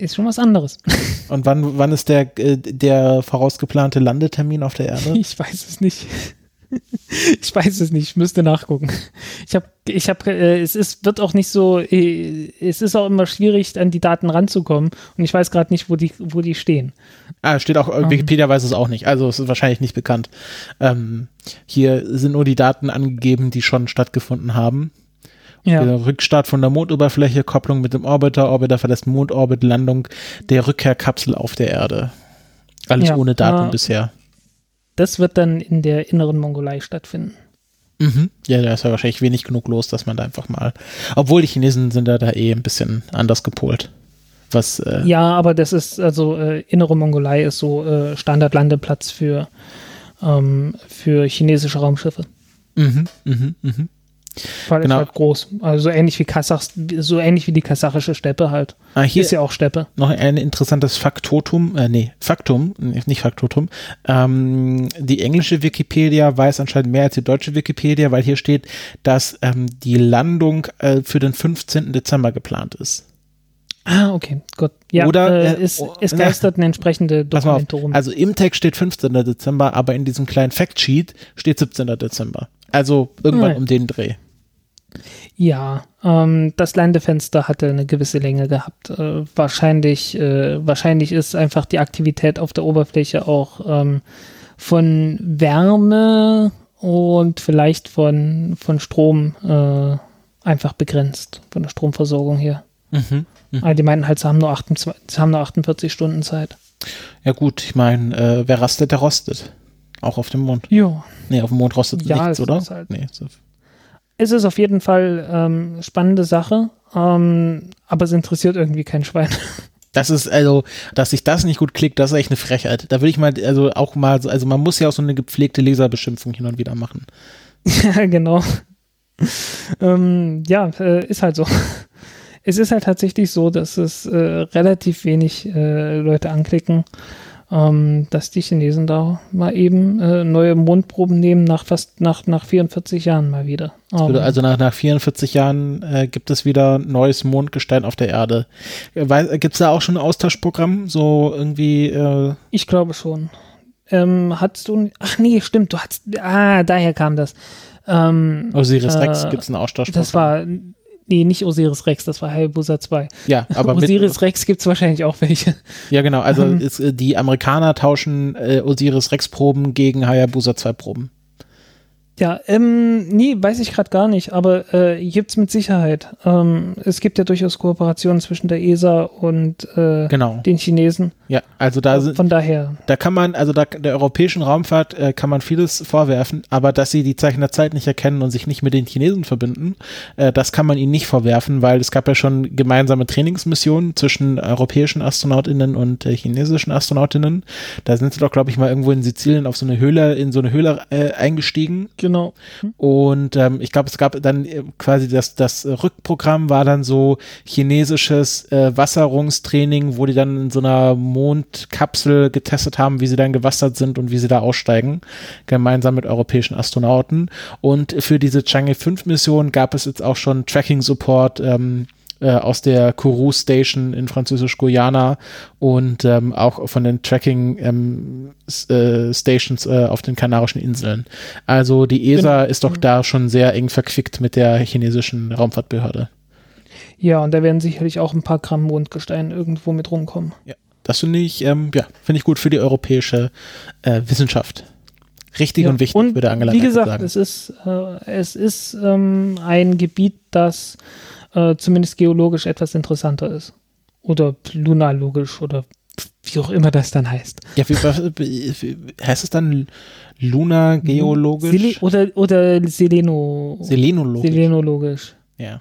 ist schon was anderes. Und wann, wann ist der, äh, der vorausgeplante Landetermin auf der Erde? Ich weiß es nicht. Ich weiß es nicht, ich müsste nachgucken. Ich habe, ich habe, äh, es ist, wird auch nicht so, äh, es ist auch immer schwierig, an die Daten ranzukommen und ich weiß gerade nicht, wo die, wo die stehen. Ah, steht auch, Ähm. Wikipedia weiß es auch nicht, also es ist wahrscheinlich nicht bekannt. Ähm, hier sind nur die Daten angegeben, die schon stattgefunden haben. Ja. Der Rückstart von der Mondoberfläche, Kopplung mit dem Orbiter, Orbiter verlässt Mondorbit, Landung der Rückkehrkapsel auf der Erde. Alles Ja, ohne Datum äh, bisher. Das wird dann in der inneren Mongolei stattfinden. Mhm. Ja, da ist ja wahrscheinlich wenig genug los, dass man da einfach mal. Obwohl die Chinesen sind da, da eh ein bisschen anders gepolt. Was, äh, Ja, aber das ist, also äh, innere Mongolei ist so äh, Standardlandeplatz für, ähm, für chinesische Raumschiffe. mhm, mhm, mhm. Weil Genau. ist halt groß. Also so ähnlich wie Kasachs, so ähnlich wie die kasachische Steppe halt. Ah, hier ist ja auch Steppe. noch ein interessantes Faktotum, äh, nee, Faktum, nicht Faktotum. Ähm, die englische Wikipedia weiß anscheinend mehr als die deutsche Wikipedia, weil hier steht, dass ähm, die Landung äh, für den 15. Dezember geplant ist. Ah, okay, gut. Ja, Oder, äh, äh, es, oh, es na, geistert eine entsprechende Dokumente rum. also im Text steht 15. Dezember, aber in diesem kleinen Factsheet steht 17. Dezember. Also irgendwann Nein. um den Dreh. Ja, ähm, das Landefenster hatte eine gewisse Länge gehabt. Äh, wahrscheinlich, äh, wahrscheinlich ist einfach die Aktivität auf der Oberfläche auch ähm, von Wärme und vielleicht von, von Strom äh, einfach begrenzt, von der Stromversorgung her. Mhm, mh. Aber die meinten halt, sie haben nur, 28, sie haben nur 48 Stunden Zeit. Ja gut, ich meine, äh, wer rastet, der rostet. Auch auf dem Mond. Ja. Nee, auf dem Mond rostet ja, nichts, oder? Halt nee, so. Es ist auf jeden Fall ähm, spannende Sache, ähm, aber es interessiert irgendwie kein Schwein. Das ist also, dass sich das nicht gut klickt, das ist echt eine Frechheit. Da würde ich mal, also auch mal, also man muss ja auch so eine gepflegte Leserbeschimpfung hin und wieder machen. Ja, genau. ähm, ja, äh, ist halt so. Es ist halt tatsächlich so, dass es äh, relativ wenig äh, Leute anklicken ähm, dass die Chinesen da mal eben äh, neue Mondproben nehmen nach fast nach, nach 44 Jahren mal wieder. Um, also nach, nach 44 Jahren äh, gibt es wieder neues Mondgestein auf der Erde. Äh, gibt es da auch schon ein Austauschprogramm? So irgendwie? Äh ich glaube schon. Ähm, hattest du, ach nee, stimmt, du hattest, ah, daher kam das. Ähm, Osiris Rex gibt es ein Austauschprogramm. Das war, Nee, nicht Osiris Rex, das war Hayabusa 2. Ja, aber Osiris mit, Rex gibt es wahrscheinlich auch welche. Ja, genau. Also ist, äh, die Amerikaner tauschen äh, Osiris Rex Proben gegen Hayabusa 2 Proben. Ja, ähm, nee, weiß ich gerade gar nicht, aber äh, gibt es mit Sicherheit. Ähm, es gibt ja durchaus Kooperationen zwischen der ESA und äh, genau. den Chinesen. Ja, also da sind, von daher. Da kann man, also da, der europäischen Raumfahrt äh, kann man vieles vorwerfen, aber dass sie die Zeichen der Zeit nicht erkennen und sich nicht mit den Chinesen verbinden, äh, das kann man ihnen nicht vorwerfen, weil es gab ja schon gemeinsame Trainingsmissionen zwischen europäischen AstronautInnen und äh, chinesischen AstronautInnen. Da sind sie doch, glaube ich, mal irgendwo in Sizilien auf so eine Höhle, in so eine Höhle äh, eingestiegen. Genau Genau. Und ähm, ich glaube, es gab dann äh, quasi das, das Rückprogramm war dann so chinesisches äh, Wasserungstraining, wo die dann in so einer Mondkapsel getestet haben, wie sie dann gewassert sind und wie sie da aussteigen, gemeinsam mit europäischen Astronauten. Und für diese Chang'e 5 Mission gab es jetzt auch schon Tracking Support. Ähm, äh, aus der Kourou Station in Französisch-Guyana und ähm, auch von den Tracking ähm, äh, Stations äh, auf den Kanarischen Inseln. Also die ESA genau. ist doch da schon sehr eng verquickt mit der chinesischen Raumfahrtbehörde. Ja, und da werden sicherlich auch ein paar Gramm Mondgestein irgendwo mit rumkommen. Ja, das finde ich, ähm, ja, finde ich gut für die europäische äh, Wissenschaft. Richtig ja, und wichtig, und würde Angela Wie gesagt, sagen. es ist, äh, es ist ähm, ein Gebiet, das äh, zumindest geologisch etwas interessanter ist. Oder lunalogisch oder wie auch immer das dann heißt. Ja, wie, wie, heißt es dann lunageologisch? Sele oder oder Seleno Selenologisch. Selenologisch. Ja.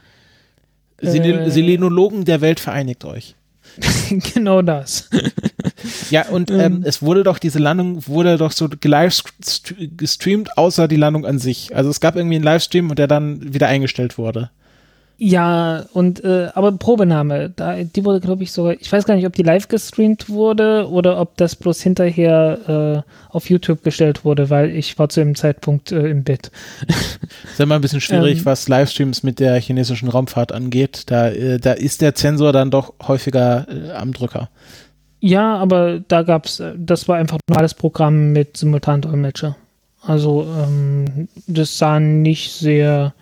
Selen äh, Selenologen der Welt vereinigt euch. genau das. ja, und ähm, ähm, es wurde doch, diese Landung wurde doch so live gestreamt, außer die Landung an sich. Also es gab irgendwie einen Livestream und der dann wieder eingestellt wurde. Ja, und äh, aber Probenahme, da, die wurde, glaube ich, sogar, ich weiß gar nicht, ob die live gestreamt wurde oder ob das bloß hinterher äh, auf YouTube gestellt wurde, weil ich war zu dem Zeitpunkt äh, im Bett. ist immer ein bisschen schwierig, ähm, was Livestreams mit der chinesischen Raumfahrt angeht. Da, äh, da ist der Zensor dann doch häufiger äh, am Drücker. Ja, aber da gab's, äh, das war einfach ein normales Programm mit Simultandolmetscher. Also ähm, das sah nicht sehr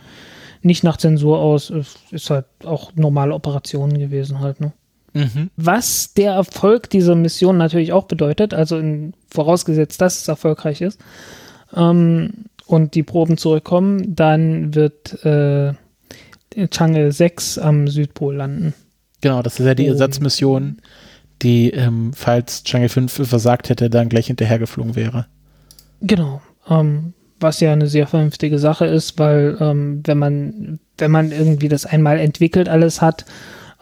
nicht nach Zensur aus. Ist halt auch normale Operationen gewesen halt, ne? Mhm. Was der Erfolg dieser Mission natürlich auch bedeutet, also in, vorausgesetzt, dass es erfolgreich ist ähm, und die Proben zurückkommen, dann wird äh, Chang'e 6 am Südpol landen. Genau, das ist ja die Ersatzmission, die, ähm, falls Chang'e 5 versagt hätte, dann gleich hinterhergeflogen wäre. Genau. Ähm, was ja eine sehr vernünftige Sache ist, weil ähm, wenn man wenn man irgendwie das einmal entwickelt alles hat,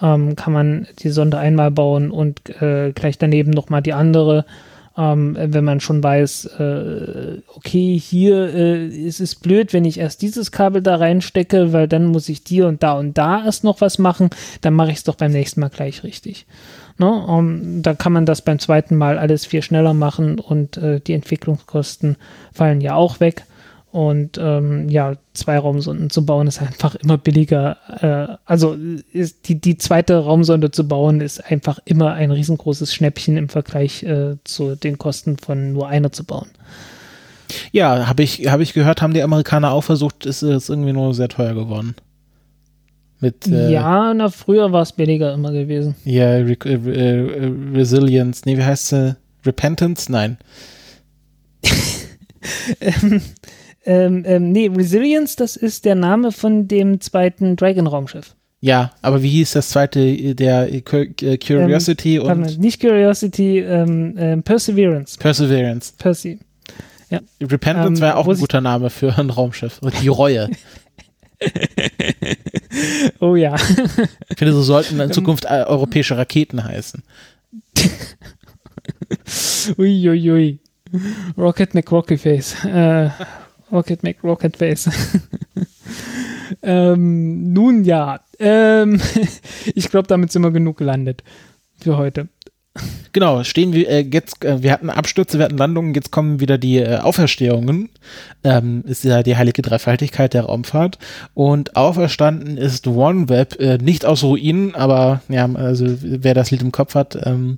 ähm, kann man die Sonde einmal bauen und äh, gleich daneben nochmal die andere. Ähm, wenn man schon weiß, äh, okay, hier äh, ist es blöd, wenn ich erst dieses Kabel da reinstecke, weil dann muss ich dir und da und da erst noch was machen, dann mache ich es doch beim nächsten Mal gleich richtig. Ne? Um, da kann man das beim zweiten Mal alles viel schneller machen und äh, die Entwicklungskosten fallen ja auch weg. Und ähm, ja, zwei Raumsonden zu bauen ist einfach immer billiger. Äh, also ist die, die zweite Raumsonde zu bauen ist einfach immer ein riesengroßes Schnäppchen im Vergleich äh, zu den Kosten von nur einer zu bauen. Ja, habe ich, hab ich gehört, haben die Amerikaner auch versucht, ist es irgendwie nur sehr teuer geworden. Mit, äh, ja, na, früher war es billiger immer gewesen. Ja, Re Re Re Resilience, nee, wie heißt sie? Repentance? Nein. ähm, ähm, ähm, nee, Resilience, das ist der Name von dem zweiten Dragon-Raumschiff. Ja, aber wie hieß das zweite, der äh, Curiosity ähm, und. Nicht Curiosity, ähm, ähm, Perseverance. Perseverance. Percy. Ja. Repentance wäre auch ein guter Name für ein Raumschiff. Die Reue. oh ja. ich finde, so sollten in Zukunft äh, europäische Raketen heißen. Uiuiui. Ui, ui. Rocket McRockyface. Äh, Rocket McRocketface. ähm, nun ja. Ähm, ich glaube, damit sind wir genug gelandet für heute. Genau, stehen wir äh, jetzt, äh, wir hatten Abstürze, wir hatten Landungen, jetzt kommen wieder die äh, Auferstehungen. Ähm, ist ja die heilige Dreifaltigkeit der Raumfahrt. Und auferstanden ist OneWeb, äh, nicht aus Ruinen, aber ja, also wer das Lied im Kopf hat, ähm,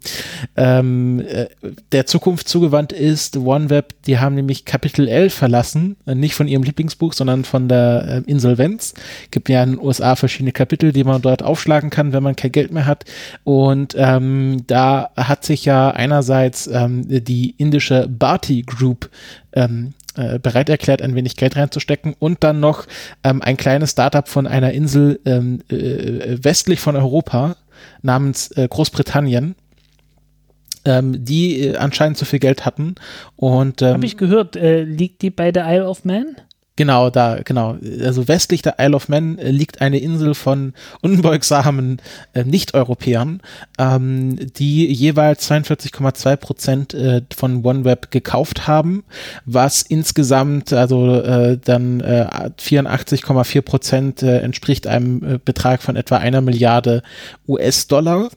ähm, äh, der Zukunft zugewandt ist OneWeb, die haben nämlich Kapitel 11 verlassen, äh, nicht von ihrem Lieblingsbuch, sondern von der äh, Insolvenz. Gibt ja in den USA verschiedene Kapitel, die man dort aufschlagen kann, wenn man kein Geld mehr hat. Und ähm, da hat sich ja einerseits ähm, die indische Bharti Group ähm, äh, bereit erklärt, ein wenig Geld reinzustecken und dann noch ähm, ein kleines Startup von einer Insel ähm, äh, westlich von Europa namens äh, Großbritannien, ähm, die äh, anscheinend zu viel Geld hatten. Und ähm, habe ich gehört, äh, liegt die bei der Isle of Man? Genau, da, genau. Also westlich der Isle of Man äh, liegt eine Insel von unbeugsamen äh, Nicht-Europäern, ähm, die jeweils 42,2 Prozent äh, von OneWeb gekauft haben, was insgesamt also äh, dann äh, 84,4 Prozent äh, entspricht einem äh, Betrag von etwa einer Milliarde US-Dollar.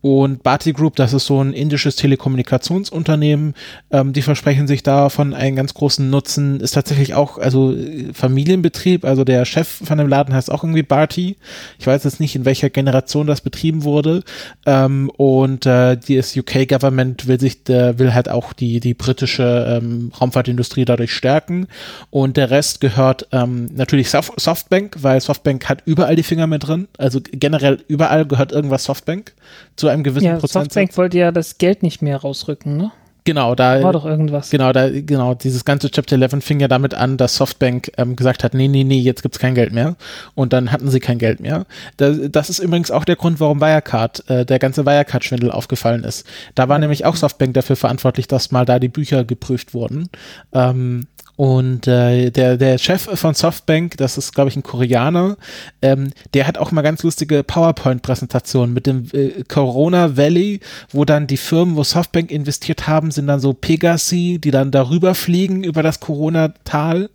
Und Bharti Group, das ist so ein indisches Telekommunikationsunternehmen, ähm, die versprechen sich davon einen ganz großen Nutzen, ist tatsächlich auch, also Familienbetrieb, also der Chef von dem Laden heißt auch irgendwie Bharti. Ich weiß jetzt nicht, in welcher Generation das betrieben wurde. Ähm, und äh, das UK-Government will sich, äh, will halt auch die, die britische ähm, Raumfahrtindustrie dadurch stärken. Und der Rest gehört ähm, natürlich Soft Softbank, weil Softbank hat überall die Finger mit drin. Also generell überall gehört irgendwas Softbank zu einem gewissen ja, Prozentsatz. Softbank wollte ja das Geld nicht mehr rausrücken, ne? Genau, da war doch irgendwas. Genau, da genau dieses ganze Chapter 11 fing ja damit an, dass Softbank ähm, gesagt hat, nee, nee, nee, jetzt gibt's kein Geld mehr und dann hatten sie kein Geld mehr. Da, das ist übrigens auch der Grund, warum Wirecard, äh, der ganze Wirecard Schwindel aufgefallen ist. Da war ja. nämlich auch Softbank dafür verantwortlich, dass mal da die Bücher geprüft wurden. Ähm, und äh, der, der Chef von Softbank, das ist, glaube ich, ein Koreaner, ähm, der hat auch mal ganz lustige PowerPoint-Präsentationen mit dem äh, Corona Valley, wo dann die Firmen, wo Softbank investiert haben, sind dann so Pegasi, die dann darüber fliegen über das Corona-Tal.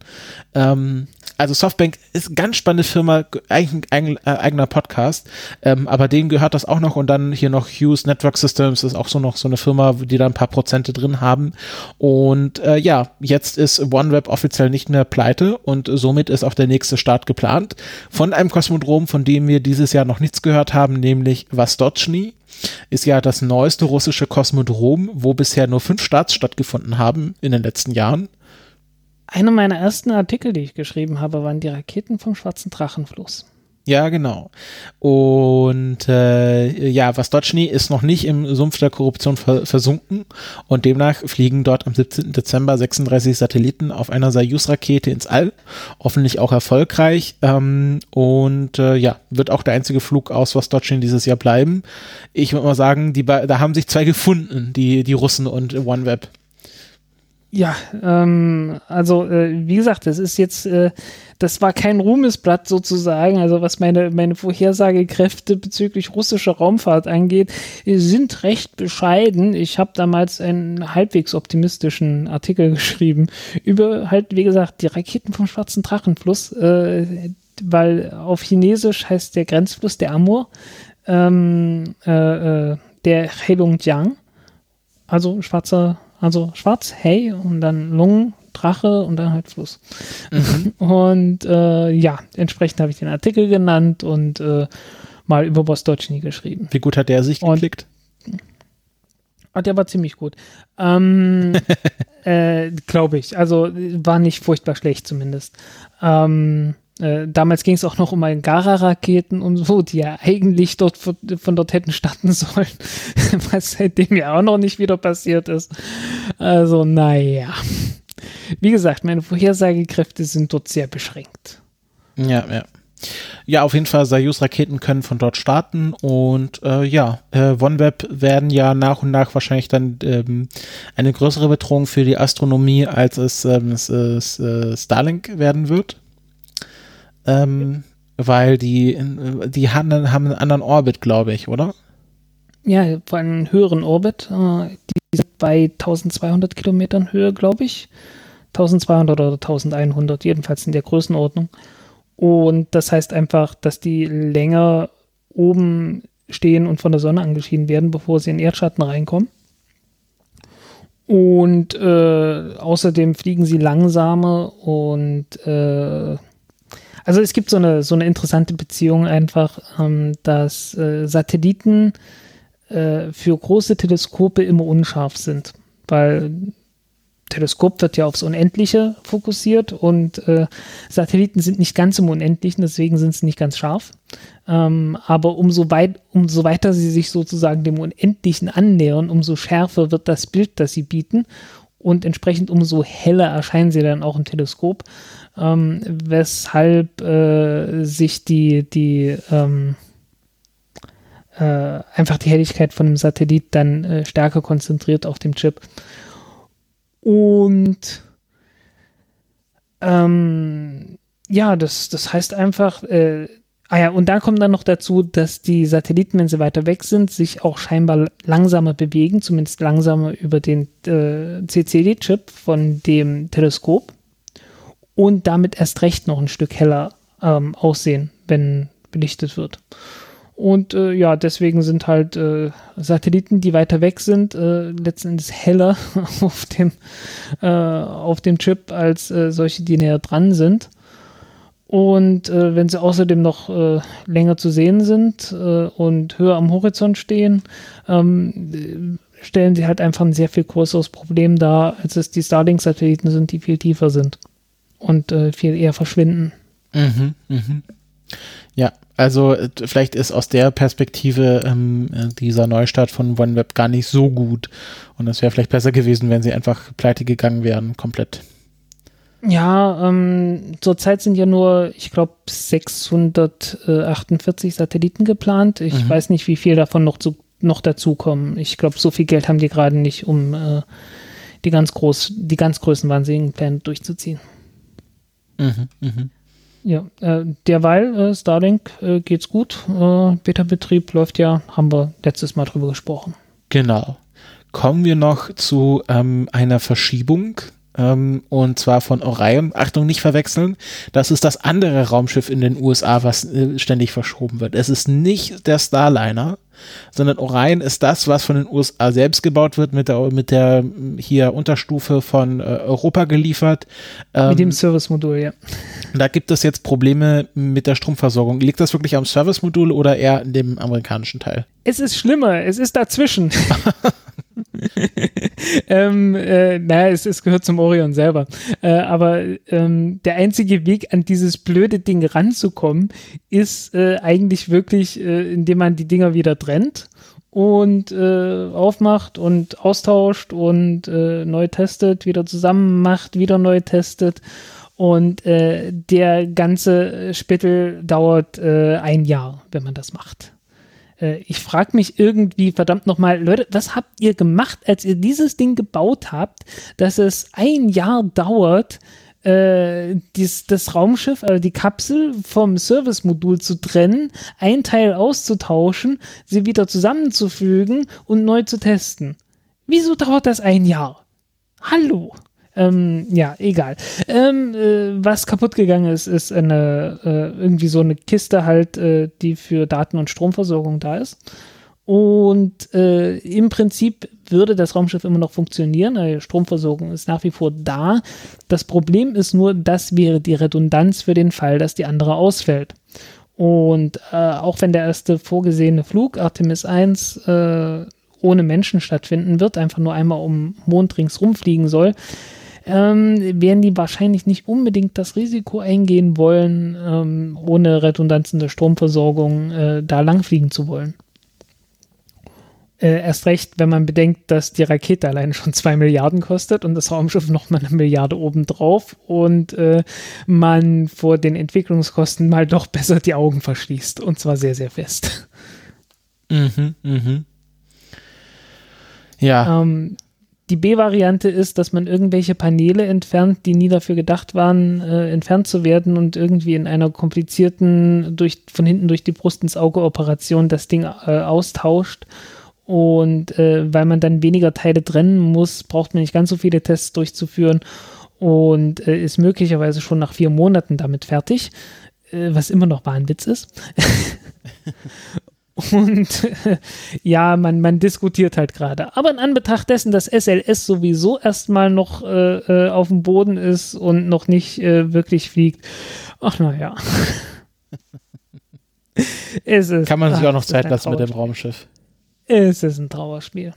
Ähm, also Softbank ist eine ganz spannende Firma, eigentlich ein äh, eigener Podcast, ähm, aber denen gehört das auch noch und dann hier noch Hughes Network Systems ist auch so noch so eine Firma, die da ein paar Prozente drin haben und äh, ja, jetzt ist OneWeb offiziell nicht mehr pleite und somit ist auch der nächste Start geplant von einem Kosmodrom, von dem wir dieses Jahr noch nichts gehört haben, nämlich Vostochny ist ja das neueste russische Kosmodrom, wo bisher nur fünf Starts stattgefunden haben in den letzten Jahren. Einer meiner ersten Artikel, die ich geschrieben habe, waren die Raketen vom Schwarzen Drachenfluss. Ja, genau. Und äh, ja, Vostochny ist noch nicht im Sumpf der Korruption ver versunken und demnach fliegen dort am 17. Dezember 36 Satelliten auf einer Soyuz-Rakete ins All, hoffentlich auch erfolgreich. Ähm, und äh, ja, wird auch der einzige Flug aus Vostochny dieses Jahr bleiben. Ich würde mal sagen, die da haben sich zwei gefunden, die, die Russen und OneWeb. Ja, ähm, also äh, wie gesagt, das ist jetzt, äh, das war kein Ruhmesblatt sozusagen. Also was meine, meine Vorhersagekräfte bezüglich russischer Raumfahrt angeht, sind recht bescheiden. Ich habe damals einen halbwegs optimistischen Artikel geschrieben über halt, wie gesagt, die Raketen vom Schwarzen Drachenfluss, äh, weil auf Chinesisch heißt der Grenzfluss der Amur, ähm, äh, äh, der Heilongjiang, also schwarzer also schwarz, hey und dann Lungen, Drache und dann halt Fluss. Mhm. Und äh, ja, entsprechend habe ich den Artikel genannt und äh, mal über Bostochny geschrieben. Wie gut hat der sich geklickt? Ah, der war ziemlich gut. Ähm, äh, Glaube ich. Also war nicht furchtbar schlecht zumindest. Ähm, äh, damals ging es auch noch um Angara-Raketen und so, die ja eigentlich dort von, dort hätten starten sollen, was seitdem ja auch noch nicht wieder passiert ist. Also, naja. wie gesagt, meine Vorhersagekräfte sind dort sehr beschränkt. Ja, ja. Ja, auf jeden Fall, Soyuz-Raketen können von dort starten und äh, ja, äh, OneWeb werden ja nach und nach wahrscheinlich dann ähm, eine größere Bedrohung für die Astronomie, als es, ähm, es äh, Starlink werden wird. Ähm, weil die, die haben, haben einen anderen Orbit, glaube ich, oder? Ja, vor einem höheren Orbit. Äh, die sind bei 1200 Kilometern Höhe, glaube ich. 1200 oder 1100, jedenfalls in der Größenordnung. Und das heißt einfach, dass die länger oben stehen und von der Sonne angeschieden werden, bevor sie in Erdschatten reinkommen. Und äh, außerdem fliegen sie langsamer und äh, also es gibt so eine, so eine interessante Beziehung einfach, ähm, dass äh, Satelliten äh, für große Teleskope immer unscharf sind, weil Teleskop wird ja aufs Unendliche fokussiert und äh, Satelliten sind nicht ganz im Unendlichen, deswegen sind sie nicht ganz scharf. Ähm, aber umso, weit, umso weiter sie sich sozusagen dem Unendlichen annähern, umso schärfer wird das Bild, das sie bieten und entsprechend umso heller erscheinen sie dann auch im Teleskop, ähm, weshalb äh, sich die, die ähm, äh, einfach die Helligkeit von einem Satellit dann äh, stärker konzentriert auf dem Chip. Und ähm, ja, das, das heißt einfach, äh, ah ja, und da kommt dann noch dazu, dass die Satelliten, wenn sie weiter weg sind, sich auch scheinbar langsamer bewegen, zumindest langsamer über den äh, CCD-Chip von dem Teleskop und damit erst recht noch ein Stück heller ähm, aussehen, wenn belichtet wird. Und äh, ja, deswegen sind halt äh, Satelliten, die weiter weg sind, äh, letzten Endes heller auf dem, äh, auf dem Chip als äh, solche, die näher dran sind. Und äh, wenn sie außerdem noch äh, länger zu sehen sind äh, und höher am Horizont stehen, ähm, stellen sie halt einfach ein sehr viel größeres Problem dar, als es die Starlink-Satelliten sind, die viel tiefer sind und äh, viel eher verschwinden. Mhm, mhm. Ja, also äh, vielleicht ist aus der Perspektive ähm, äh, dieser Neustart von OneWeb gar nicht so gut. Und es wäre vielleicht besser gewesen, wenn sie einfach pleite gegangen wären, komplett. Ja, ähm, zurzeit sind ja nur, ich glaube, 648 Satelliten geplant. Ich mhm. weiß nicht, wie viel davon noch, zu, noch dazukommen. Ich glaube, so viel Geld haben die gerade nicht, um äh, die ganz groß, die ganz größenwahnsinnigen Pläne durchzuziehen. Mhm, mh. Ja, äh, derweil äh, Starlink äh, geht's gut. Äh, Beta-Betrieb läuft ja, haben wir letztes Mal drüber gesprochen. Genau. Kommen wir noch zu ähm, einer Verschiebung ähm, und zwar von Orion. Achtung, nicht verwechseln. Das ist das andere Raumschiff in den USA, was äh, ständig verschoben wird. Es ist nicht der Starliner, sondern Orion ist das, was von den USA selbst gebaut wird, mit der, mit der hier Unterstufe von äh, Europa geliefert. Ähm, mit dem Service-Modul, ja. Da gibt es jetzt Probleme mit der Stromversorgung. Liegt das wirklich am Service-Modul oder eher in dem amerikanischen Teil? Es ist schlimmer, es ist dazwischen. ähm, äh, naja, es, es gehört zum Orion selber. Äh, aber ähm, der einzige Weg, an dieses blöde Ding ranzukommen, ist äh, eigentlich wirklich, äh, indem man die Dinger wieder trennt und äh, aufmacht und austauscht und äh, neu testet, wieder zusammen macht, wieder neu testet. Und äh, der ganze Spittel dauert äh, ein Jahr, wenn man das macht. Äh, ich frage mich irgendwie, verdammt nochmal, Leute, was habt ihr gemacht, als ihr dieses Ding gebaut habt, dass es ein Jahr dauert, äh, dies, das Raumschiff, also die Kapsel vom Service-Modul zu trennen, ein Teil auszutauschen, sie wieder zusammenzufügen und neu zu testen. Wieso dauert das ein Jahr? Hallo? Ähm, ja, egal. Ähm, äh, was kaputt gegangen ist, ist eine, äh, irgendwie so eine Kiste halt, äh, die für Daten- und Stromversorgung da ist. Und äh, im Prinzip würde das Raumschiff immer noch funktionieren. Die Stromversorgung ist nach wie vor da. Das Problem ist nur, das wäre die Redundanz für den Fall, dass die andere ausfällt. Und äh, auch wenn der erste vorgesehene Flug, Artemis 1, äh, ohne Menschen stattfinden wird, einfach nur einmal um Mond ringsrum fliegen soll, ähm, werden die wahrscheinlich nicht unbedingt das Risiko eingehen wollen, ähm, ohne Redundanzen der Stromversorgung äh, da langfliegen zu wollen. Äh, erst recht, wenn man bedenkt, dass die Rakete alleine schon zwei Milliarden kostet und das Raumschiff nochmal eine Milliarde obendrauf und äh, man vor den Entwicklungskosten mal doch besser die Augen verschließt und zwar sehr, sehr fest. Mhm, mhm. Ja. Ähm, die B-Variante ist, dass man irgendwelche Paneele entfernt, die nie dafür gedacht waren, äh, entfernt zu werden und irgendwie in einer komplizierten, durch, von hinten durch die Brust ins Auge Operation das Ding äh, austauscht und äh, weil man dann weniger Teile trennen muss, braucht man nicht ganz so viele Tests durchzuführen und äh, ist möglicherweise schon nach vier Monaten damit fertig, äh, was immer noch Wahnwitz ist. Und ja, man, man diskutiert halt gerade. Aber in Anbetracht dessen, dass SLS sowieso erstmal noch äh, äh, auf dem Boden ist und noch nicht äh, wirklich fliegt, ach naja. Kann man sich ach, auch noch Zeit lassen mit dem Raumschiff. Es ist ein Trauerspiel.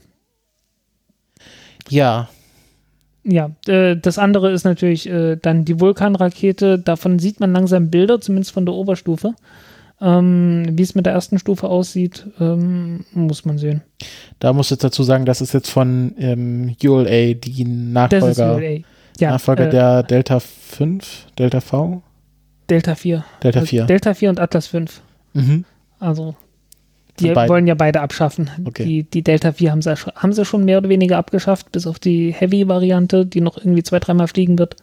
Ja. Ja, äh, das andere ist natürlich äh, dann die Vulkanrakete. Davon sieht man langsam Bilder, zumindest von der Oberstufe. Ähm, Wie es mit der ersten Stufe aussieht, ähm, muss man sehen. Da muss ich dazu sagen, das ist jetzt von ähm, ULA, die Nachfolger, ULA. Ja, Nachfolger äh, der Delta 5, Delta V? Delta 4. Delta 4. Also Delta 4 und Atlas 5. Mhm. Also die wollen ja beide abschaffen. Okay. Die, die Delta 4 haben sie, haben sie schon mehr oder weniger abgeschafft, bis auf die Heavy-Variante, die noch irgendwie zwei, dreimal fliegen wird.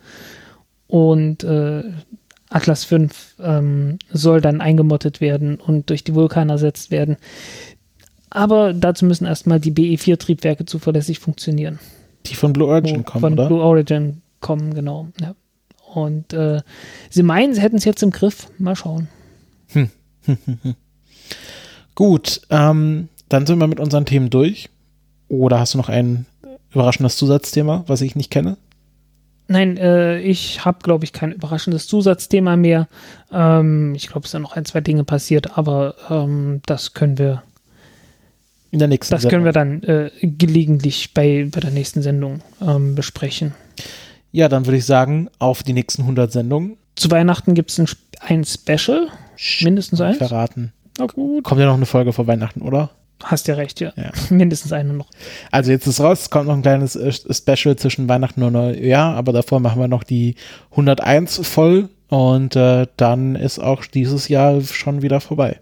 Und äh, Atlas 5 ähm, soll dann eingemottet werden und durch die Vulkan ersetzt werden. Aber dazu müssen erstmal die BE4-Triebwerke zuverlässig funktionieren. Die von Blue Origin kommen, von oder? Blue Origin kommen, genau. Ja. Und äh, sie meinen, sie hätten es jetzt im Griff. Mal schauen. Hm. Gut, ähm, dann sind wir mit unseren Themen durch. Oder hast du noch ein überraschendes Zusatzthema, was ich nicht kenne? Nein, äh, ich habe, glaube ich, kein überraschendes Zusatzthema mehr. Ähm, ich glaube, es sind noch ein, zwei Dinge passiert, aber ähm, das können wir in der nächsten Das Sendung. können wir dann äh, gelegentlich bei, bei der nächsten Sendung ähm, besprechen. Ja, dann würde ich sagen, auf die nächsten 100 Sendungen. Zu Weihnachten gibt es ein, ein Special, mindestens eins. Verraten. Oh, gut. Kommt ja noch eine Folge vor Weihnachten, oder? Hast ja recht, ja. ja. Mindestens eine noch. Also jetzt ist raus, kommt noch ein kleines äh, Special zwischen Weihnachten und Neujahr, aber davor machen wir noch die 101 voll und äh, dann ist auch dieses Jahr schon wieder vorbei.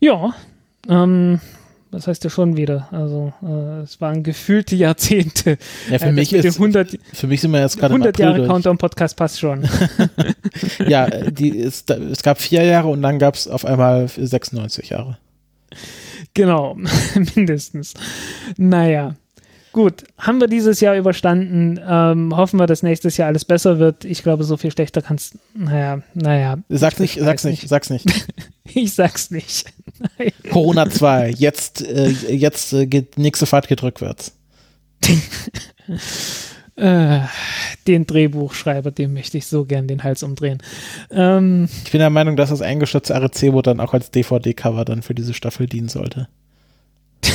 Ja, ähm, das heißt ja schon wieder. Also äh, es waren gefühlte Jahrzehnte. Ja, für äh, mich ist 100, für mich sind wir jetzt gerade 100 Jahre Countdown Podcast passt schon. ja, die ist, es gab vier Jahre und dann gab es auf einmal 96 Jahre. Genau, mindestens. Naja. Gut, haben wir dieses Jahr überstanden. Ähm, hoffen wir, dass nächstes Jahr alles besser wird. Ich glaube, so viel schlechter kannst. Naja, naja. Sag's nicht, sag's nicht, sag's nicht. ich sag's nicht. Corona 2, jetzt, äh, jetzt äh, geht nächste Fahrt geht rückwärts. Äh, den Drehbuchschreiber, dem möchte ich so gern den Hals umdrehen. Ähm, ich bin der Meinung, dass das eingestürzte Arecibo dann auch als DVD-Cover dann für diese Staffel dienen sollte.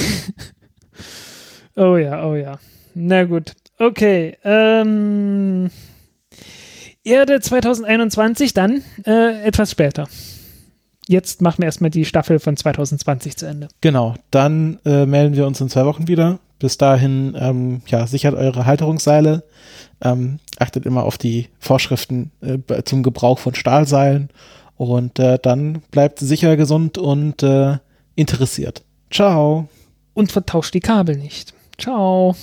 oh ja, oh ja. Na gut. Okay. Ähm, Erde 2021 dann äh, etwas später. Jetzt machen wir erstmal die Staffel von 2020 zu Ende. Genau, dann äh, melden wir uns in zwei Wochen wieder. Bis dahin, ähm, ja, sichert eure Halterungsseile, ähm, achtet immer auf die Vorschriften äh, zum Gebrauch von Stahlseilen und äh, dann bleibt sicher gesund und äh, interessiert. Ciao. Und vertauscht die Kabel nicht. Ciao.